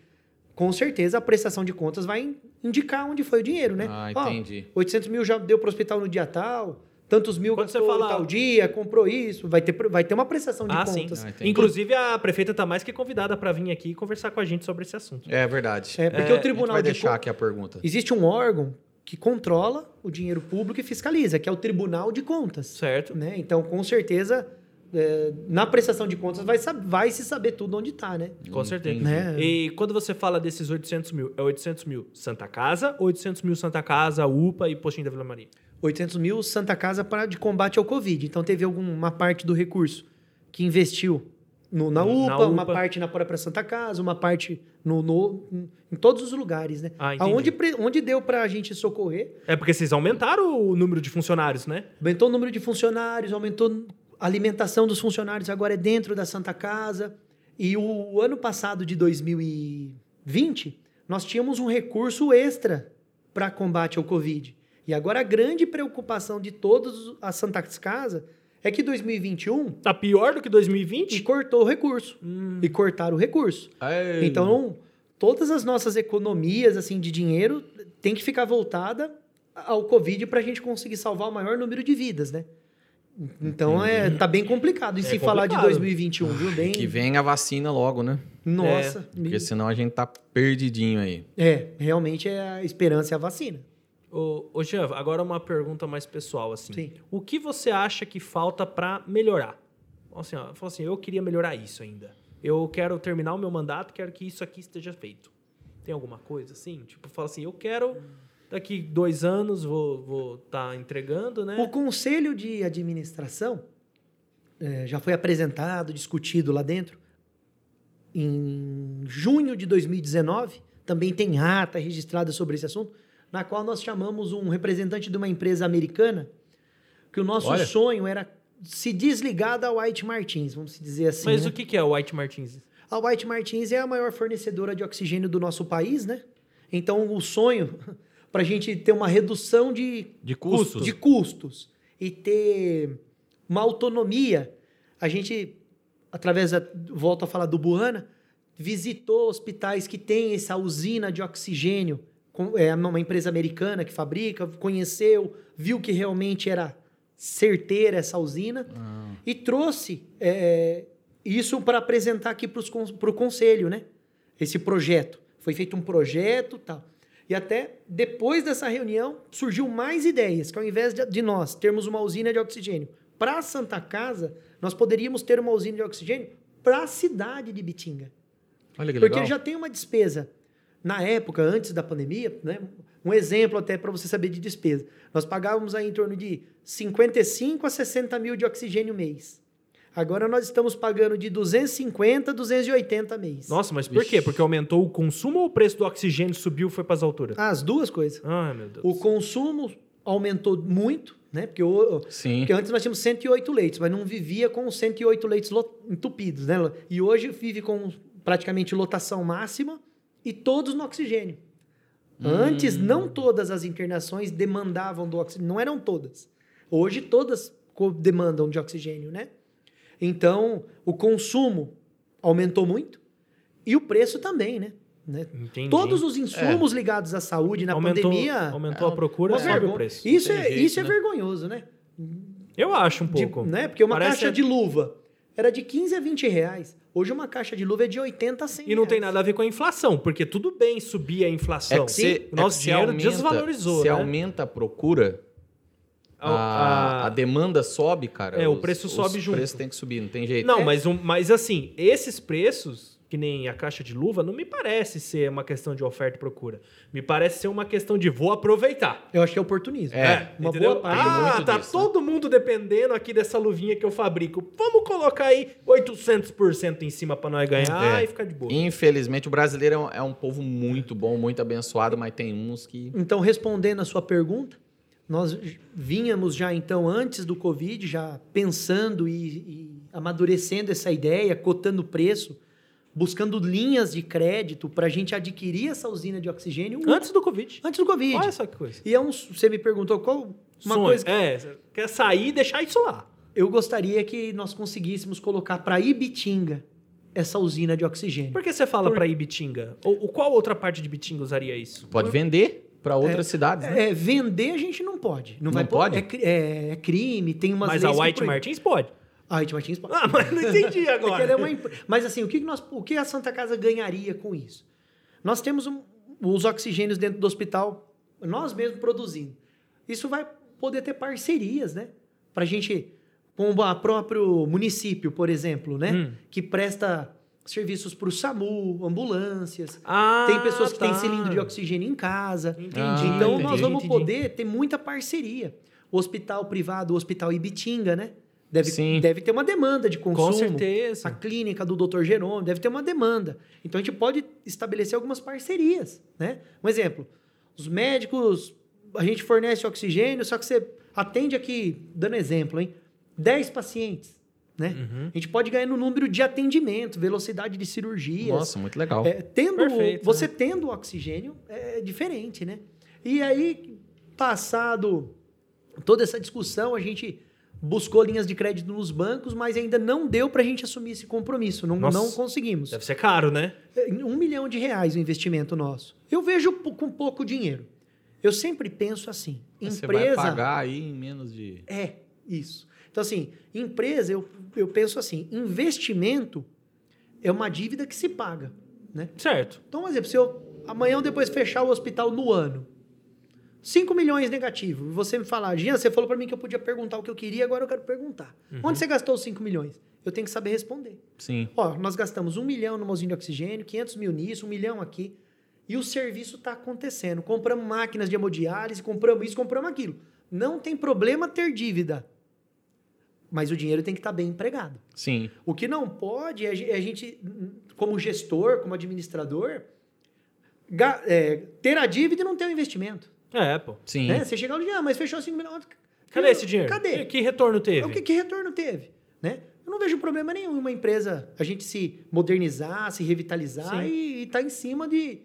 Com certeza a prestação de contas vai in- indicar onde foi o dinheiro, né? Ah, Ó, entendi. 800 mil já deu para o hospital no dia tal, tantos mil Quando você gastou fala- tal dia, comprou isso, vai ter, vai ter uma prestação de Ah, sim. contas. Ah, entendi. Inclusive, a prefeita tá mais que convidada para vir aqui e conversar com a gente sobre esse assunto. É verdade. É, porque É, o Tribunal vai de deixar Contas... aqui a pergunta. Existe um órgão que controla o dinheiro público e fiscaliza, que é o Tribunal de Contas. Certo? Né? Então, com certeza, é, na prestação de contas vai, vai se saber tudo onde está, né? Com certeza. Né? E quando você fala desses 800 mil, é 800 mil Santa Casa, 800 mil Santa Casa, UPA e Postinho da Vila Maria? 800 mil Santa Casa para de combate ao Covid. Então, teve alguma parte do recurso que investiu no- na, Na UPA, uma UPA. parte na própria Santa Casa, uma parte no, no- em todos os lugares, né? Ah. Aonde, onde deu para a gente socorrer, É porque vocês aumentaram o número de funcionários, né? aumentou o número de funcionários, aumentou a alimentação dos funcionários, agora é dentro da Santa Casa. E o ano passado, de 2020, nós tínhamos um recurso extra para combate ao Covid. E agora a grande preocupação de todos as Santas Casa é que 2021 Tá pior do que e 2020? cortou o recurso. E cortaram o recurso. Ei. Então, todas as nossas economias assim de dinheiro tem que ficar voltada ao Covid para a gente conseguir salvar o maior número de vidas, né? Então é tá bem complicado. E É se falar de complicado. 2021, viu? Bem. Que venha a vacina logo, né? Nossa. Porque senão a gente tá perdidinho aí. É, realmente é a esperança é a vacina. Ô, ô Jean, agora uma pergunta mais pessoal, assim. Sim. O que você acha que falta pra melhorar? Assim, ó, assim, eu queria melhorar isso ainda. Eu quero terminar o meu mandato, quero que isso aqui esteja feito. Tem alguma coisa assim? Tipo, fala assim, eu quero daqui dois anos vou estar entregando, né? O conselho de administração eh, já foi apresentado, discutido lá dentro. Em junho de 2019, também tem ata registrada sobre esse assunto, na qual nós chamamos um representante de uma empresa americana, que o nosso Olha. sonho era se desligar da White Martins, vamos dizer assim. Mas né? o que é o White Martins? A White Martins é a maior fornecedora de oxigênio do nosso país, né? Então, o sonho para a gente ter uma redução de, De custos. de custos e ter uma autonomia, a gente, através da, volto a falar do Buana, visitou hospitais que têm essa usina de oxigênio, é uma empresa americana que fabrica, conheceu, viu que realmente era certeira essa usina e trouxe é, isso para apresentar aqui para o conselho, né? Esse projeto. Foi feito um projeto tal. E até depois dessa reunião surgiu mais ideias, que ao invés de, de nós termos uma usina de oxigênio para a Santa Casa, nós poderíamos ter uma usina de oxigênio para a cidade de Bitinga. Olha que Porque legal. já tem uma despesa. Na época, antes da pandemia, né? um exemplo até para você saber de despesa. Nós pagávamos aí em torno de 55 a 60 mil de oxigênio mês. Agora nós estamos pagando de 250 a 280 mês. Nossa, mas por quê? Porque aumentou o consumo ou o preço do oxigênio subiu e foi para as alturas? As duas coisas. Ai, meu Deus. O consumo aumentou muito, né? Porque, o, Sim. porque antes nós tínhamos 108 leitos, mas não vivia com os 108 leitos entupidos, né? E hoje vive com praticamente lotação máxima e todos no oxigênio. Antes, não todas as internações demandavam do oxigênio, não eram todas. Hoje, todas demandam de oxigênio, né? Então, o consumo aumentou muito e o preço também, né? né? Todos os insumos ligados à saúde na aumentou, pandemia. aumentou é a procura, uma sobe o preço. Isso, é, jeito, isso é né? vergonhoso, né? Eu acho um De- pouco. né? Porque uma Parece caixa que- de luva era de 15 a 20 reais. Hoje uma caixa de luva é de 80 a 100 E não tem reais. nada a ver com a inflação, porque tudo bem subir a inflação. É que se, o nosso é que se dinheiro aumenta, desvalorizou, Se né? aumenta a procura, a, A- a demanda sobe, cara. É, o Os- preço os sobe junto. preços tem que subir, não tem jeito. Não, É, mas, um- mas assim, esses preços, que nem a caixa de luva, não me parece ser uma questão de oferta e procura. Me parece ser uma questão de vou aproveitar. Eu acho que é oportunismo. É, uma entendeu? boa parte. Ah, muito tá disso, né? todo mundo dependendo aqui dessa luvinha que eu fabrico. Vamos colocar aí 800% em cima pra nós ganhar É. e ficar de boa. Infelizmente, o brasileiro é um, é um povo muito bom, muito abençoado, mas tem uns que. Então, respondendo a sua pergunta, nós vínhamos já então antes do Covid, já pensando e, e amadurecendo essa ideia, cotando preço, buscando linhas de crédito para a gente adquirir essa usina de oxigênio Antes do Covid. antes do Covid. Olha só que coisa. E é um, você me perguntou qual uma Sonho. coisa que É, quer sair e deixar isso lá. eu gostaria que nós conseguíssemos colocar para Ibitinga essa usina de oxigênio. Por que você fala Por- pra ir Bitinga? Ou, ou qual outra parte de Bitinga usaria isso? Pode vender para outras cidades, né? É, vender a gente não pode. Não, Não vai po- pode? É, é- é crime, tem umas Mas a White. Martins pode. A White Martins pode. Ah, mas não entendi É que agora. é uma empre- Mas assim, o que, nós, o que a Santa Casa ganharia com isso? Nós temos um- os oxigênios dentro do hospital, nós mesmos produzindo. Isso vai poder ter parcerias, né? Para a gente, com o próprio município, por exemplo, né? Hum. Que presta serviços para o SAMU, ambulâncias. Ah, Tem pessoas que tá. têm cilindro de oxigênio em casa. Entendi. Ah, então entendi, nós vamos entendi. poder ter muita parceria. O hospital privado, o hospital Ibitinga, né? Deve, Sim. deve ter uma demanda de consumo. Com certeza. A clínica do Dr. Jerônimo deve ter uma demanda. Então a gente pode estabelecer algumas parcerias, né? Um exemplo, os médicos, a gente fornece oxigênio, só que você atende aqui, dando exemplo, hein? 10 pacientes, né? Uhum. A gente pode ganhar no número de atendimento, velocidade de cirurgias. Nossa, muito legal. É, tendo, Perfeito, você tendo oxigênio é diferente, né? E aí passado toda essa discussão, a gente buscou linhas de crédito nos bancos, mas ainda não deu para a gente assumir esse compromisso. Não, Nossa. não conseguimos. Deve ser caro, né? Um milhão de reais o investimento nosso. Eu vejo com pouco dinheiro. Eu sempre penso assim: Você vai empresa. pagar aí em menos de. É, isso. Então, assim, empresa, eu, eu penso assim: investimento é uma dívida que se paga. Né? Certo. Então, por exemplo, se eu amanhã ou depois fechar o hospital no ano, 5 milhões negativo, você me falar, Jean, você falou para mim que eu podia perguntar o que eu queria, agora eu quero perguntar. Onde você gastou os 5 milhões? Eu tenho que saber responder. Sim. Ó, nós gastamos um milhão numa usina de oxigênio, 500 mil nisso, um milhão aqui, e o serviço está acontecendo. Compramos máquinas de hemodiálise, compramos isso, compramos aquilo. Não tem problema ter dívida, mas o dinheiro tem que estar bem empregado. Sim. O que não pode é a é gente, como gestor, como administrador, é, ter a dívida e não ter o investimento. É, pô. Sim. Né? Você chega lá e diz, ah, mas fechou 5 milhões. Cadê esse dinheiro? Cadê? Que, retorno teve? O que, que retorno teve? Né? Eu não vejo problema nenhum em uma empresa a gente se modernizar, se revitalizar Sim. e estar em cima de,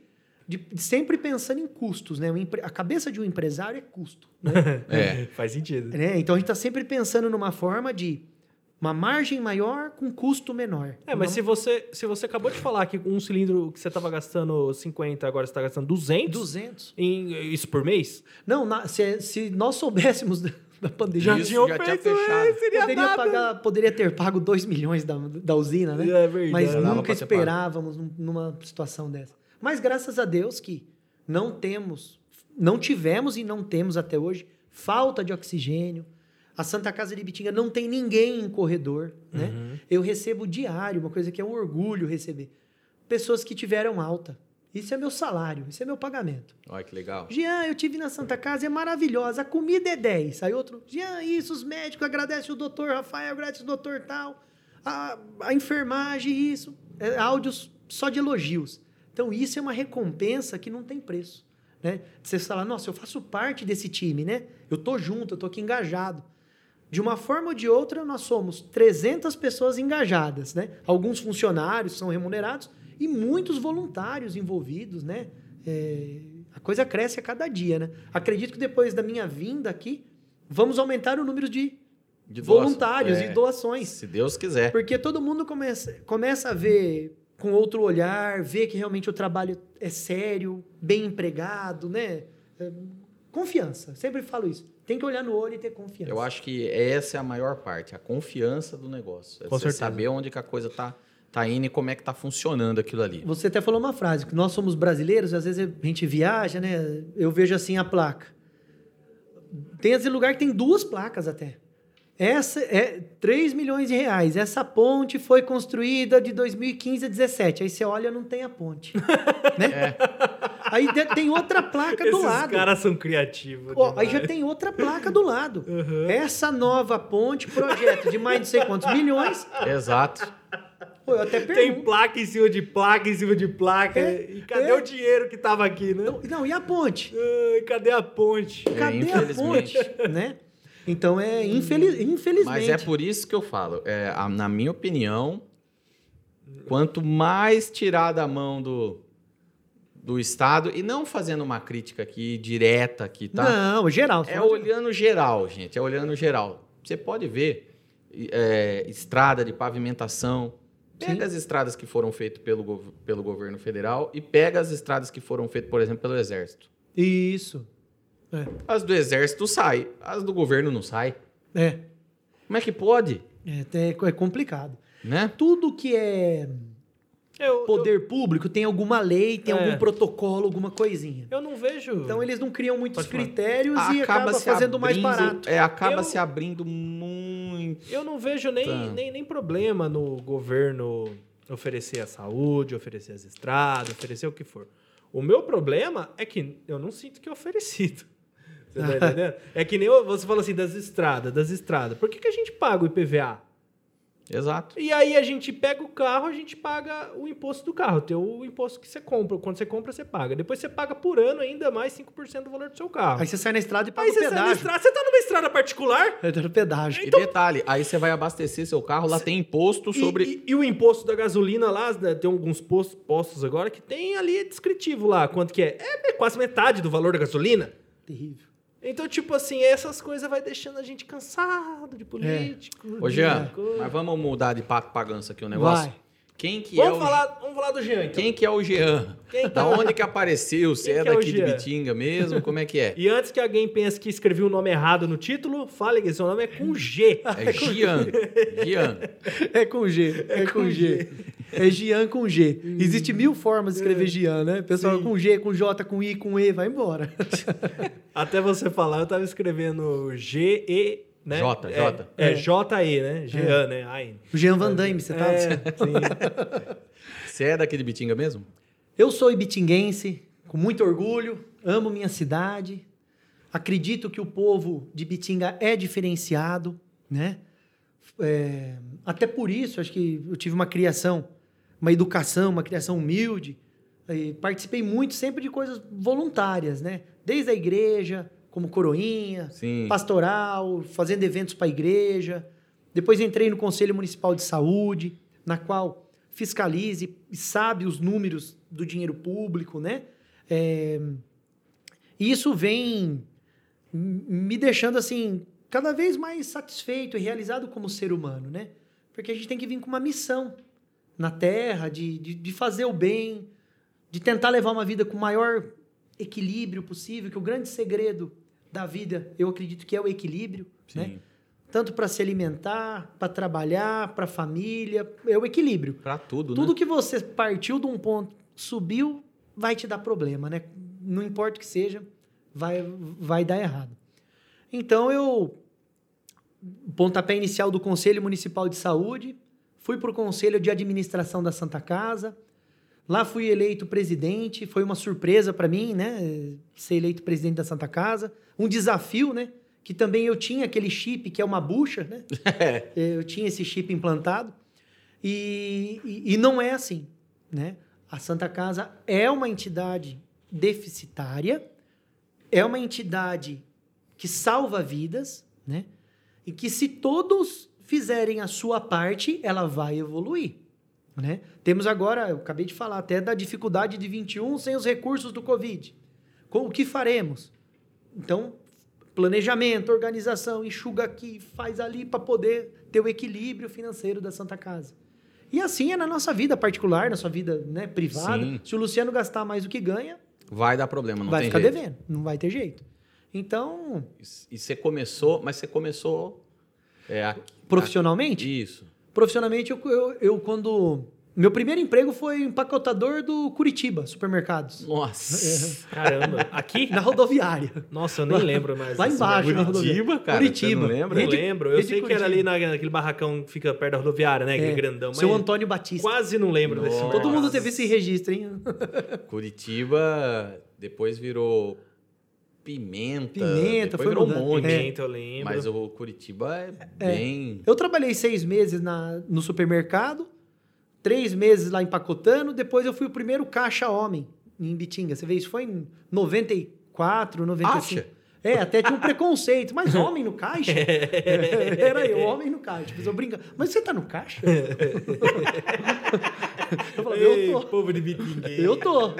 de, de sempre pensando em custos. Né? A cabeça de um empresário é custo. Né? É. Faz sentido. Né? Então a gente está sempre pensando numa forma de uma margem maior com custo menor. É, mas Não- se você, se você acabou de falar que um cilindro que você estava gastando 50, agora você está gastando 200, 200. em, isso por mês? Não, na- se, se nós soubéssemos da, pandemia, Já Isso já tinha feito, fechado. é, seria poderia, nada. pagar, poderia ter pago 2 milhões da, da usina, né? É verdade. Mas nunca esperávamos num- numa situação dessa. Mas graças a Deus que não temos, não tivemos e não temos até hoje falta de oxigênio. A Santa Casa de Bitinga não tem ninguém em corredor, né? Uhum. Eu recebo diário, uma coisa que é um orgulho receber. Pessoas que tiveram alta. Isso é meu salário, isso é meu pagamento. Olha que legal. Jean, eu tive na Santa Casa, é maravilhosa, a comida é 10. Aí outro, Jean, isso, os médicos, agradece o doutor Rafael, agradece o doutor tal, a, a enfermagem, isso, é, áudios só de elogios. Então isso é uma recompensa que não tem preço. Né? Você fala, nossa, eu faço parte desse time, né? Eu tô junto, eu tô aqui engajado. De uma forma ou de outra, nós somos 300 pessoas engajadas, né? Alguns funcionários são remunerados e muitos voluntários envolvidos, né? É, a coisa cresce a cada dia, né? Acredito que depois da minha vinda aqui, vamos aumentar o número de, De doação. voluntários É. e doações. Se Deus quiser. Porque todo mundo começa, começa a ver com outro olhar, ver que realmente o trabalho é sério, bem empregado, né? É, Confiança. Sempre falo isso. Tem que olhar no olho e ter confiança. Eu acho que essa é a maior parte, a confiança do negócio. É Com você certeza. saber onde que a coisa tá, tá indo e como é que tá funcionando aquilo ali. Você até falou uma frase, que nós somos brasileiros, às vezes a gente viaja, né? Eu vejo assim a placa. Tem esse lugar que tem duas placas até. Essa é 3 milhões de reais. Essa ponte foi construída de 2015 a 17. Aí você olha, não tem a ponte. né? Aí tem outra placa do Esses lado. caras são criativos. Ó, aí já tem outra placa do lado. Essa nova ponte, projeto de mais de não sei quantos milhões. Exato. Pô, eu até Tem pergunto. placa em cima de placa em cima de placa. É, e cadê é. o dinheiro que tava aqui, né? Não, não, e a ponte? Ai, cadê a ponte? É, Cadê a ponte? infelizmente. Né? Então é infeliz, infelizmente. Mas é por isso que eu falo. É, na minha opinião, quanto mais tirar da mão do, do Estado, e não fazendo uma crítica aqui direta aqui, tá? Não, geral. É olhando geral, gente. É olhando geral. Você pode ver é, estrada de pavimentação. Pega Sim. as estradas que foram feitas pelo, pelo governo federal e pega as estradas que foram feitas, por exemplo, pelo Exército. Isso. É. As do Exército saem, as do governo não saem. É. Como é que pode? É, é complicado. Né? Tudo que é Eu, poder público tem alguma lei, tem É. algum protocolo, alguma coisinha. eu, eu não vejo. Então eles não criam muitos Pode falar. critérios e acaba se fazendo mais abrindo- barato. É, acaba Eu- se abrindo muito. Eu não vejo nem, Tá. nem, nem problema no governo oferecer a saúde, oferecer as estradas, oferecer o que for. O meu problema é que eu não sinto que é oferecido. Você tá entendendo? É que nem eu- você fala assim das estradas, das estradas. Por que, que a gente paga o IPVA? Exato. E aí a gente pega o carro, a gente paga o imposto do carro. Tem o imposto que você compra. Quando você compra, você paga. Depois você paga por ano ainda mais 5% do valor do seu carro. Aí você sai na estrada e paga Aí o você sai na pedágio. estrada. Você tá numa estrada particular? É do pedágio. E detalhe, aí você vai abastecer seu carro, lá tem imposto E- sobre. E, e o imposto da gasolina lá, né, tem alguns postos, postos agora que tem ali descritivo lá, quanto que é. É quase metade do valor da gasolina. Terrível. Então, tipo assim, essas coisas vai deixando a gente cansado de político. Ô, de Jean, mas vamos mudar de pato pra ganso aqui o negócio? Vai. Quem que é Vamos o falar, vamos falar do Jean, então. Quem que é o Jean? Quem Da onde que apareceu? Se Quem é que é daqui de Jean? Bitinga mesmo? Como é que é? E antes que alguém pense que escrevi o nome errado no título, fale que seu nome é com G. É Gian. Gian. É com G, é, com G. É Gian com G. Existe mil formas de escrever Gian, né? Pessoal, com G, com J, com I, com E, vai embora. Até você falar, eu tava escrevendo G-E, né? J, É, J. É, É. J-E, né? Jean, né? O Jean Van Damme, você tá? É, sim. Você é daqui de Bitinga mesmo? Eu sou ibitinguense, com muito orgulho, amo minha cidade. Acredito que o povo de Bitinga é diferenciado, né? É, até por isso, acho que eu tive uma criação, uma educação, uma criação humilde. E participei muito sempre de coisas voluntárias, né? Desde a igreja, como coroinha, Sim. pastoral, fazendo eventos para a igreja. Depois entrei no Conselho Municipal de Saúde, na qual fiscalize e sabe os números do dinheiro público, né? É, e isso vem me deixando assim cada vez mais satisfeito e realizado como ser humano, né? Porque a gente tem que vir com uma missão na Terra de, de, de fazer o bem, de tentar levar uma vida com maior equilíbrio possível, que o grande segredo da vida, eu acredito que é o equilíbrio, né? Sim. Tanto para se alimentar, para trabalhar, para a família, é o equilíbrio. Pra tudo, Tudo né? que você partiu de um ponto, subiu, vai te dar problema, né? Não importa o que seja, vai, vai dar errado. Então eu, pontapé inicial do Conselho Municipal de Saúde, fui para o Conselho de Administração da Santa Casa. Lá fui eleito presidente, foi uma surpresa para mim, né? Ser eleito presidente da Santa Casa. Um desafio, né? Que também eu tinha aquele chip que é uma bucha, né? Eu tinha esse chip implantado. E, e, e não é assim, né? A Santa Casa é uma entidade deficitária, é uma entidade que salva vidas, né? E que se todos fizerem a sua parte, ela vai evoluir, né? Temos agora, eu acabei de falar até da dificuldade de 21 sem os recursos do Covid. Com o que faremos? Então, planejamento, organização, enxuga aqui, faz ali para poder ter o equilíbrio financeiro da Santa Casa. E assim é na nossa vida particular, na sua vida né, privada. Sim. Se o Luciano gastar mais do que ganha, Vai dar problema, não vai tem ficar jeito. devendo. Não vai ter jeito. Então, E você começou, mas você começou é, aqui- profissionalmente, aqui- Isso. Profissionalmente eu, eu, eu quando... Meu primeiro emprego foi empacotador do Curitiba, supermercados. Nossa. Caramba. Aqui? Na rodoviária. Nossa, eu nem lembro mais. Lá desse embaixo, na mercado. rodoviária. Curitiba, cara, Curitiba. você não lembra? Rede- lembro. Eu Rede sei que era Curitiba. ali na- naquele barracão que fica perto da rodoviária, né? Aquele É, grandão. Seu mas Antônio Batista. Quase não lembro desse Nossa. Todo mundo teve esse registro, hein? Curitiba depois virou Pimenta. Pimenta, foi virou um monte. É. Pimenta, eu lembro. Mas o Curitiba é, bem. Eu trabalhei seis meses na, no supermercado, três meses lá empacotando, depois eu fui o primeiro caixa homem em Bitinga. Você vê, isso foi em 94, 95. Acha? É, até tinha um preconceito, mas homem no caixa? Era eu, homem no caixa. Tipo, eu brincando, mas você tá no caixa? eu falei, Ei, eu tô. povo de Bitingueira. Eu tô.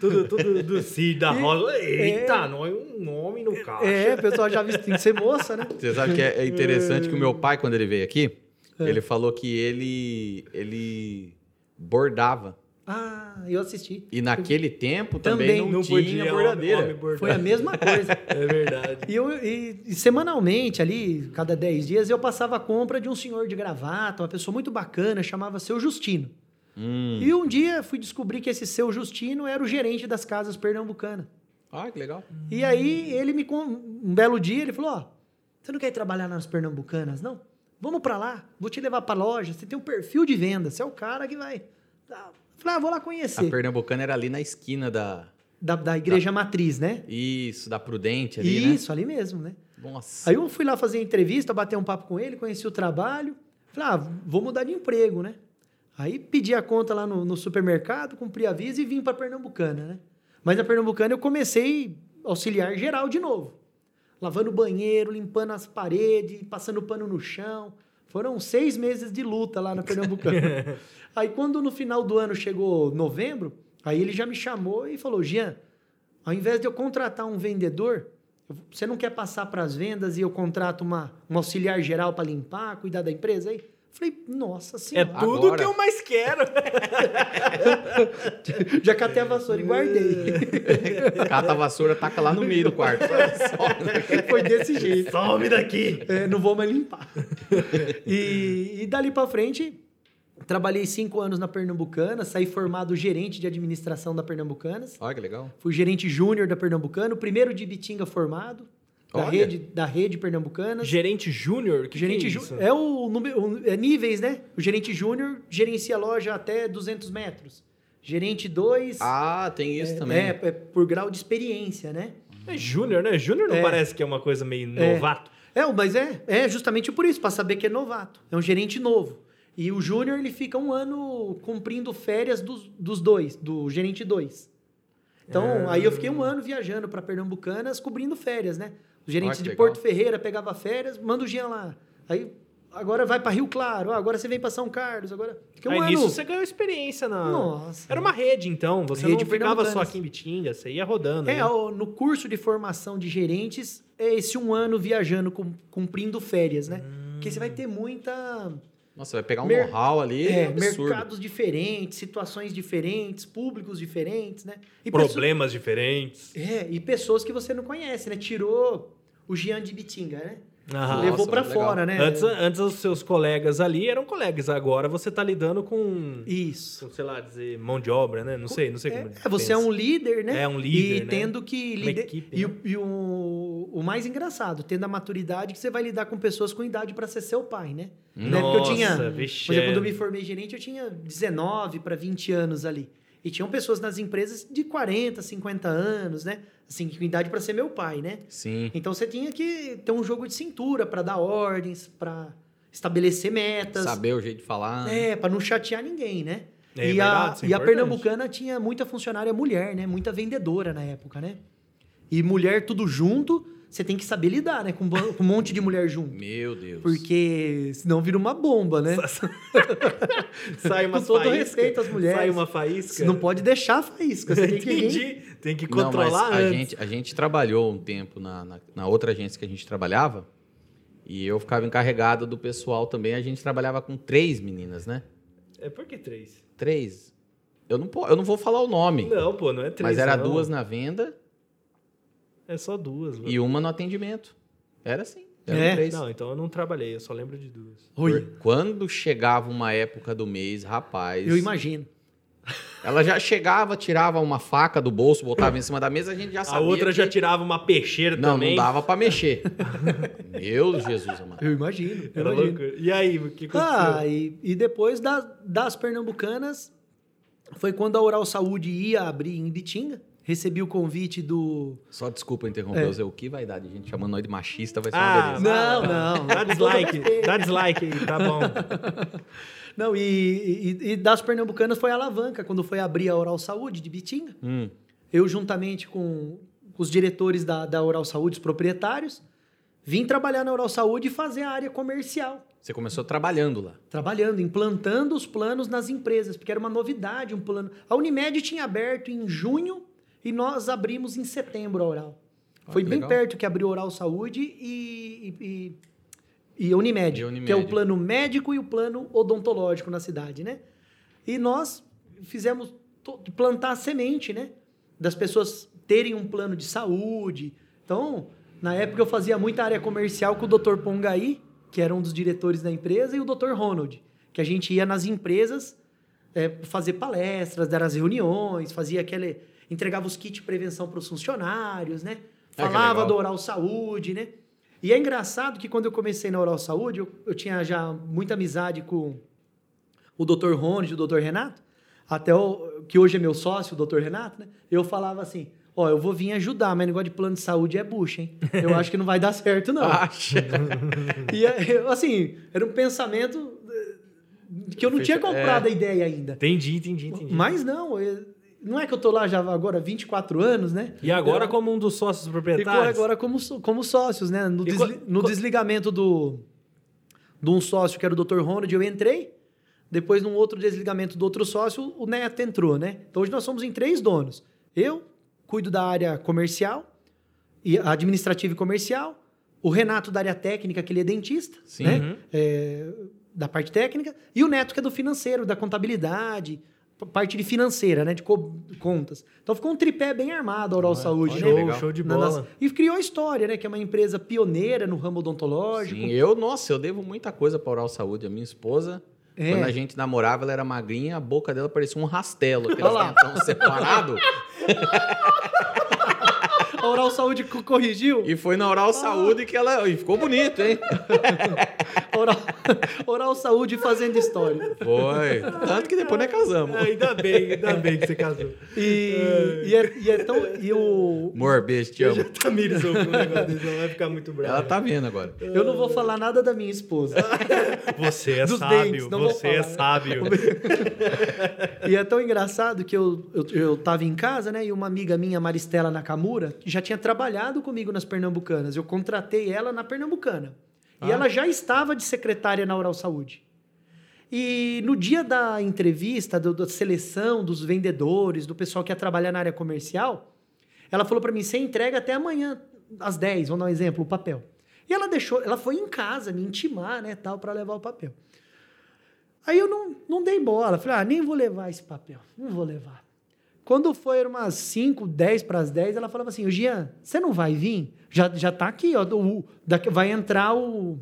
Tudo, tudo do Cid, da Rosa. Eita, é. nós um homem no caixa. É, o pessoal já viu que tem que ser moça, né? Você sabe que é é interessante que o meu pai, quando ele veio aqui, É. ele falou que ele, ele bordava. Ah, eu assisti. E naquele tempo também, Também não, Não tinha podia bordadeira. homem bordar. Foi a mesma coisa. É verdade. E, eu, e- e semanalmente, ali, cada 10 dias, eu passava a compra de um senhor de gravata, uma pessoa muito bacana, chamava Seu Justino. Hum. E um dia fui descobrir que esse Seu Justino era o gerente das casas pernambucanas. Ah, que legal. E aí ele me um belo dia ele falou: "Ó, você não quer ir trabalhar nas pernambucanas, não? Vamos pra lá, vou te levar pra loja, você tem um perfil de venda, você é o cara que vai". Falei: "Ah, vou lá A conhecer". Pernambucana era ali na esquina da. Da, da igreja matriz, né? Isso, da Prudente ali, Isso, ali mesmo, né? né? Nossa. Aí eu fui lá fazer entrevista, bater um papo com ele, conheci o trabalho. Falei, ah, vou mudar de emprego, né? Aí pedi a conta lá no, no supermercado, cumpri aviso e vim para Pernambucana, né? Mas na Pernambucana eu comecei auxiliar geral de novo. Lavando o banheiro, limpando as paredes, passando pano no chão. Foram seis meses de luta lá na Pernambucana. aí quando no final do ano chegou novembro, aí ele já me chamou e falou, Jean, ao invés de eu contratar um vendedor, Você não quer passar para as vendas e eu contrato uma, um auxiliar geral para limpar, cuidar da empresa aí? Falei, nossa É senhora. tudo Agora. que eu mais quero. Já catei a vassoura e guardei. Cata a vassoura, taca lá no meio do quarto. Foi desse jeito. Some daqui. É, não vou mais limpar. E, e dali para frente, trabalhei cinco anos na Pernambucana, saí formado gerente de administração da Pernambucanas. Olha que legal. Fui gerente júnior da Pernambucana, o primeiro de Bitinga formado, da Olha. rede, da rede Pernambucana. Gerente júnior? Que gerente que é é o número o- é níveis, né? O gerente júnior gerencia a loja até 200 metros. Gerente 2 Ah, tem isso também. é, é por grau de experiência, né? É júnior, né? Júnior não É. parece que é uma coisa meio É. novato? É, mas é, é justamente por isso, para saber que é novato. É um gerente novo. E o júnior, ele fica um ano cumprindo férias dos, dos dois, do gerente 2. Então, Ah. aí eu fiquei um ano viajando para Pernambucanas, cobrindo férias, né? O gerente que de legal. Porto Ferreira pegava férias, manda o Jean lá. Aí, agora vai para Rio Claro, agora você vem para São Carlos, agora... Fiquei um Aí ano... nisso você ganhou experiência na. Nossa. Era uma rede, então. Você Rede não ficava só aqui em Bitinga, você ia rodando. É, né? ó, no curso de formação de gerentes, é esse um ano viajando, cum- cumprindo férias, né? Porque você vai ter muita... Nossa, vai pegar um Mer- know-how ali. É, absurdo. mercados diferentes, situações diferentes, públicos diferentes, né? E pessoas- Problemas diferentes. é, e pessoas que você não conhece, né? Tirou o Jean de Bitinga, né? Aham. Levou Nossa, pra legal. fora, né? Antes, antes os seus colegas ali eram colegas, agora você tá lidando com, Isso. com, sei lá, dizer, mão de obra, né? Não sei, não sei É, como. é, você é um líder, né? É um líder, E né? tendo que Uma lider- equipe, E, né? o, e o, o mais engraçado, tendo a maturidade que você vai lidar com pessoas com idade para ser seu pai, né? Na época eu tinha. Nossa, Por vixe, exemplo, quando eu é. me formei gerente, eu tinha 19 para 20 anos ali. E tinham pessoas nas empresas de 40, 50 anos, né? Assim, com idade para ser meu pai, né? Sim. Então você tinha que ter um jogo de cintura para dar ordens, para estabelecer metas. Saber o jeito de falar. É, para não chatear ninguém, né? É e, verdade, a, é e a. Pernambucana tinha muita funcionária mulher, né? Muita vendedora na época, né? E mulher tudo junto, você tem que saber lidar, né? Com, um com um monte de mulher junto. Meu Deus. Porque senão vira uma bomba, né? Sai uma Com todo faísca, respeito às mulheres. Sai uma faísca. Você não pode deixar a faísca. Você tem que. Entendi. Tem que Não, mas controlar a antes. gente, a gente trabalhou um tempo na, na, na outra agência que a gente trabalhava e eu ficava encarregado do pessoal também. A gente trabalhava com três meninas, né? É por que três? Três. Eu não, eu não vou falar o nome, Não, pô, não é três. mas era não. duas na venda É só duas. e uma no atendimento. Era assim. Eram É? três. Não, então eu não trabalhei, eu só lembro de duas. Oi. Quando chegava uma época do mês, rapaz. Eu imagino. Ela já chegava, tirava uma faca do bolso, botava em cima da mesa, a gente já A sabia. outra que- já tirava uma peixeira Não, também. não dava pra mexer. Meu Jesus, amado. Eu imagino. Eu Era imagino. E aí, o que aconteceu? Ah, e, e depois da- das pernambucanas, foi quando a Oral Saúde ia abrir em Bitinga. Recebi o convite do. Só desculpa interromper É. O que vai dar de gente chamando nós de machista vai ser uma Ah, beleza. Não, não. Dá dislike, dá dislike aí, tá bom. Não, e, e- e das pernambucanas foi a alavanca, quando foi abrir a Oral Saúde de Bitinga. Hum, Eu, juntamente com os diretores da, da Oral Saúde, os proprietários, vim trabalhar na Oral Saúde e fazer a área comercial. você começou trabalhando lá. Trabalhando, implantando os planos nas empresas, porque era uma novidade um plano. A Unimed tinha aberto em junho e nós abrimos em setembro a Oral. Ah, Foi bem legal. perto que abriu Oral Saúde e, e, e, e Unimed, E Unimed. que é o plano médico e o plano odontológico na cidade, né? E nós fizemos plantar a semente, né? Das pessoas terem um plano de saúde. Então, na época eu fazia muita área comercial com o Dr. Pongaí, que era um dos diretores da empresa, e o Dr. Ronald, que a gente ia nas empresas é, fazer palestras, dar as reuniões, fazia aquele. Entregava os kits de prevenção para os funcionários, né? Ah, Falava do Oral Saúde, né? E é engraçado que quando eu comecei na Oral Saúde, eu, eu tinha já muita amizade com o Dr. Ronald e o Dr. Renato, até o, que hoje é meu sócio, o Dr. Renato, né? Eu falava assim, ó, eu vou vir ajudar, mas negócio de plano de saúde é bucha, hein? Eu acho que não vai dar certo, não. Acha? E, eu, assim, era um pensamento eh, que eu não tinha Fecha- comprado é. a ideia ainda. Entendi, entendi, entendi. Mas não, eu- não é que eu tô lá já agora há 24 anos, né? E agora, Eu- como um dos sócios e proprietários? agora como, como sócios, né? No, E desli- co- no co- desligamento do, de um sócio, que era o Dr. Ronald, eu entrei. Depois, num outro desligamento do outro sócio, o Neto entrou, né? Então, hoje nós somos em três donos. Eu cuido da área comercial, e administrativo e comercial, o Renato da área técnica, que ele é dentista, Sim. né? Uhum. É, da parte técnica, e o Neto, que é do financeiro, da contabilidade, parte de financeira, né? De co- contas. Então ficou um tripé bem armado, a Oral Saúde, olha, né? Show, legal. show de bola. E criou a história, né? Que é uma empresa pioneira no ramo odontológico. Sim, eu, nossa, eu devo muita coisa para Oral Saúde. A minha esposa, É. quando a gente namorava, ela era magrinha, a boca dela parecia um rastelo, aqueles dentão separado. A Oral Saúde co- corrigiu. E foi na Oral Saúde que ela. E ficou bonito, hein? Oral, Oral Saúde fazendo história. Foi. Tanto que depois nós casamos. Ainda bem, ainda bem que você casou. E, e, é, e é tão. E o, Amor, beijo, te amo. Tamires ouviu um negócio desse, ela vai ficar muito brava. Ela tá vendo agora. eu não vou falar nada da minha esposa. Você é Dos sábio, dentes, você é sábio. E é tão engraçado que eu, eu, eu tava em casa, né? E uma amiga minha, Maristela Nakamura, que já tinha trabalhado comigo nas Pernambucanas. Eu contratei ela na Pernambucana. E Ah. ela já estava de secretária na Oral Saúde. E no dia da entrevista, do- da seleção dos vendedores, do pessoal que ia trabalhar na área comercial, ela falou para mim: você entrega até amanhã, às 10, vamos dar um exemplo, o papel. E ela deixou, ela foi em casa me intimar, né, tal, para levar o papel. Aí eu não, não dei bola. Falei, ah, nem vou levar esse papel. Não vou levar. Quando foi umas 5, 10 para as 10, ela falava assim, o Jean, você não vai vir? Já, já tá aqui, ó. O, daqui- vai entrar o,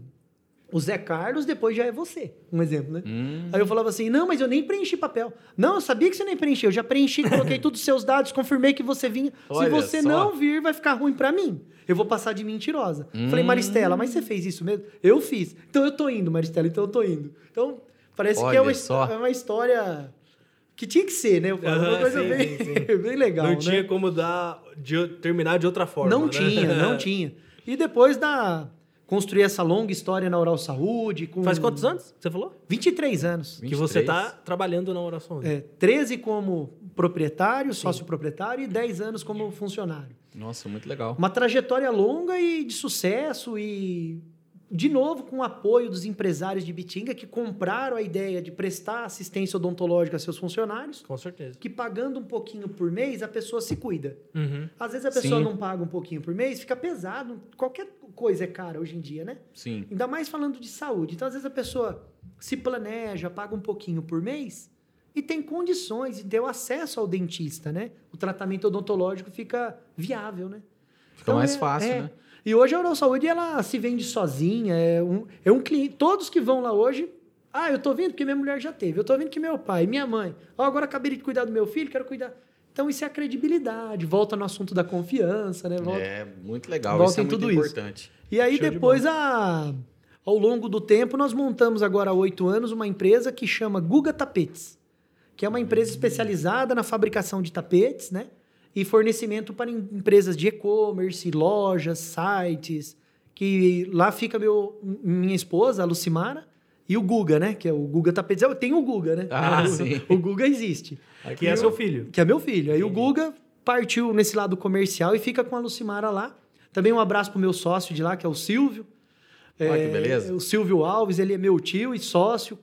o Zé Carlos, depois já é você. Um exemplo, né? Hum. Aí eu falava assim, não, mas eu nem preenchi papel. Não, eu sabia que você nem preencheu. Eu já preenchi, coloquei todos os seus dados, confirmei que você vinha. Olha Se você só. não vir, vai ficar ruim para mim. Eu vou passar de mentirosa. Falei, Hum. Maristela, mas você fez isso mesmo? Eu fiz. Então eu tô indo, Maristela, então eu tô indo. Então, parece que é Olha uma, é uma história que tinha que ser, né? Eu falo, uma coisa sim, bem, sim, sim. bem legal, não né? tinha como dar, de- terminar de outra forma. não né? tinha, não tinha. E depois da construir essa longa história na Oral Saúde com Faz quantos anos você falou? 23 anos. Que você 23? tá trabalhando na oração. É, 13 como proprietário, sócio proprietário e 10 anos como funcionário. Nossa, muito legal. Uma trajetória longa e de sucesso e de novo com o apoio dos empresários de Bitinga que compraram a ideia de prestar assistência odontológica a seus funcionários, Com certeza. que pagando um pouquinho por mês a pessoa se cuida. Uhum. Às vezes a pessoa Sim. não paga um pouquinho por mês, fica pesado. Qualquer coisa é cara hoje em dia, né? Sim. Ainda mais falando de saúde. Então, às vezes a pessoa se planeja, paga um pouquinho por mês e tem condições de ter o acesso ao dentista, né? O tratamento odontológico fica viável, né? Fica mais fácil, é. né? E hoje a Saúde, ela se vende sozinha. É um, é um cliente. Todos que vão lá hoje. Ah, eu tô vindo porque minha mulher já teve. Eu tô vindo que meu pai, minha mãe. Ó, agora acabei de cuidar do meu filho, quero cuidar. Então, isso é a credibilidade. Volta no assunto da confiança, né? Volta. É muito legal. Volta Isso é em muito tudo isso. importante. E aí, Show de depois, a, ao longo do tempo, nós montamos agora há oito anos uma empresa que chama Guga Tapetes, que é uma empresa especializada na fabricação de tapetes, né? E fornecimento para em- empresas de e-commerce, lojas, sites. Que lá fica meu, minha esposa, a Lucimara, e o Guga, né? Que é o Guga. Eu tenho o Guga, né? Ah, o, sim. o Guga existe. Que é seu filho. Que é meu filho. Aí o Guga partiu nesse lado comercial e fica com a Lucimara lá. Também um abraço pro meu sócio de lá, que é o Silvio. Olha que beleza. O Silvio Alves, ele é meu tio e sócio,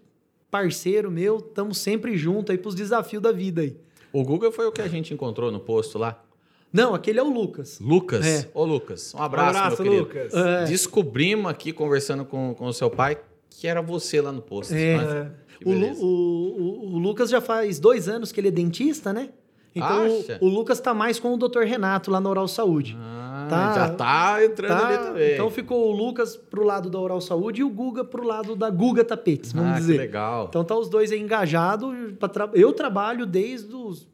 parceiro meu. Estamos sempre juntos aí pros desafios da vida aí. O Google foi o que a gente encontrou no posto lá. Não, aquele é o Lucas. Lucas. É. Ô, Lucas, um abraço, Um abraço, meu querido. Lucas. É. Descobrimos aqui, conversando com, com o seu pai, que era você lá no posto. É. né? O, o- o- o Lucas já faz dois anos que ele é dentista, né? Então o, o Lucas tá mais com o Dr. Renato lá na Oral Saúde. Ah, Tá. já tá entrando Tá? ali também. Então ficou o Lucas pro lado da Oral Saúde e o Guga pro lado da Guga Tapetes, vamos ah, dizer. que legal. Então tá os dois aí engajados. tra- Eu trabalho desde os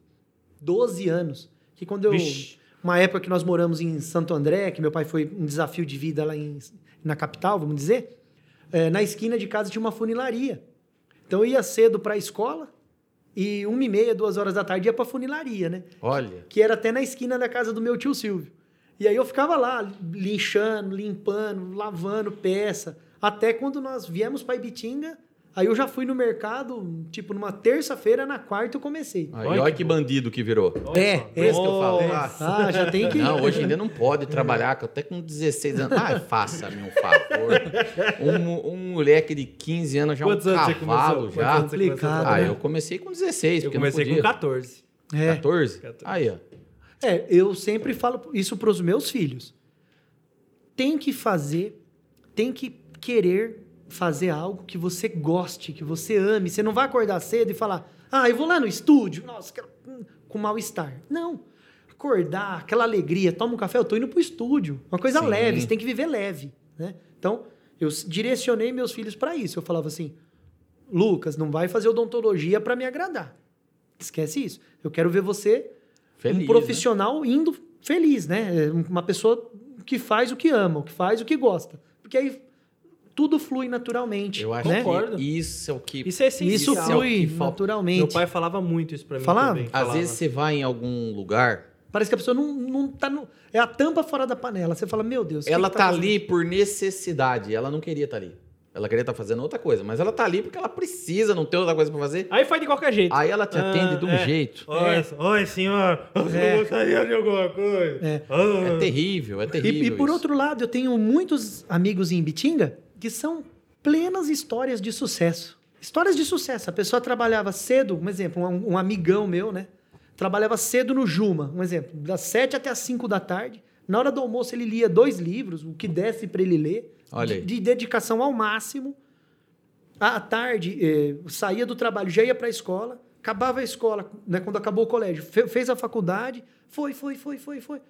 12 anos. Que quando eu. Vixe. Uma época que nós moramos em Santo André, que meu pai foi um desafio de vida lá em, na capital, vamos dizer. é, na esquina de casa tinha uma funilaria. Então eu ia cedo para a escola e uma e meia, duas horas da tarde ia para funilaria, né? Olha, que era até na esquina da casa do meu tio Silvio. E aí eu ficava lá, lixando, limpando, lavando peça. Até quando nós viemos para Ibitinga, aí eu já fui no mercado, tipo, numa terça-feira, na quarta eu comecei. aí, Olha olha que bandido que virou. É, Por isso que eu falo. Nossa. Ah, já tem que... Não, hoje ainda não pode trabalhar, que eu até com 16 anos. Ah, faça-me um favor. Um, um moleque de 15 anos já Quantos um cavalo já. Complicado, Ah, né? eu comecei com 16, Eu porque comecei não com podia. 14. É. 14? 14. Aí, ó. É, eu sempre falo isso para os meus filhos. tem que fazer, tem que querer fazer algo que você goste, que você ame. Você não vai acordar cedo e falar, ah, eu vou lá no estúdio, nossa, quero... Hum, com mal-estar. Não. Acordar, aquela alegria, toma um café, eu tô indo pro estúdio. Uma coisa Sim. leve, você tem que viver leve. Né? Então, eu direcionei meus filhos para isso. Eu falava assim, Lucas, não vai fazer odontologia para me agradar. Esquece isso. Eu quero ver você Feliz, um né? profissional indo feliz, né? Uma pessoa que faz o que ama, que faz o que gosta. Porque aí tudo flui naturalmente. Eu acho né? Concordo. que isso é o que. Isso é essencial. Isso é o flui que falta. naturalmente. Meu pai falava muito isso pra mim Falava? também. Às falava. vezes você vai em algum lugar, Parece que a pessoa não, não tá no. É a tampa fora da panela. Você fala, meu Deus. o que ela que tá fazendo? ali por necessidade. Ela não queria estar ali. Ela queria estar fazendo outra coisa, mas ela tá ali porque ela precisa, não tem outra coisa pra fazer. Aí faz de qualquer jeito. Aí ela te atende Ah, de um é. jeito. Oi, oi, senhor. Você É. gostaria de alguma coisa? É. Ah. É terrível, é E, terrível. e por isso. outro lado, eu tenho muitos amigos em Bitinga que são plenas histórias de sucesso. Histórias de sucesso. A pessoa trabalhava cedo, um exemplo, um, um amigão meu, né? Trabalhava cedo no Juma, um exemplo, das 7 até as 5 da tarde. Na hora do almoço, ele lia dois livros, o que desse para ele ler, de, de dedicação ao máximo. À tarde, eh, saía do trabalho, já ia para a escola, acabava a escola, né, quando acabou o colégio, fe- fez a faculdade, foi, foi, foi, foi, foi.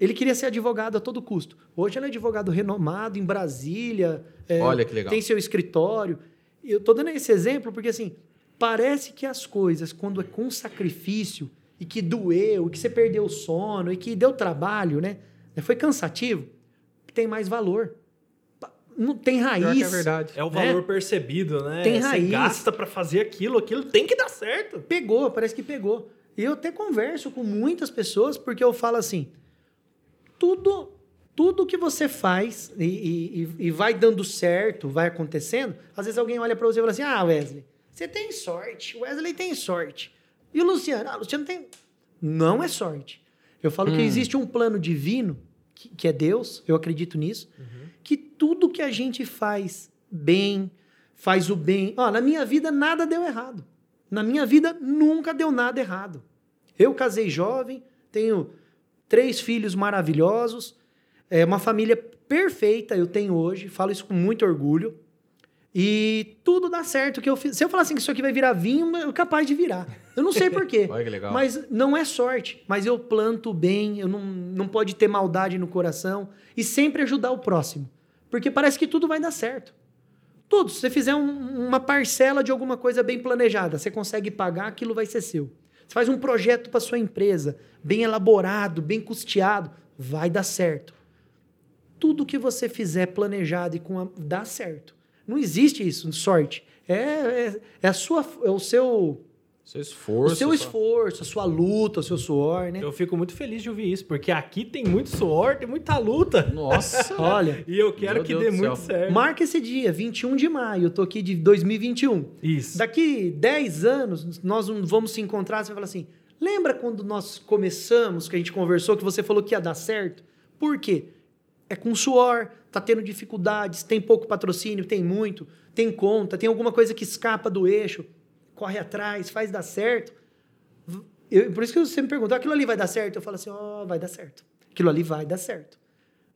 Ele queria ser advogado a todo custo. Hoje ele é advogado renomado em Brasília. é, Olha que legal. Tem seu escritório. Eu estou dando esse exemplo porque, assim, parece que as coisas, quando é com sacrifício e que doeu, e que você perdeu o sono, e que deu trabalho, né? Foi cansativo, tem mais valor. Não tem raiz. Pior que é verdade. É o né? valor percebido, né? Tem Você raiz. gasta pra fazer aquilo, aquilo tem que dar certo. Pegou, parece que pegou. E eu até converso com muitas pessoas porque eu falo assim: tudo, tudo que você faz e, e- e- vai dando certo, vai acontecendo, às vezes alguém olha para você e fala assim: ah, Wesley, você tem sorte. Wesley tem sorte. E o Luciano? Ah, o Luciano tem. Não é sorte. Eu falo que existe um plano divino, que, que é Deus, eu acredito nisso, que tudo que a gente faz bem, faz o bem. Ó, na minha vida nada deu errado. Na minha vida nunca deu nada errado. Eu casei jovem, tenho três filhos maravilhosos, é uma família perfeita eu tenho hoje, falo isso com muito orgulho. E tudo dá certo que eu fiz. Se eu falar assim que isso aqui vai virar vinho, eu capaz de virar. Eu não sei por quê. Olha que legal. Mas não é sorte. Mas eu planto bem, eu não, não pode ter maldade no coração e sempre ajudar o próximo. Porque parece que tudo vai dar certo. Tudo. Se você fizer um- uma parcela de alguma coisa bem planejada, você consegue pagar, aquilo vai ser seu. Você faz um projeto para sua empresa, bem elaborado, bem custeado, vai dar certo. Tudo que você fizer planejado e com a, dá certo. Não existe isso, sorte. É, é, é a sua, é o seu, Seu esforço. o seu esforço, a sua luta, o seu suor, né? Eu fico muito feliz de ouvir isso, porque aqui tem muito suor, tem muita luta. Nossa. Olha, E eu quero que Deus dê muito céu. certo. marca esse dia, 21 de maio. Eu tô aqui de 2021. Isso. Daqui 10 anos, nós vamos se encontrar. Você vai falar assim: lembra quando nós começamos, que a gente conversou, que você falou que ia dar certo? Por quê? É com suor, tá tendo dificuldades, tem pouco patrocínio, tem muito, tem conta, tem alguma coisa que escapa do eixo, corre atrás, faz dar certo. Eu- por isso que você me perguntou, aquilo ali vai dar certo? Eu falo assim, ó, vai dar certo. Aquilo ali vai dar certo.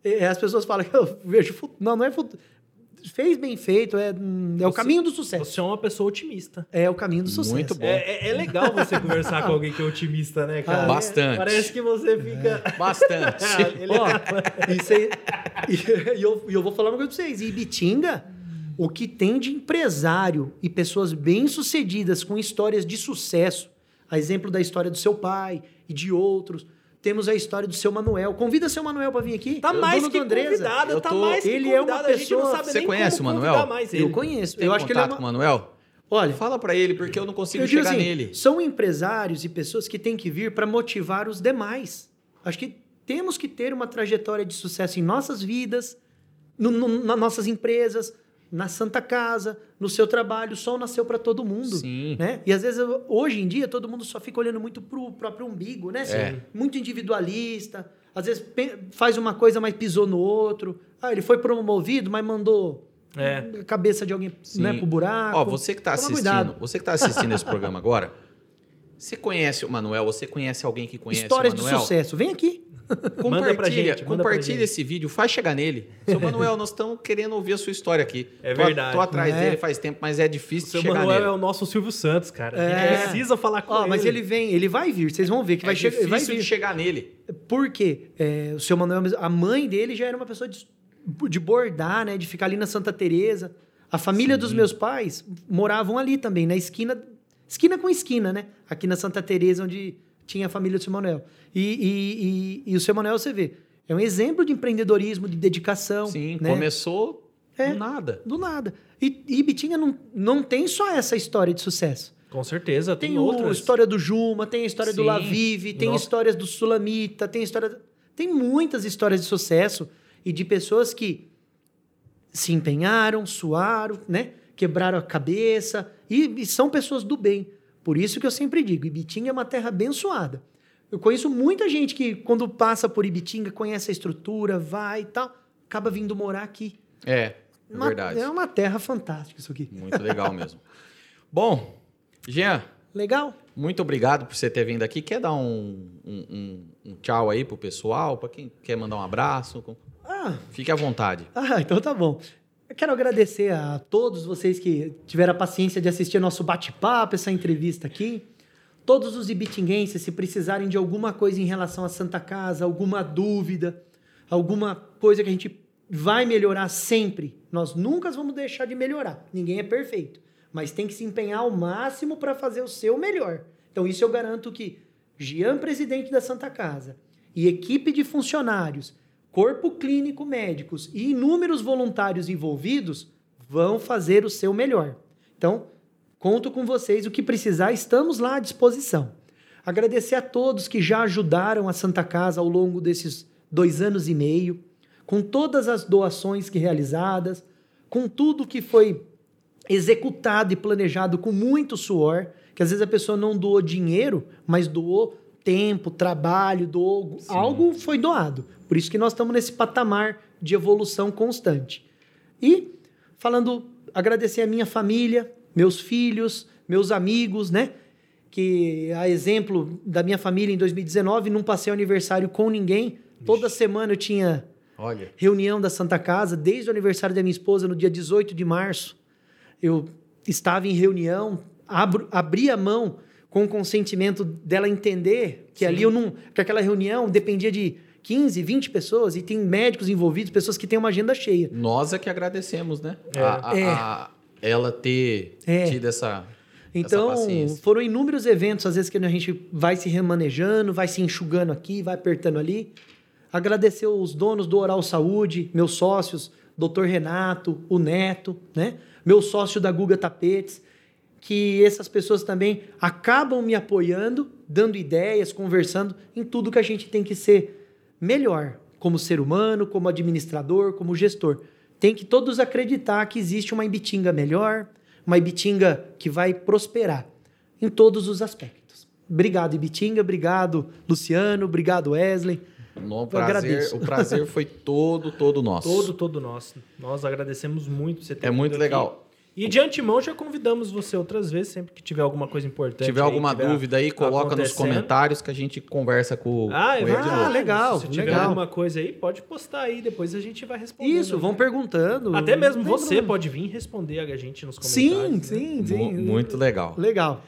E as pessoas falam que eu vejo futuro. Não, não é futuro. Fez bem feito, é, é o Você- caminho do sucesso. Você é uma pessoa otimista. É o caminho do sucesso. Muito bom. É, é- é legal você conversar com alguém que é otimista, né, cara? Ah, Bastante. Parece que você fica. Bastante. Ele- Ó, isso aí. E, e eu, e eu vou falar uma coisa pra vocês. E Bitinga, o que tem de empresário e pessoas bem-sucedidas com histórias de sucesso, a exemplo da história do seu pai e de outros. Temos a história do seu Manuel. Convida seu Manuel para vir aqui. Tá O mais que convidado, Eu tá tô- mais que ele é uma convidado. a gente não pessoa- sabe Você nem conhece como o Manuel? convidar mais ele. Eu conheço. Tem eu acho que ele é uma... com o Manuel? Olha, Fala pra ele, porque eu não consigo eu chegar assim, nele. são empresários e pessoas que têm que vir para motivar os demais. Acho que temos que ter uma trajetória de sucesso em nossas vidas, no- no- nas nossas empresas, na Santa Casa, no seu trabalho. O sol nasceu para todo mundo. Sim. Né? E às vezes, hoje em dia, todo mundo só fica olhando muito para o próprio umbigo, né? É. Muito individualista. Às vezes faz uma coisa, mas pisou no outro. Ah, ele foi promovido, mas mandou É. a cabeça de alguém Sim. né, pro buraco. Ó, você que tá Toma assistindo, cuidado. você que tá assistindo esse programa agora, Você conhece o Manuel? Você conhece alguém que conhece Histórias o de Manuel? sucesso. Vem aqui. Compartilha, Manda pra gente, manda pra compartilha gente. esse vídeo, faz chegar nele. Seu Manuel, nós estamos querendo ouvir a sua história aqui. É Tô- verdade. Tô atrás É. dele faz tempo, mas é difícil seu chegar Manuel nele. é o nosso Silvio Santos, cara. É. gente precisa falar com Ó, ele. mas ele vem, ele vai vir. Vocês vão ver que É vai, chegar, difícil vai de vir. chegar nele. Por quê? É, o seu Manuel, a mãe dele já era uma pessoa de, de bordar, né? De ficar ali na Santa Teresa. A família dos meus pais moravam ali também, na esquina, esquina com esquina, né? Aqui na Santa Teresa, onde tinha a família do seu Manuel. E, e, e, e o seu Manuel, você vê, é um exemplo de empreendedorismo, de dedicação. Sim, né? começou É. do nada. Do nada. E, e Bitinga não, não tem só essa história de sucesso. Com certeza, tem, Tem, a outras. história do Juma, tem a história do Sim. Lavive, tem Nossa. histórias do Sulamita, tem história. Tem muitas histórias de sucesso e de pessoas que se empenharam, suaram, né? Quebraram a cabeça e, e são pessoas do bem. Por isso que eu sempre digo, Ibitinga é uma terra abençoada. Eu conheço muita gente que, quando passa por Ibitinga, conhece a estrutura, vai e tal, acaba vindo morar aqui. É, é Uma- verdade. É uma terra fantástica isso aqui. Muito legal mesmo. Bom, Jean, Legal? muito obrigado por você ter vindo aqui. Quer dar um, um- um- um tchau aí pro pessoal? Para quem quer mandar um abraço? Ah, Fique à vontade. Ah, então tá bom. Eu quero agradecer a todos vocês que tiveram a paciência de assistir nosso bate-papo, essa entrevista aqui. Todos os ibitinguenses, se precisarem de alguma coisa em relação à Santa Casa, alguma dúvida, alguma coisa que a gente vai melhorar sempre, nós nunca vamos deixar de melhorar. Ninguém é perfeito, mas tem que se empenhar ao máximo para fazer o seu melhor. Então isso eu garanto que Jean, presidente da Santa Casa, e equipe de funcionários, corpo clínico médicos e inúmeros voluntários envolvidos vão fazer o seu melhor. Então, conto com vocês, o que precisar, estamos lá à disposição. Agradecer a todos que já ajudaram a Santa Casa ao longo desses dois anos e meio, com todas as doações que realizadas, com tudo que foi executado e planejado com muito suor, que às vezes a pessoa não doou dinheiro, mas doou tempo, trabalho, doou algo foi doado. Por isso que nós estamos nesse patamar de evolução constante. E falando, agradecer a minha família, meus filhos, meus amigos, né? Que a exemplo da minha família em 2019, não passei aniversário com ninguém. Toda semana eu tinha Olha, reunião da Santa Casa, desde o aniversário da minha esposa, no dia 18 de março. Eu estava em reunião, abro, abri a mão com o consentimento dela entender que ali eu não. que aquela reunião dependia de 15, 20 pessoas e tem médicos envolvidos, pessoas que têm uma agenda cheia. nós é que agradecemos, né? É. A- a- É. a- ela ter É. tido essa, Então, essa foram inúmeros eventos, às vezes, que a gente vai se remanejando, vai se enxugando aqui, vai apertando ali. Agradecer os donos do Oral Saúde, meus sócios, Dr. Renato, o Neto, né? Meu sócio da Guga Tapetes, que essas pessoas também acabam me apoiando, dando ideias, conversando em tudo que a gente tem que ser melhor, como ser humano, como administrador, como gestor. Tem que todos acreditar que existe uma Ibitinga melhor, uma Ibitinga que vai prosperar em todos os aspectos. Obrigado, Ibitinga. Obrigado, Luciano. Obrigado, Wesley. No Eu prazer, o prazer foi todo, todo nosso. Todo, todo nosso. Nós agradecemos muito você ter É muito vindo aqui. E de antemão já convidamos você outras vezes, sempre que tiver alguma coisa importante. Se tiver aí, alguma tiver dúvida aí, coloca nos comentários que a gente conversa com, Ah, é com ele de verdade. novo. Ah, legal, Se tiver legal. alguma coisa aí, pode postar aí, depois a gente vai responder. Isso, vão perguntando. Até mesmo você problema. pode vir responder a gente nos Sim, comentários. né? sim, sim. Mu- Muito legal. Legal.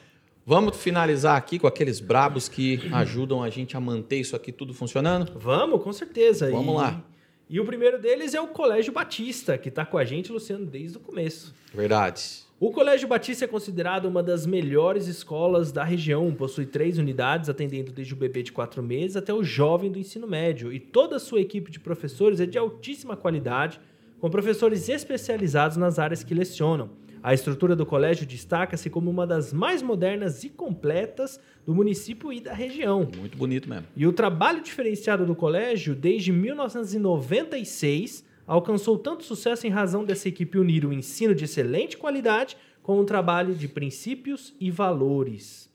Vamos finalizar aqui com aqueles brabos que ajudam a gente a manter isso aqui tudo funcionando? Vamos, com certeza. Vamos E- lá. E o primeiro deles é o Colégio Batista, que está com a gente, Luciano, desde o começo. Verdade. O Colégio Batista é considerado uma das melhores escolas da região. Possui três unidades, atendendo desde o bebê de quatro meses até o jovem do ensino médio. E toda a sua equipe de professores é de altíssima qualidade, com professores especializados nas áreas que lecionam. A estrutura do colégio destaca-se como uma das mais modernas e completas do município e da região. Muito bonito mesmo. E o trabalho diferenciado do colégio, desde 1996, alcançou tanto sucesso em razão dessa equipe unir o ensino de excelente qualidade com um trabalho de princípios e valores.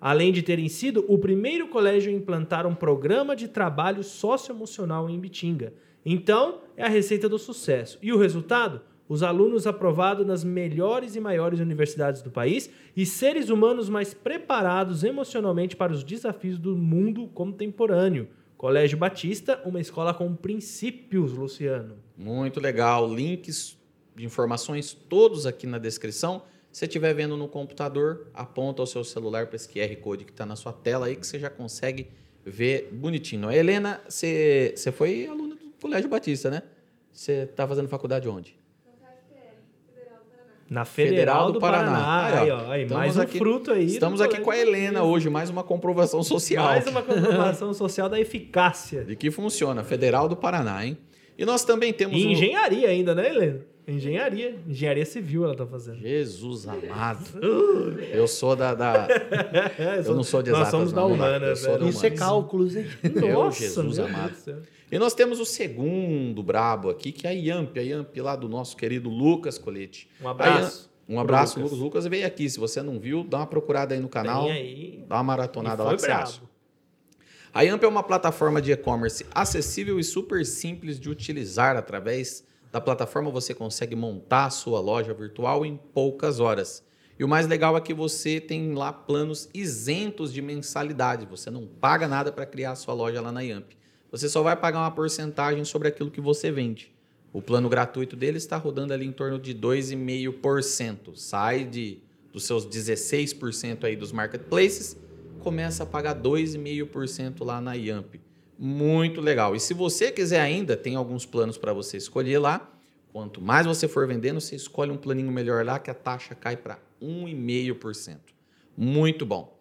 Além de terem sido o primeiro colégio a implantar um programa de trabalho socioemocional em Bitinga. Então, é a receita do sucesso. E o resultado? Os alunos aprovados nas melhores e maiores universidades do país e seres humanos mais preparados emocionalmente para os desafios do mundo contemporâneo. Colégio Batista, uma escola com princípios, Luciano. Muito legal. Links de informações todos aqui na descrição. Se estiver vendo no computador, aponta o seu celular para esse QR Code que está na sua tela aí, que você já consegue ver bonitinho. A Helena, você foi aluna do Colégio Batista, né? Você está fazendo faculdade onde? Na Federal, do, Paraná. Aí, ó. Aí, ó, aí, mais um aqui- fruto aí. do Estamos aqui com a Helena hoje, mais uma comprovação social. Mais uma comprovação social da eficácia. De que funciona, Federal do Paraná, hein? E nós também temos E o- engenharia ainda, né, Helena? Engenharia. Engenharia civil ela tá fazendo. Jesus amado. Eu sou da. da- Eu não sou de Nós exatas, somos da não, Eu sou da velho. Isso é cálculos, hein? Meu Nossa, Jesus meu amado. Deus do céu. E nós temos o segundo brabo aqui, que é a IAMP, a IAMP lá do nosso querido Lucas Colete. Um abraço. Um abraço, pro Lucas. Lucas veio aqui. Se você não viu, dá uma procurada aí no canal. Aí. Dá uma maratonada lá que você acha. brabo. A Yamp é uma plataforma de e-commerce acessível e super simples de utilizar. Através da plataforma você consegue montar a sua loja virtual em poucas horas. E o mais legal é que você tem lá planos isentos de mensalidade. Você não paga nada para criar a sua loja lá na Yamp. Você só vai pagar uma porcentagem sobre aquilo que você vende. O plano gratuito dele está rodando ali em torno de 2,5%. Sai de, dos seus 16% aí dos marketplaces começa a pagar 2,5% lá na Yamp. Muito legal. E se você quiser ainda, tem alguns planos para você escolher lá. Quanto mais você for vendendo, você escolhe um planinho melhor lá que a taxa cai para 1,5%. Muito bom.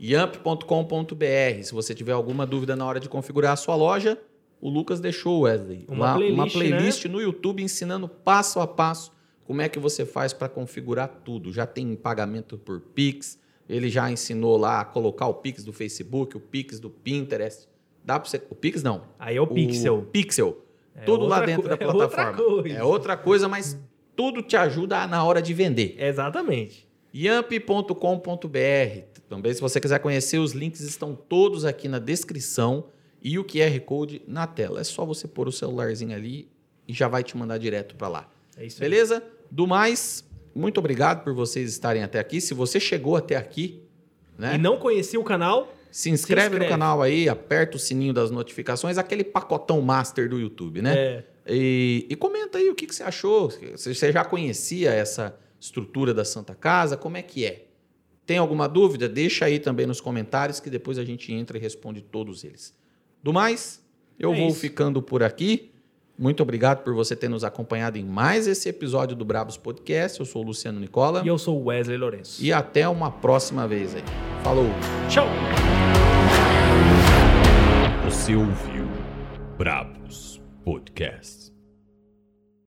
Yamp.com.br. Se você tiver alguma dúvida na hora de configurar a sua loja, o Lucas deixou, Wesley, Uma lá uma playlist, playlist no YouTube ensinando passo a passo como é que você faz para configurar tudo. Já tem pagamento por Pix, ele já ensinou lá a colocar o Pix do Facebook, o Pix do Pinterest. Dá para você. O Pix não. Aí é o Pixel. Pixel. É tudo lá dentro co- da é outra plataforma. coisa. É outra coisa, mas tudo te ajuda na hora de vender. Exatamente. Yamp.com.br. Também, se você quiser conhecer, os links estão todos aqui na descrição e o QR Code na tela. É só você pôr o celularzinho ali e já vai te mandar direto para lá. É isso aí. Beleza? Do mais, muito obrigado por vocês estarem até aqui. Se você chegou até aqui, né? E não conhecia o canal, se, inscreve inscreve. no canal aí, aperta o sininho das notificações, aquele pacotão master do YouTube, né? é, E, e comenta aí o que, que você achou. Se Você já conhecia essa estrutura da Santa Casa? Como é que é? Tem alguma dúvida? Deixa aí também nos comentários que depois a gente entra e responde todos eles. Do mais, eu É vou isso. ficando por aqui. Muito obrigado por você ter nos acompanhado em mais esse episódio do Brabos Podcast. Eu sou o Luciano Nicola. e eu sou o Wesley Lourenço. E até uma próxima vez aí. Falou! Tchau! Você ouviu Brabos Podcast.